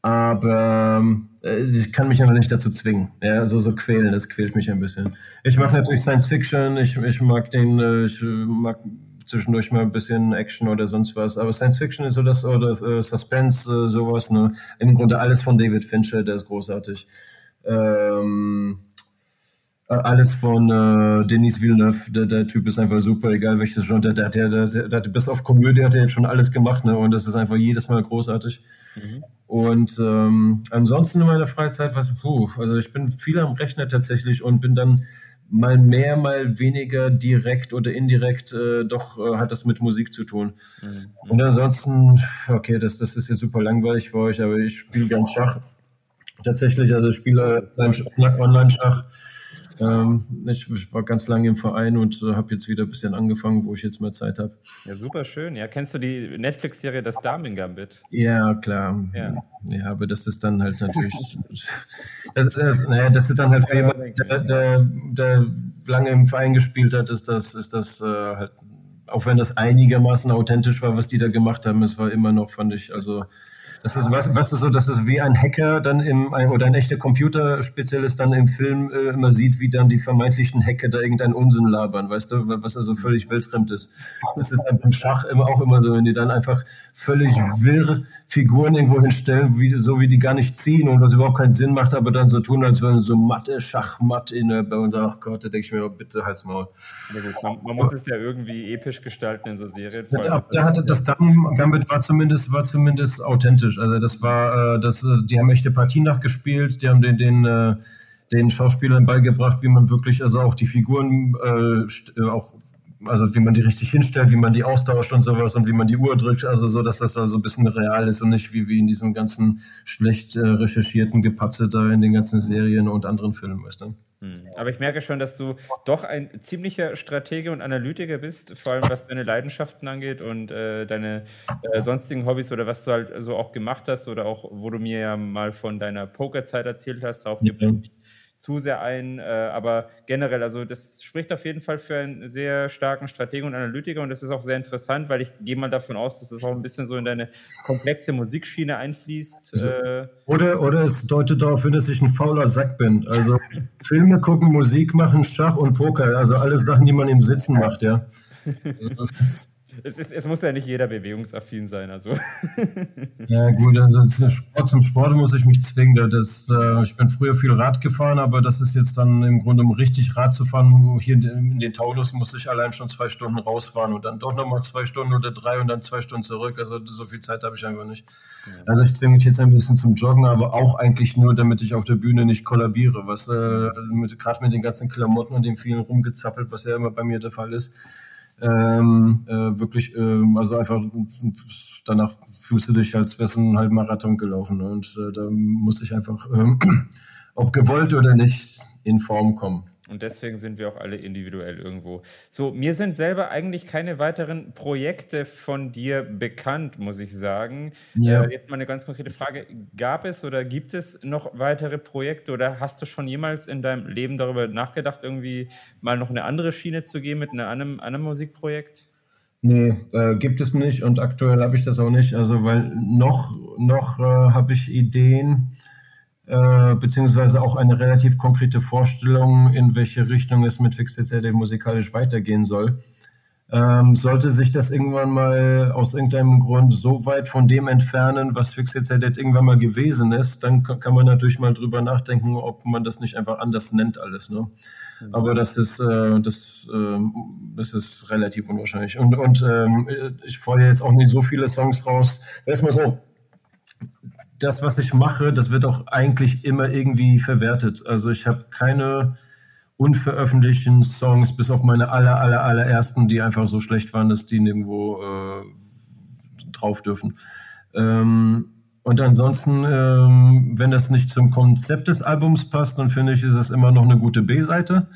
aber ich kann mich aber nicht dazu zwingen. Ja, so, so quälen, das quält mich ein bisschen. Ich mag natürlich Science Fiction, ich, ich mag den, ich mag zwischendurch mal ein bisschen Action oder sonst was. Aber Science Fiction ist so das, oder äh, Suspense, äh, sowas, ne? Im Grunde alles von David Fincher, der ist großartig. Ähm, äh, alles von äh, Denis Villeneuve, der, der, Typ ist einfach super, egal welches Genre, der, der, der, der, der, bis auf Komödie hat er jetzt schon alles gemacht, ne? Und das ist einfach jedes Mal großartig. Mhm. Und ähm, ansonsten in meiner Freizeit, was, puh, also ich bin viel am Rechner tatsächlich und bin dann mal mehr, mal weniger direkt oder indirekt, äh, doch äh, hat das mit Musik zu tun. Mhm. Und ansonsten, okay, das, das ist jetzt super langweilig für euch, aber ich spiele gern Schach. Tatsächlich, also ich spiele Online-Schach. Ähm, ich, ich, war ganz lange im Verein und äh, habe jetzt wieder ein bisschen angefangen, wo ich jetzt mehr Zeit habe. Ja, super schön. Ja, kennst du die Netflix-Serie Das Damen Gambit? Ja, klar. Ja. ja, aber das ist dann halt natürlich. das, das, naja, das ist dann halt für jemanden, der, der, der, lange im Verein gespielt hat, ist das, ist das äh, halt, auch wenn das einigermaßen authentisch war, was die da gemacht haben, es war immer noch, fand ich, also das ist, was, was ist so, dass es wie ein Hacker dann im, oder ein echter Computerspezialist dann im Film äh, immer sieht, wie dann die vermeintlichen Hacker da irgendeinen Unsinn labern, weißt du, was also völlig weltfremd ist. Das ist beim Schach immer auch immer so, wenn die dann einfach völlig wirr Figuren irgendwo hinstellen, wie, so wie die gar nicht ziehen und was überhaupt keinen Sinn macht, aber dann so tun, als wären so Mathe, Schachmatt in bei uns, ach Gott, da denke ich mir, oh, bitte halt's Maul. Ja, man, man, muss es ja irgendwie episch gestalten in so Serien. Da, da hatte das Gambit war zumindest, war zumindest authentisch fantastisch. Also das war, äh, das, äh, die haben echte Partien nachgespielt, die haben den, den, äh, den Schauspielern beigebracht, wie man wirklich, also auch die Figuren äh, auch also wie man die richtig hinstellt, wie man die austauscht und sowas und wie man die Uhr drückt, also so, dass das da so ein bisschen real ist und nicht wie, wie in diesem ganzen schlecht äh, recherchierten Gepatze da in den ganzen Serien und anderen Filmen, weißt du? Hm. Aber ich merke schon, dass du doch ein ziemlicher Stratege und Analytiker bist, vor allem was deine Leidenschaften angeht und äh, deine äh, sonstigen Hobbys oder was du halt so auch gemacht hast oder auch, wo du mir ja mal von deiner Pokerzeit erzählt hast, darauf gibt zu sehr ein. Äh, aber generell, also das spricht auf jeden Fall für einen sehr starken Strategen und Analytiker und das ist auch sehr interessant, weil ich gehe mal davon aus, dass es das auch ein bisschen so in deine komplexe Musikschiene einfließt. Äh, oder, oder es deutet darauf hin, dass ich ein fauler Sack bin. Also Filme gucken, Musik machen, Schach und Poker, also alles Sachen, die man im Sitzen macht, ja. Es, ist, es muss ja nicht jeder bewegungsaffin sein. Also. Ja, gut, also Sport, zum Sport muss ich mich zwingen. Das, äh, ich bin früher viel Rad gefahren, aber das ist jetzt dann im Grunde, um richtig Rad zu fahren, hier in den, in den Taunus muss ich allein schon zwei Stunden rausfahren und dann doch nochmal zwei Stunden oder drei und dann zwei Stunden zurück. Also so viel Zeit habe ich einfach nicht. Ja. Also ich zwinge mich jetzt ein bisschen zum Joggen, aber auch eigentlich nur, damit ich auf der Bühne nicht kollabiere. Was äh, gerade mit den ganzen Klamotten und dem vielen rumgezappelt, was ja immer bei mir der Fall ist ähm, äh, wirklich, ähm, also einfach danach fühlst du dich, als wärst du einen halben Marathon gelaufen. Ne? Und äh, da muss ich einfach, ähm, ob gewollt oder nicht, in Form kommen. Und deswegen sind wir auch alle individuell irgendwo. So, mir sind selber eigentlich keine weiteren Projekte von dir bekannt, muss ich sagen. Ja. Äh, jetzt mal eine ganz konkrete Frage. Gab es oder gibt es noch weitere Projekte oder hast du schon jemals in deinem Leben darüber nachgedacht, irgendwie mal noch eine andere Schiene zu gehen mit einem anderen Musikprojekt? Nee, äh, gibt es nicht und aktuell habe ich das auch nicht. Also, weil noch, noch äh, habe ich Ideen äh, beziehungsweise auch eine relativ konkrete Vorstellung, in welche Richtung es mit FixCD musikalisch weitergehen soll. Ähm, sollte sich das irgendwann mal aus irgendeinem Grund so weit von dem entfernen, was FixCD irgendwann mal gewesen ist, dann kann man natürlich mal drüber nachdenken, ob man das nicht einfach anders nennt alles. Ne? Mhm. Aber das ist, äh, das, äh, das ist relativ unwahrscheinlich. Und, und ähm, ich freue jetzt auch nicht so viele Songs raus. Sag mal so, das, was ich mache, das wird auch eigentlich immer irgendwie verwertet. Also ich habe keine unveröffentlichten Songs, bis auf meine aller, aller, allerersten, die einfach so schlecht waren, dass die nirgendwo äh, drauf dürfen. Ähm, und ansonsten, ähm, wenn das nicht zum Konzept des Albums passt, dann finde ich, ist es immer noch eine gute B-Seite.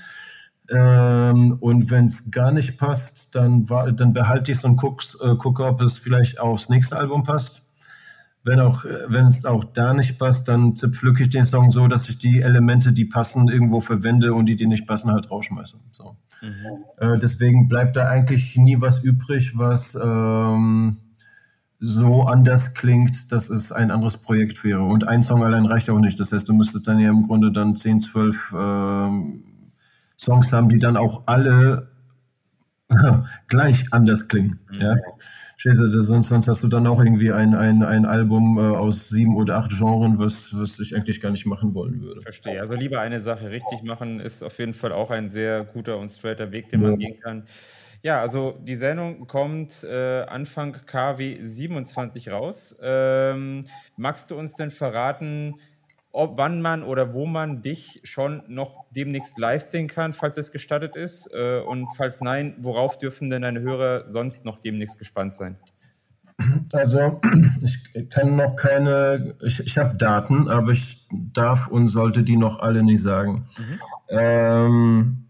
Ähm, und wenn es gar nicht passt, dann, dann behalte ich es und äh, gucke, ob es vielleicht aufs nächste Album passt. Wenn auch, wenn es auch da nicht passt, dann zerpflücke ich den Song so, dass ich die Elemente, die passen, irgendwo verwende und die, die nicht passen, halt rausschmeiße. So. Mhm. Äh, deswegen bleibt da eigentlich nie was übrig, was ähm, so anders klingt, dass es ein anderes Projekt wäre. Und ein Song allein reicht auch nicht. Das heißt, du müsstest dann ja im Grunde dann 10, 12 äh, Songs haben, die dann auch alle gleich anders klingen. Mhm. Ja? Sonst, sonst hast du dann auch irgendwie ein, ein, ein Album äh, aus sieben oder acht Genres, was, was ich eigentlich gar nicht machen wollen würde. Verstehe. Also lieber eine Sache richtig machen, ist auf jeden Fall auch ein sehr guter und straighter Weg, den ja. man gehen kann. Ja, also die Sendung kommt äh, Anfang KW 27 raus. Ähm, magst du uns denn verraten, ob, wann man oder wo man dich schon noch demnächst live sehen kann, falls es gestattet ist? Äh, und falls nein, worauf dürfen denn deine Hörer sonst noch demnächst gespannt sein? Also ich kann noch keine, ich, ich habe Daten, aber ich darf und sollte die noch alle nicht sagen. Mhm. Ähm,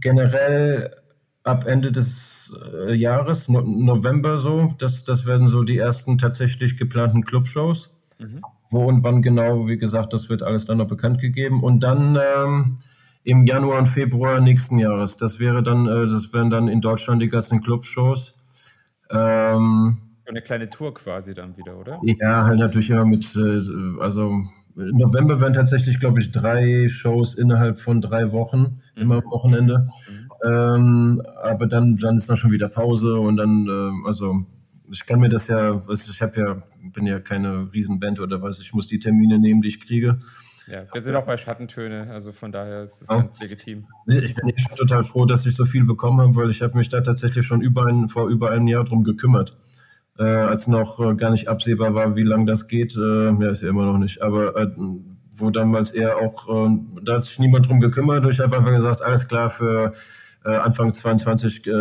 generell ab Ende des äh, Jahres, no November so. Das, das werden so die ersten tatsächlich geplanten Clubshows. Mhm. Wo und wann genau, wie gesagt, das wird alles dann noch bekannt gegeben. Und dann ähm, im Januar und Februar nächsten Jahres. Das wäre dann, äh, das wären dann in Deutschland die ganzen Clubshows. Ähm, eine kleine Tour quasi dann wieder, oder? Ja, halt natürlich immer mit, äh, also im November werden tatsächlich, glaube ich, drei Shows innerhalb von drei Wochen, mhm. immer am Wochenende. Mhm. Ähm, aber dann, dann ist noch schon wieder Pause und dann, äh, also ich kann mir das ja, ich habe ja, bin ja keine Riesenband oder was, ich muss die Termine nehmen, die ich kriege. Ja, wir sind auch bei Schattentöne, also von daher ist es ja. ganz legitim. Ich bin schon total froh, dass ich so viel bekommen habe, weil ich habe mich da tatsächlich schon über ein, vor über einem Jahr drum gekümmert. Äh, als noch äh, gar nicht absehbar war, wie lange das geht, äh, ja, ist ja immer noch nicht, aber äh, wo damals eher auch, äh, da hat sich niemand drum gekümmert, ich habe einfach gesagt, alles klar, für äh, Anfang 22 äh,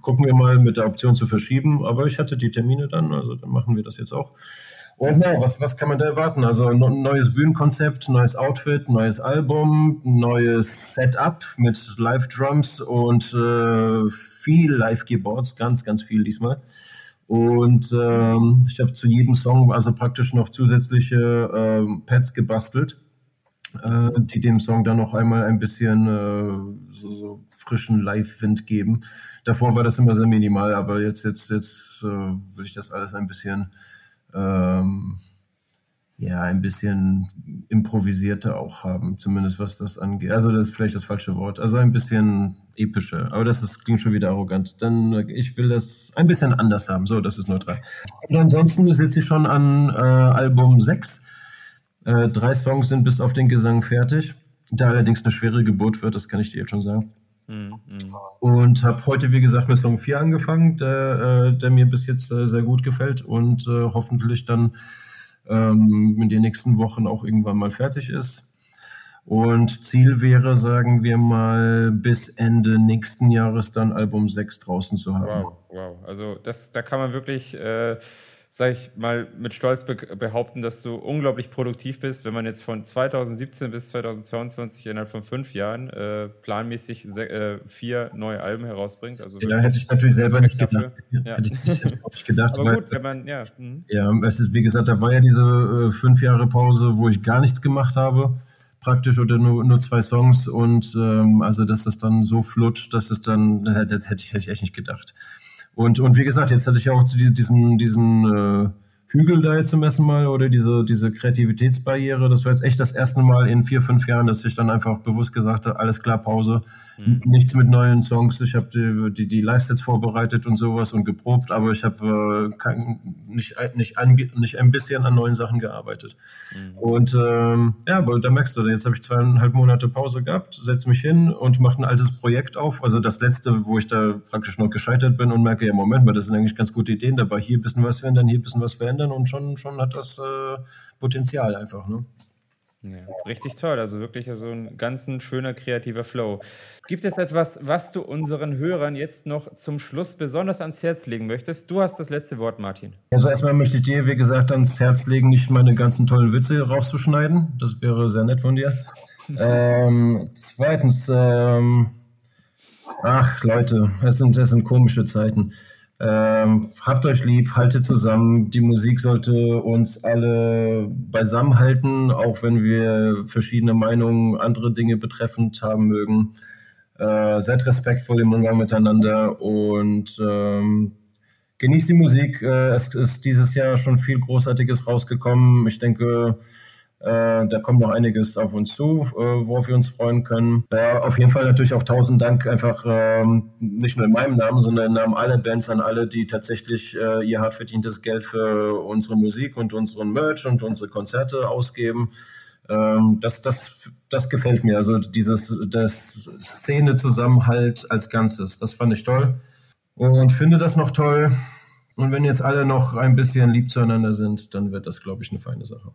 gucken wir mal mit der Option zu verschieben, aber ich hatte die Termine dann, also dann machen wir das jetzt auch. Und ja, was, was kann man da erwarten? Also ein neues Bühnenkonzept, neues Outfit, neues Album, neues Setup mit Live-Drums und äh, viel Live-Keyboards, ganz, ganz viel diesmal. Und ähm, ich habe zu jedem Song also praktisch noch zusätzliche ähm, Pads gebastelt äh, die dem Song dann noch einmal ein bisschen äh, so, so, frischen Live-Wind geben. Davor war das immer sehr minimal, aber jetzt, jetzt, jetzt äh, will ich das alles ein bisschen, ähm, ja, ein bisschen improvisierter auch haben, zumindest was das angeht. Also das ist vielleicht das falsche Wort. Also ein bisschen epischer, aber das ist, klingt schon wieder arrogant. Denn äh, ich will das ein bisschen anders haben. So, das ist neutral. Und ansonsten sitze ich schon an äh, Album 6 äh, drei Songs sind bis auf den Gesang fertig, der allerdings eine schwere Geburt wird, das kann ich dir jetzt schon sagen. Mhm. Und habe heute, wie gesagt, mit Song 4 angefangen, der, äh, der mir bis jetzt äh, sehr gut gefällt und äh, hoffentlich dann ähm, in den nächsten Wochen auch irgendwann mal fertig ist. Und Ziel wäre, sagen wir mal, bis Ende nächsten Jahres dann Album 6 draußen zu haben. Wow, wow. Also das, da kann man wirklich äh, sage ich mal, mit Stolz be behaupten, dass du unglaublich produktiv bist, wenn man jetzt von 2017 bis 2022 innerhalb von fünf Jahren äh, planmäßig äh, vier neue Alben herausbringt. Also ja, hätte ich natürlich selber nicht gedacht. Ja. Hätte ich nicht gedacht. Aber weil, gut, wenn man, ja. Mhm. Ja, ist, wie gesagt, da war ja diese äh, fünf Jahre Pause, wo ich gar nichts gemacht habe praktisch oder nur, nur zwei Songs und ähm, also dass das dann so flutscht, dass es dann, das, das hätte, ich, hätte ich echt nicht gedacht. Und, und wie gesagt, jetzt hatte ich auch diesen, diesen äh, Hügel da jetzt zum ersten Mal oder diese, diese Kreativitätsbarriere. Das war jetzt echt das erste Mal in vier, fünf Jahren, dass ich dann einfach bewusst gesagt habe, alles klar, Pause, mhm. nichts mit neuen Songs. Ich habe die, die, die Live-Sets vorbereitet und sowas und geprobt, aber ich habe äh, nicht, nicht, ein, nicht ein bisschen an neuen Sachen gearbeitet. Mhm. Und ähm, ja, aber da merkst du, jetzt habe ich zweieinhalb Monate Pause gehabt, setze mich hin und mache ein altes Projekt auf. Also das letzte, wo ich da praktisch noch gescheitert bin und merke, ja, Moment mal, das sind eigentlich ganz gute Ideen dabei. Hier ein bisschen was verändern, hier ein bisschen was verändern verändern und schon, schon hat das äh, Potenzial einfach. Ne? Ja, richtig toll, also wirklich so ein ganz ein schöner kreativer Flow. Gibt es etwas, was du unseren Hörern jetzt noch zum Schluss besonders ans Herz legen möchtest? Du hast das letzte Wort, Martin. Also erstmal möchte ich dir, wie gesagt, ans Herz legen, nicht meine ganzen tollen Witze rauszuschneiden. Das wäre sehr nett von dir. ähm, zweitens, ähm, ach Leute, es sind, es sind komische Zeiten. Ähm, habt euch lieb, haltet zusammen. Die Musik sollte uns alle beisammenhalten, auch wenn wir verschiedene Meinungen, andere Dinge betreffend haben mögen. Äh, seid respektvoll im Umgang miteinander und ähm, genießt die Musik. Äh, es ist dieses Jahr schon viel Großartiges rausgekommen. Ich denke, äh, da kommt noch einiges auf uns zu, äh, worauf wir uns freuen können. Ja, auf jeden Fall natürlich auch tausend Dank einfach ähm, nicht nur in meinem Namen, sondern im Namen aller Bands an alle, die tatsächlich äh, ihr hart verdientes Geld für unsere Musik und unseren Merch und unsere Konzerte ausgeben. Ähm, das, das, das gefällt mir. Also dieses das Szene-Zusammenhalt als Ganzes. Das fand ich toll. Und finde das noch toll. Und wenn jetzt alle noch ein bisschen lieb zueinander sind, dann wird das, glaube ich, eine feine Sache.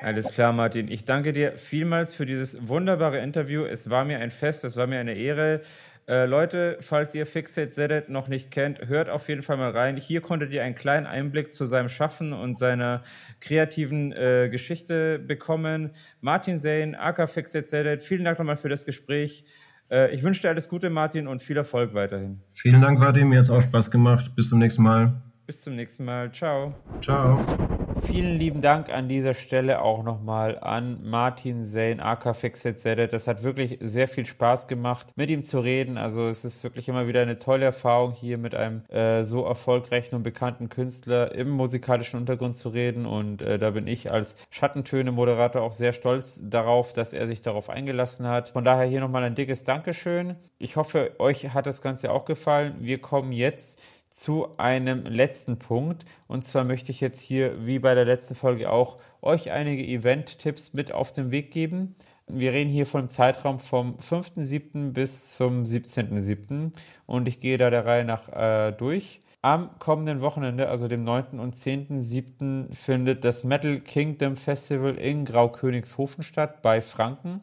Alles klar, Martin. Ich danke dir vielmals für dieses wunderbare Interview. Es war mir ein Fest, es war mir eine Ehre. Äh, Leute, falls ihr Fixate Zedet noch nicht kennt, hört auf jeden Fall mal rein. Hier konntet ihr einen kleinen Einblick zu seinem Schaffen und seiner kreativen äh, Geschichte bekommen. Martin Zane, aka Fixate Zedet, vielen Dank nochmal für das Gespräch. Äh, ich wünsche dir alles Gute, Martin, und viel Erfolg weiterhin. Vielen Dank, Vadim. Mir hat es auch Spaß gemacht. Bis zum nächsten Mal. Bis zum nächsten Mal. Ciao. Ciao. Vielen lieben Dank an dieser Stelle auch nochmal an Martin Zane, aka Fixit. Das hat wirklich sehr viel Spaß gemacht, mit ihm zu reden. Also es ist wirklich immer wieder eine tolle Erfahrung, hier mit einem äh, so erfolgreichen und bekannten Künstler im musikalischen Untergrund zu reden. Und äh, da bin ich als Schattentöne-Moderator auch sehr stolz darauf, dass er sich darauf eingelassen hat. Von daher hier nochmal ein dickes Dankeschön. Ich hoffe, euch hat das Ganze auch gefallen. Wir kommen jetzt zu einem letzten Punkt. Und zwar möchte ich jetzt hier, wie bei der letzten Folge auch, euch einige Event-Tipps mit auf den Weg geben. Wir reden hier vom Zeitraum vom 5.7. bis zum 17.7. Und ich gehe da der Reihe nach äh, durch. Am kommenden Wochenende, also dem 9. und 10.7., findet das Metal Kingdom Festival in Graukönigshofen statt bei Franken.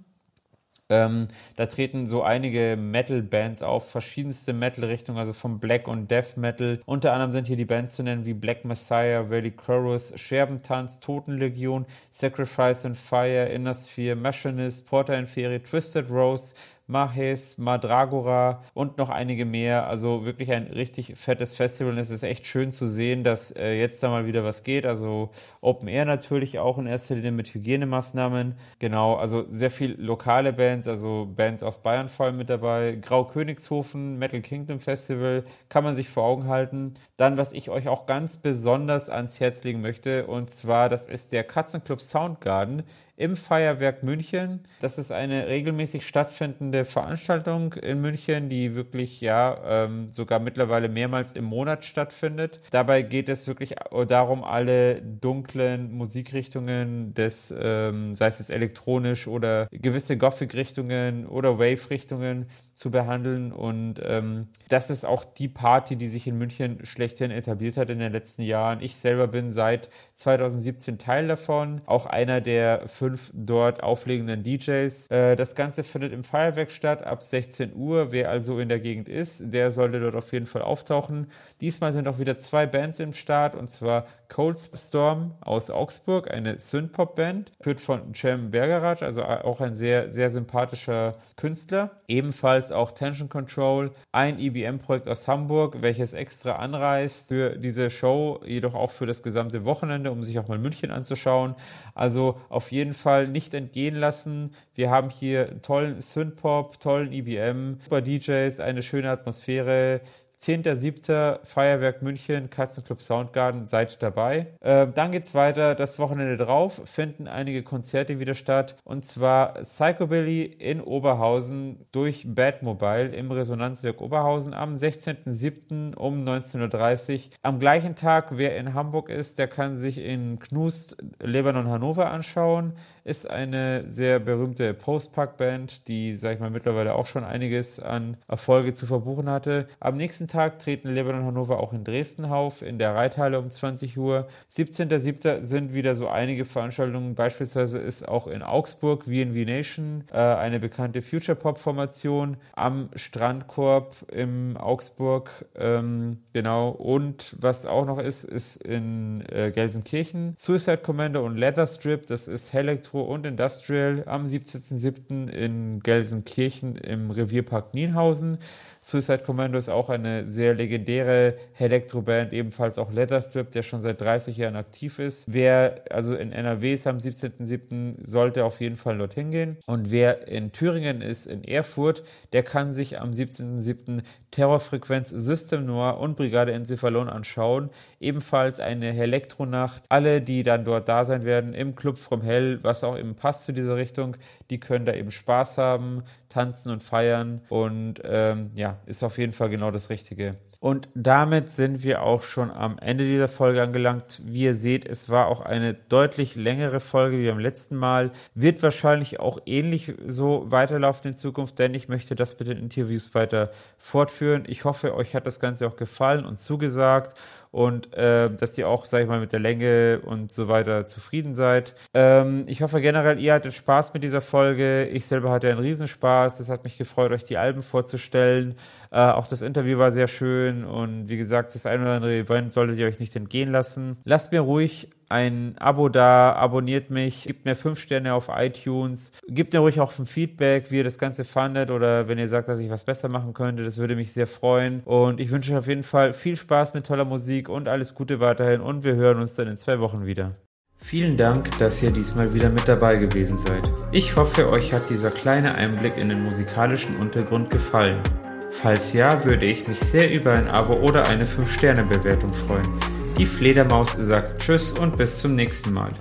Ähm, da treten so einige Metal-Bands auf, verschiedenste Metal-Richtungen, also vom Black und Death Metal. Unter anderem sind hier die Bands zu nennen wie Black Messiah, Valley Chorus, Scherbentanz, Totenlegion, Sacrifice and Fire, Inner Sphere, Machinist, Porter Inferi, Twisted Rose, Mahes, Madragora und noch einige mehr. Also wirklich ein richtig fettes Festival und es ist echt schön zu sehen, dass äh, jetzt da mal wieder was geht. Also Open Air natürlich auch in erster Linie mit Hygienemaßnahmen. Genau, also sehr viel lokale Bands, also Bands aus Bayern vor allem mit dabei. Grau Königshofen, Metal Kingdom Festival, kann man sich vor Augen halten. Dann, was ich euch auch ganz besonders ans Herz legen möchte, und zwar, das ist der Katzenclub Soundgarden im Feuerwerk München. Das ist eine regelmäßig stattfindende Veranstaltung in München, die wirklich ja ähm, sogar mittlerweile mehrmals im Monat stattfindet. Dabei geht es wirklich darum, alle dunklen Musikrichtungen des, ähm, sei es elektronisch oder gewisse Gothic-Richtungen oder Wave-Richtungen zu behandeln. Und ähm, das ist auch die Party, die sich in München schlechthin etabliert hat in den letzten Jahren. Ich selber bin seit 2017 Teil davon, auch einer der fünf dort auflegenden DJs. Äh, das Ganze findet im Feuerwerk statt ab 16 Uhr. Wer also in der Gegend ist, der sollte dort auf jeden Fall auftauchen. Diesmal sind auch wieder zwei Bands im Start und zwar Cold Storm aus Augsburg, eine Synthpop-Band, führt von Cem Bergerac, also auch ein sehr, sehr sympathischer Künstler. Ebenfalls auch Tension Control, ein EBM-Projekt aus Hamburg, welches extra anreist für diese Show, jedoch auch für das gesamte Wochenende, um sich auch mal München anzuschauen. Also auf jeden Fall nicht entgehen lassen. Wir haben hier tollen Synthpop, tollen EBM, super DJs, eine schöne Atmosphäre, 10.7. Feuerwerk München, Katzenclub Soundgarden, seid dabei. Äh, dann geht's weiter. Das Wochenende drauf finden einige Konzerte wieder statt. Und zwar Psychobilly in Oberhausen durch Badmobile im Resonanzwerk Oberhausen am 16.7. um 19.30 Uhr. Am gleichen Tag, wer in Hamburg ist, der kann sich in Knust Lebanon Hannover anschauen ist eine sehr berühmte Post-Punk-Band, die, sag ich mal, mittlerweile auch schon einiges an Erfolge zu verbuchen hatte. Am nächsten Tag treten Lebanon Hannover auch in Dresden auf, in der Reithalle um 20 Uhr. 17.07. sind wieder so einige Veranstaltungen. Beispielsweise ist auch in Augsburg VNV Nation, äh, eine bekannte Future-Pop-Formation, am Strandkorb im Augsburg. Ähm, genau. Und was auch noch ist, ist in äh, Gelsenkirchen Suicide Commander und Leather Strip. Das ist Elektro und Industrial am 17.07. in Gelsenkirchen im Revierpark Nienhausen. Suicide Commando ist auch eine sehr legendäre Elektroband, ebenfalls auch Leatherstrip, der schon seit 30 Jahren aktiv ist. Wer also in NRW ist am 17.07., sollte auf jeden Fall dorthin gehen. Und wer in Thüringen ist, in Erfurt, der kann sich am 17.07. Terrorfrequenz System Noir und Brigade Enzephalon anschauen. Ebenfalls eine Elektronacht. Alle, die dann dort da sein werden, im Club From Hell, was auch eben passt zu dieser Richtung, die können da eben Spaß haben, tanzen und feiern und ähm, ja, ist auf jeden Fall genau das Richtige. Und damit sind wir auch schon am Ende dieser Folge angelangt. Wie ihr seht, es war auch eine deutlich längere Folge wie beim letzten Mal. Wird wahrscheinlich auch ähnlich so weiterlaufen in Zukunft, denn ich möchte das mit den Interviews weiter fortführen. Ich hoffe, euch hat das Ganze auch gefallen und zugesagt und äh, dass ihr auch, sag ich mal, mit der Länge und so weiter zufrieden seid. Ähm, ich hoffe generell, ihr hattet Spaß mit dieser Folge. Ich selber hatte einen Riesenspaß. Es hat mich gefreut, euch die Alben vorzustellen. Äh, auch das Interview war sehr schön und wie gesagt, das ein oder andere Event solltet ihr euch nicht entgehen lassen. Lasst mir ruhig ein Abo da, abonniert mich, gebt mir fünf Sterne auf iTunes, gebt mir ruhig auch ein Feedback, wie ihr das Ganze fandet oder wenn ihr sagt, dass ich was besser machen könnte, das würde mich sehr freuen. Und ich wünsche euch auf jeden Fall viel Spaß mit toller Musik und alles Gute weiterhin und wir hören uns dann in zwei Wochen wieder. Vielen Dank, dass ihr diesmal wieder mit dabei gewesen seid. Ich hoffe, euch hat dieser kleine Einblick in den musikalischen Untergrund gefallen. Falls ja, würde ich mich sehr über ein Abo oder eine 5-Sterne-Bewertung freuen. Die Fledermaus sagt Tschüss und bis zum nächsten Mal.